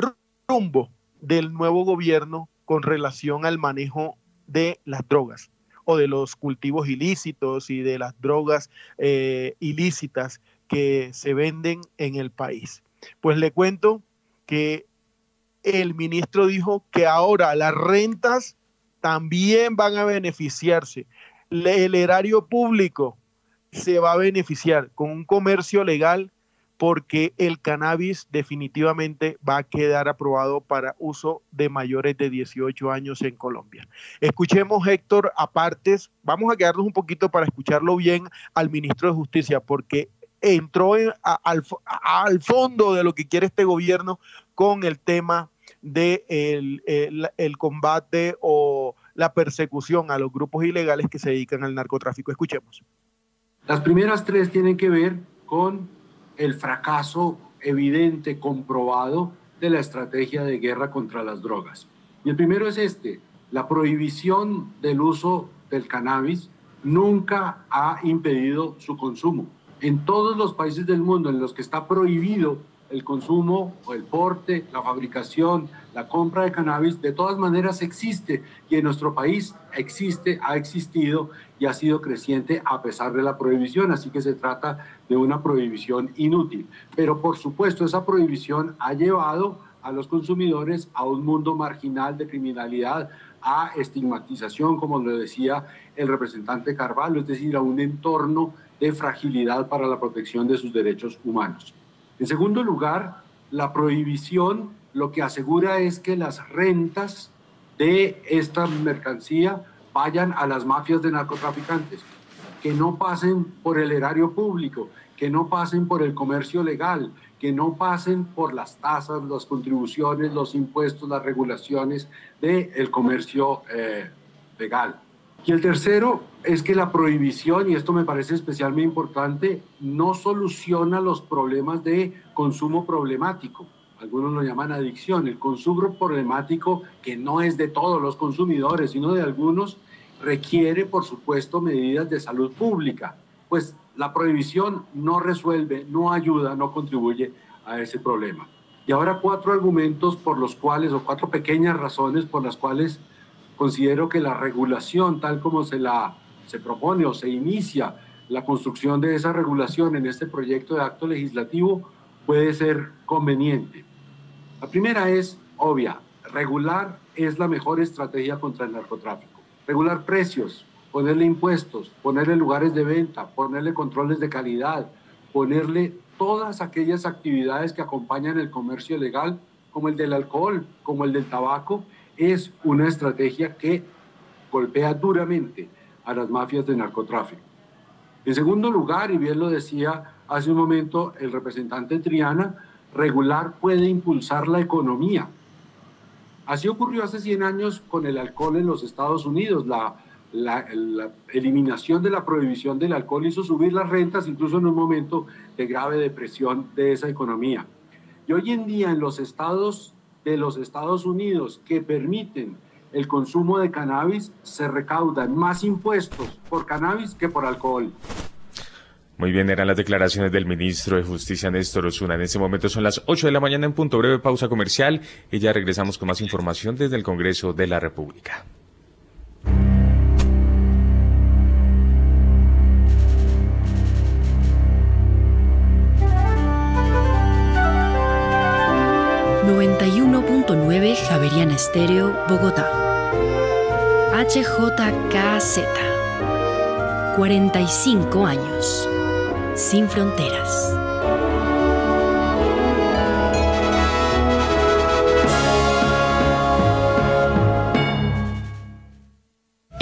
rumbo del nuevo gobierno con relación al manejo de las drogas o de los cultivos ilícitos y de las drogas eh, ilícitas que se venden en el país. Pues le cuento que el ministro dijo que ahora las rentas también van a beneficiarse. El erario público se va a beneficiar con un comercio legal porque el cannabis definitivamente va a quedar aprobado para uso de mayores de 18 años en Colombia. Escuchemos, Héctor, apartes, vamos a quedarnos un poquito para escucharlo bien al ministro de Justicia, porque entró al, fondo de lo que quiere este gobierno con el tema de el combate o la persecución a los grupos ilegales que se dedican al narcotráfico. Escuchemos. Las primeras tres tienen que ver con el fracaso evidente, comprobado de la estrategia de guerra contra las drogas. Y el primero es este, la prohibición del uso del cannabis nunca ha impedido su consumo. En todos los países del mundo en los que está prohibido el consumo o el porte, la fabricación, la compra de cannabis, de todas maneras existe y en nuestro país existe, ha existido y ha sido creciente a pesar de la prohibición, así que se trata de una prohibición inútil. Pero por supuesto esa prohibición ha llevado a los consumidores a un mundo marginal de criminalidad, a estigmatización, como lo decía el representante Carvalho, es decir, a un entorno de fragilidad para la protección de sus derechos humanos. En segundo lugar, la prohibición lo que asegura es que las rentas de esta mercancía vayan a las mafias de narcotraficantes, que no pasen por el erario público, que no pasen por el comercio legal, que no pasen por las tasas, las contribuciones, los impuestos, las regulaciones del comercio eh, legal. Y el tercero es que la prohibición, y esto me parece especialmente importante, no soluciona los problemas de consumo problemático. Algunos lo llaman adicción. El consumo problemático, que no es de todos los consumidores, sino de algunos, requiere, por supuesto, medidas de salud pública. Pues la prohibición no resuelve, no ayuda, no contribuye a ese problema. Y ahora cuatro argumentos por los cuales, o cuatro pequeñas razones por las cuales considero que la regulación, tal como se la se propone o se inicia la construcción de esa regulación en este proyecto de acto legislativo, puede ser conveniente. La primera es obvia, regular es la mejor estrategia contra el narcotráfico. Regular precios, ponerle impuestos, ponerle lugares de venta, ponerle controles de calidad, ponerle todas aquellas actividades que acompañan el comercio legal, como el del alcohol, como el del tabaco, es una estrategia que golpea duramente a las mafias de narcotráfico. En segundo lugar, y bien lo decía hace un momento el representante Triana, regular puede impulsar la economía. Así ocurrió hace 100 años con el alcohol en los Estados Unidos. La, la, la, eliminación de la prohibición del alcohol hizo subir las rentas, incluso en un momento de grave depresión de esa economía. Y hoy en día en los estados de los Estados Unidos que permiten el consumo de cannabis, se recaudan más impuestos por cannabis que por alcohol. Muy bien, eran las declaraciones del ministro de Justicia Néstor Osuna. En este momento son las 8 de la mañana en punto breve pausa comercial y ya regresamos con más información desde el Congreso de la República. Javeriana Estéreo, Bogotá. HJKZ. 45 años. Sin fronteras.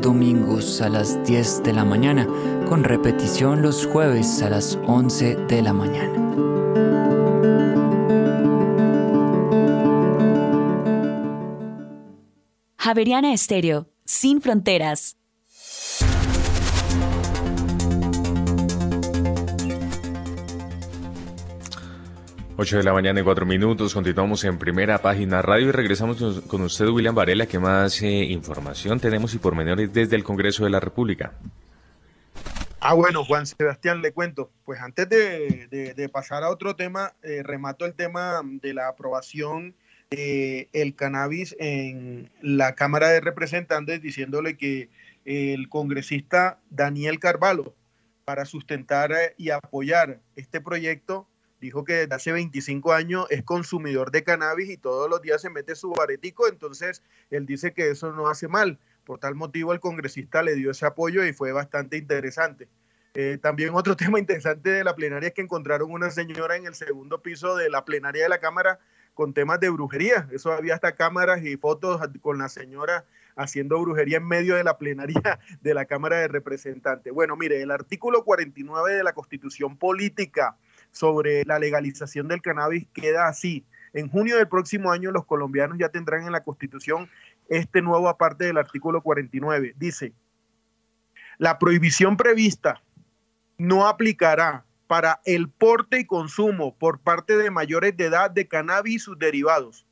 Domingos a las 10 de la mañana, con repetición los jueves a las 11 de la mañana. Javeriana Estéreo, sin fronteras. 8 de la mañana y 4 minutos, continuamos en primera página radio y regresamos con usted, William Varela. ¿Qué más eh, información tenemos y pormenores desde el Congreso de la República? Ah, bueno, Juan Sebastián, le cuento. Pues antes de, pasar a otro tema, eh, remato el tema de la aprobación del el cannabis en la Cámara de Representantes, diciéndole que el congresista Daniel Carvalho, para sustentar eh, y apoyar este proyecto, dijo que desde hace 25 años es consumidor de cannabis y todos los días se mete su baretico, entonces él dice que eso no hace mal. Por tal motivo el congresista le dio ese apoyo y fue bastante interesante. Eh, también otro tema interesante de la plenaria es que encontraron una señora en el segundo piso de la plenaria de la Cámara con temas de brujería. Eso había hasta cámaras y fotos con la señora haciendo brujería en medio de la plenaria de la Cámara de Representantes. Bueno, mire, el artículo 49 de la Constitución Política sobre la legalización del cannabis queda así. En junio del próximo año los colombianos ya tendrán en la Constitución este nuevo aparte del artículo 49. Dice, la prohibición prevista no aplicará para el porte y consumo por parte de mayores de edad de cannabis y sus derivados.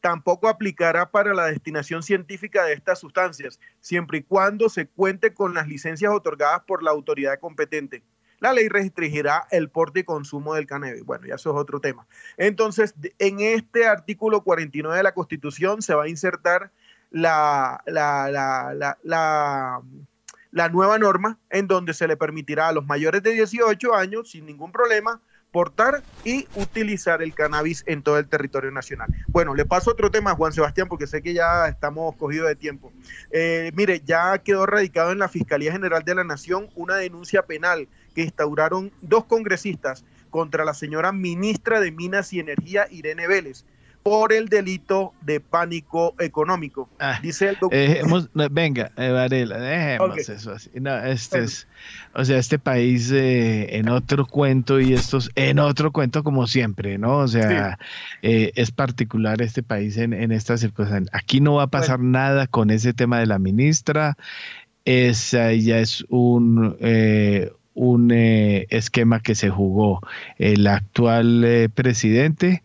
Tampoco aplicará para la destinación científica de estas sustancias, siempre y cuando se cuente con las licencias otorgadas por la autoridad competente la ley restringirá el porte y consumo del cannabis. Bueno, ya eso es otro tema. Entonces, en este artículo 49 de la Constitución se va a insertar la, la, la, nueva norma en donde se le permitirá a los mayores de 18 años, sin ningún problema, portar y utilizar el cannabis en todo el territorio nacional. Bueno, le paso otro tema a Juan Sebastián porque sé que ya estamos cogidos de tiempo. Eh, mire, ya quedó radicado en la Fiscalía General de la Nación una denuncia penal que instauraron dos congresistas contra la señora ministra de Minas y Energía, Irene Vélez por el delito de pánico económico. Ah, Dice el doctor. venga, eh, Varela, dejemos eso así. No, este es, o sea, este país eh, en otro cuento y estos en otro cuento como siempre, ¿no? O sea, eh, es particular este país en, en estas circunstancias. Aquí no va a pasar nada con ese tema de la ministra. Esa ya es un un esquema que se jugó el actual presidente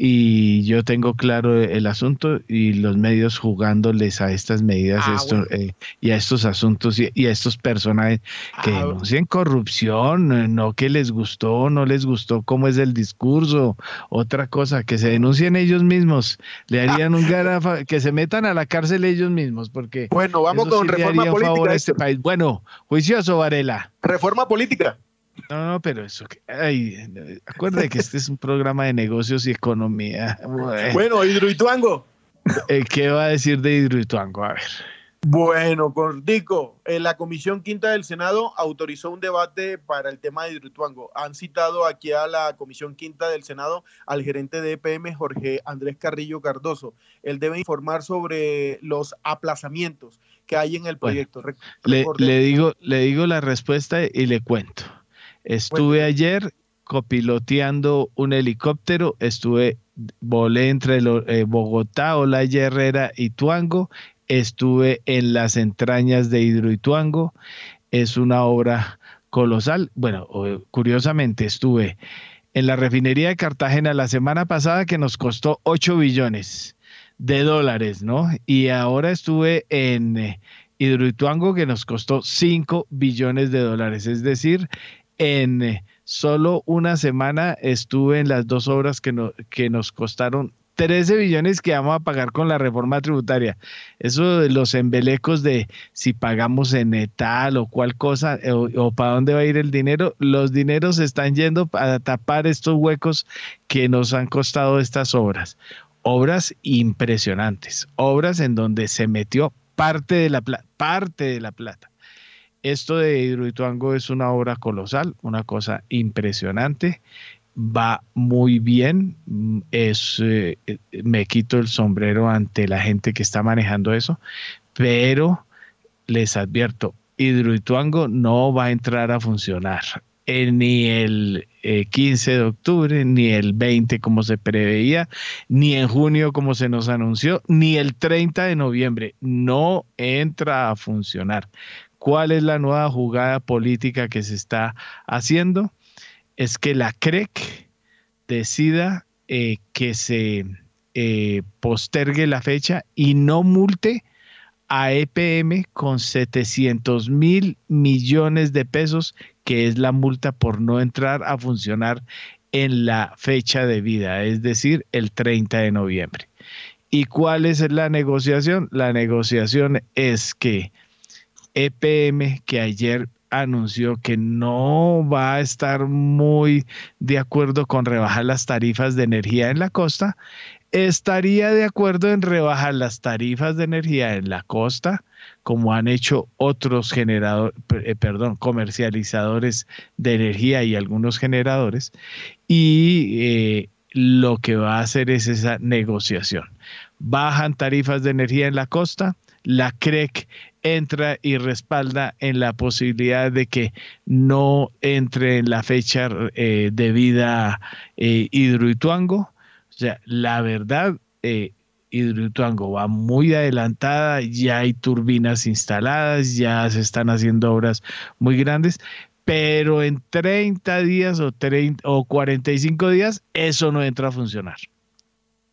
y yo tengo claro el asunto y los medios jugándoles a estas medidas ah, eh, y a estos asuntos y, a estos personajes que ah, denuncian corrupción, no que les gustó, no les gustó cómo es el discurso, otra cosa, que se denuncien ellos mismos, le harían un garafa, que se metan a la cárcel ellos mismos, porque bueno, vamos con reforma política. este país. Bueno, juicioso Varela. Reforma política. No, no, pero eso, ay, acuérdate que este es un programa de negocios y economía. Bueno, Hidroituango. Eh, ¿Qué va a decir de Hidroituango? A ver. Bueno, Cordico, eh, la Comisión Quinta del Senado autorizó un debate para el tema de Hidroituango. Han citado aquí a la Comisión Quinta del Senado al gerente de EPM, Jorge Andrés Carrillo Cardoso. Él debe informar sobre los aplazamientos que hay en el proyecto. le, digo, le digo la respuesta y le cuento. Estuve ayer copiloteando un helicóptero, estuve, volé entre eh, Bogotá, Ola Herrera y Tuango, estuve en las entrañas de Hidroituango, es una obra colosal. Bueno, curiosamente estuve en la refinería de Cartagena la semana pasada que nos costó 8 billones de dólares, ¿no? Y ahora estuve en eh, Hidroituango que nos costó 5 billones de dólares, es decir, en eh, solo una semana estuve en las dos obras que, que nos costaron 13 billones que vamos a pagar con la reforma tributaria. Eso de los embelecos de si pagamos en tal o cual cosa eh, o, para dónde va a ir el dinero, los dineros están yendo para tapar estos huecos que nos han costado estas obras. Obras impresionantes, obras en donde se metió parte de la parte de la plata. Esto de Hidroituango es una obra colosal, una cosa impresionante. Va muy bien. Es, eh, me quito el sombrero ante la gente que está manejando eso, pero les advierto, Hidroituango no va a entrar a funcionar eh, ni el 15 eh, de octubre, ni el 20 como se preveía, ni en junio como se nos anunció, ni el 30 de noviembre. No entra a funcionar. ¿Cuál es la nueva jugada política que se está haciendo? Es que la CREC decida eh, que se eh, postergue la fecha y no multe a EPM con 700 mil millones de pesos, que es la multa por no entrar a funcionar en la fecha de vida, es decir, el 30 de noviembre. ¿Y cuál es la negociación? La negociación es que EPM que ayer anunció que no va a estar muy de acuerdo con rebajar las tarifas de energía en la costa, estaría de acuerdo en rebajar las tarifas de energía en la costa, como han hecho otros generadores, eh, perdón, comercializadores de energía y algunos generadores, y eh, lo que va a hacer es esa negociación. Bajan tarifas de energía en la costa, la CREC entra y respalda en la posibilidad de que no entre en la fecha eh, de vida eh, Hidroituango. O sea, la verdad, eh, Hidroituango va muy adelantada, ya hay turbinas instaladas, ya se están haciendo obras muy grandes, pero en 30 días o, 30, o 45 días eso no entra a funcionar.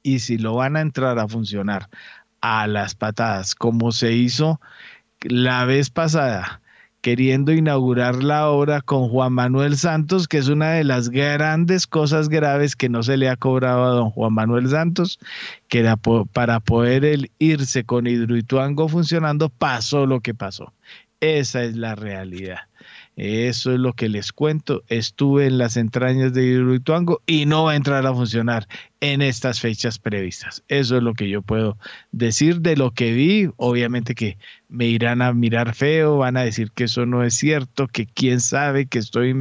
Y si lo van a entrar a funcionar a las patadas, como se hizo la vez pasada, queriendo inaugurar la obra con Juan Manuel Santos, que es una de las grandes cosas graves que no se le ha cobrado a don Juan Manuel Santos, que era para poder irse con Hidroituango funcionando, pasó lo que pasó. Esa es la realidad. Eso es lo que les cuento. Estuve en las entrañas de Hidroituango y no va a entrar a funcionar en estas fechas previstas. Eso es lo que yo puedo decir de lo que vi. Obviamente que me irán a mirar feo, van a decir que eso no es cierto, que quién sabe que estoy...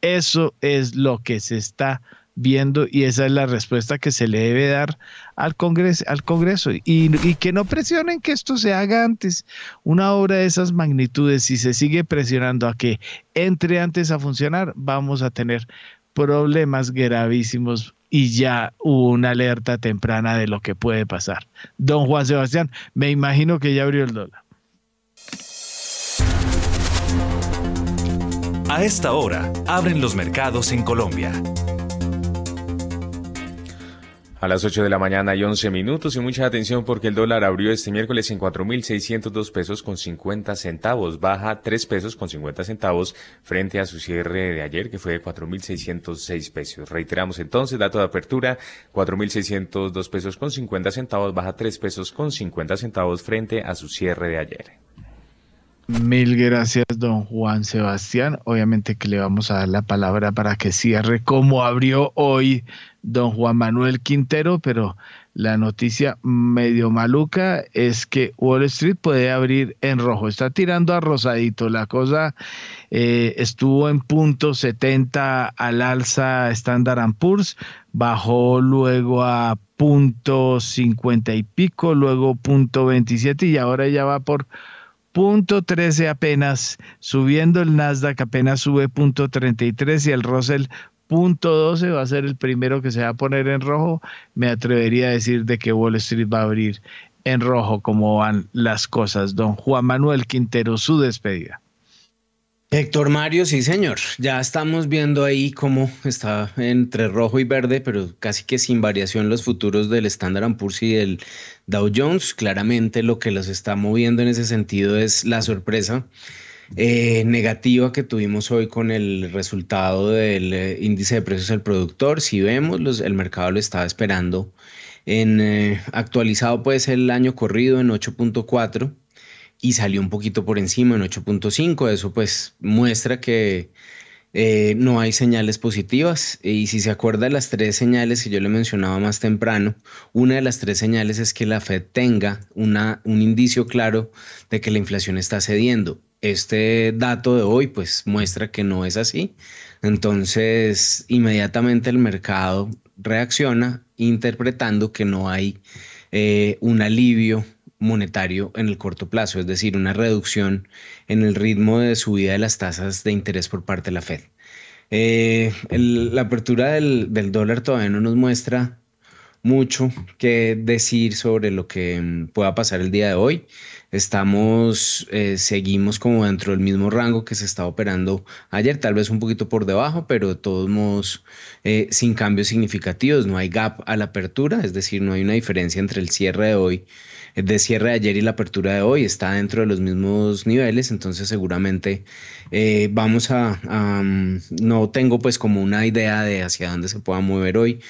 Eso es lo que se está viendo y esa es la respuesta que se le debe dar al Congreso, al Congreso y, y, que no presionen que esto se haga antes. Una obra de esas magnitudes, si se sigue presionando a que entre antes a funcionar, vamos a tener problemas gravísimos y ya hubo una alerta temprana de lo que puede pasar. Don Juan Sebastián, me imagino que ya abrió el dólar. A esta hora, abren los mercados en Colombia. A las 8 de la mañana y 11 minutos y mucha atención porque el dólar abrió este miércoles en 4.602 pesos con 50 centavos, baja 3 pesos con 50 centavos frente a su cierre de ayer que fue de 4.606 pesos. Reiteramos entonces, dato de apertura, 4.602 pesos con 50 centavos, baja 3 pesos con 50 centavos frente a su cierre de ayer. Mil gracias, don Juan Sebastián. Obviamente que le vamos a dar la palabra para que cierre como abrió hoy don Juan Manuel Quintero, pero la noticia medio maluca es que Wall Street puede abrir en rojo. Está tirando a rosadito. La cosa eh, estuvo en punto 70 al alza Standard Poor's, bajó luego a punto 50 y pico, luego punto 27 y ahora ya va por 13 apenas, subiendo el Nasdaq apenas sube punto 33 y el Russell punto 12 va a ser el primero que se va a poner en rojo. Me atrevería a decir de que Wall Street va a abrir en rojo como van las cosas. Don Juan Manuel Quintero, su despedida. Héctor Mario, sí señor, ya estamos viendo ahí cómo está entre rojo y verde, pero casi que sin variación los futuros del Standard Poor's y del Dow Jones. Claramente lo que los está moviendo en ese sentido es la sorpresa eh, negativa que tuvimos hoy con el resultado del eh, índice de precios del productor. Si vemos, los, el mercado lo estaba esperando en eh, actualizado pues el año corrido en 8.4 y salió un poquito por encima en 8.5. Eso pues muestra que eh, no hay señales positivas. Y si se acuerda de las tres señales que yo le mencionaba más temprano, una de las tres señales es que la Fed tenga una, un indicio claro de que la inflación está cediendo. Este dato de hoy pues muestra que no es así. Entonces inmediatamente el mercado reacciona interpretando que no hay eh, un alivio monetario en el corto plazo, es decir, una reducción en el ritmo de subida de las tasas de interés por parte de la Fed. Eh, la apertura del, dólar todavía no nos muestra mucho que decir sobre lo que mm, pueda pasar el día de hoy. Estamos, eh, seguimos como dentro del mismo rango que se estaba operando ayer, tal vez un poquito por debajo, pero de todos modos eh, sin cambios significativos. No hay gap a la apertura, es decir, no hay una diferencia entre el cierre de hoy de cierre de ayer y la apertura de hoy está dentro de los mismos niveles, entonces seguramente eh, vamos a, mm, no tengo pues como una idea de hacia dónde se pueda mover hoy,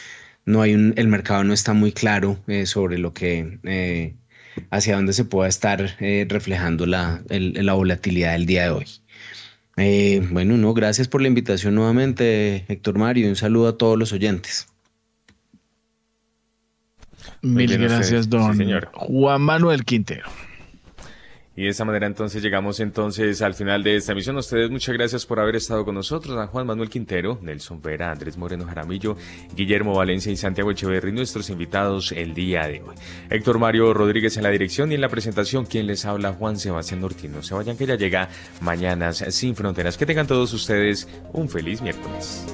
no hay un, el mercado no está muy claro eh, sobre lo que, eh, hacia dónde se pueda estar reflejando la, la volatilidad del día de hoy. bueno, no, gracias por la invitación nuevamente, Héctor Mario, y un saludo a todos los oyentes. Mil gracias, don Juan Manuel Quintero. Y de esta manera entonces llegamos entonces al final de esta emisión. ustedes muchas gracias por haber estado con nosotros. A Juan Manuel Quintero, Nelson Vera, Andrés Moreno Jaramillo, Guillermo Valencia y Santiago Echeverri, nuestros invitados el día de hoy. Héctor Mario Rodríguez en la dirección y en la presentación, quien les habla, Juan Sebastián Ortino. Se vayan que ya llega Mañanas Sin Fronteras. Que tengan todos ustedes un feliz miércoles.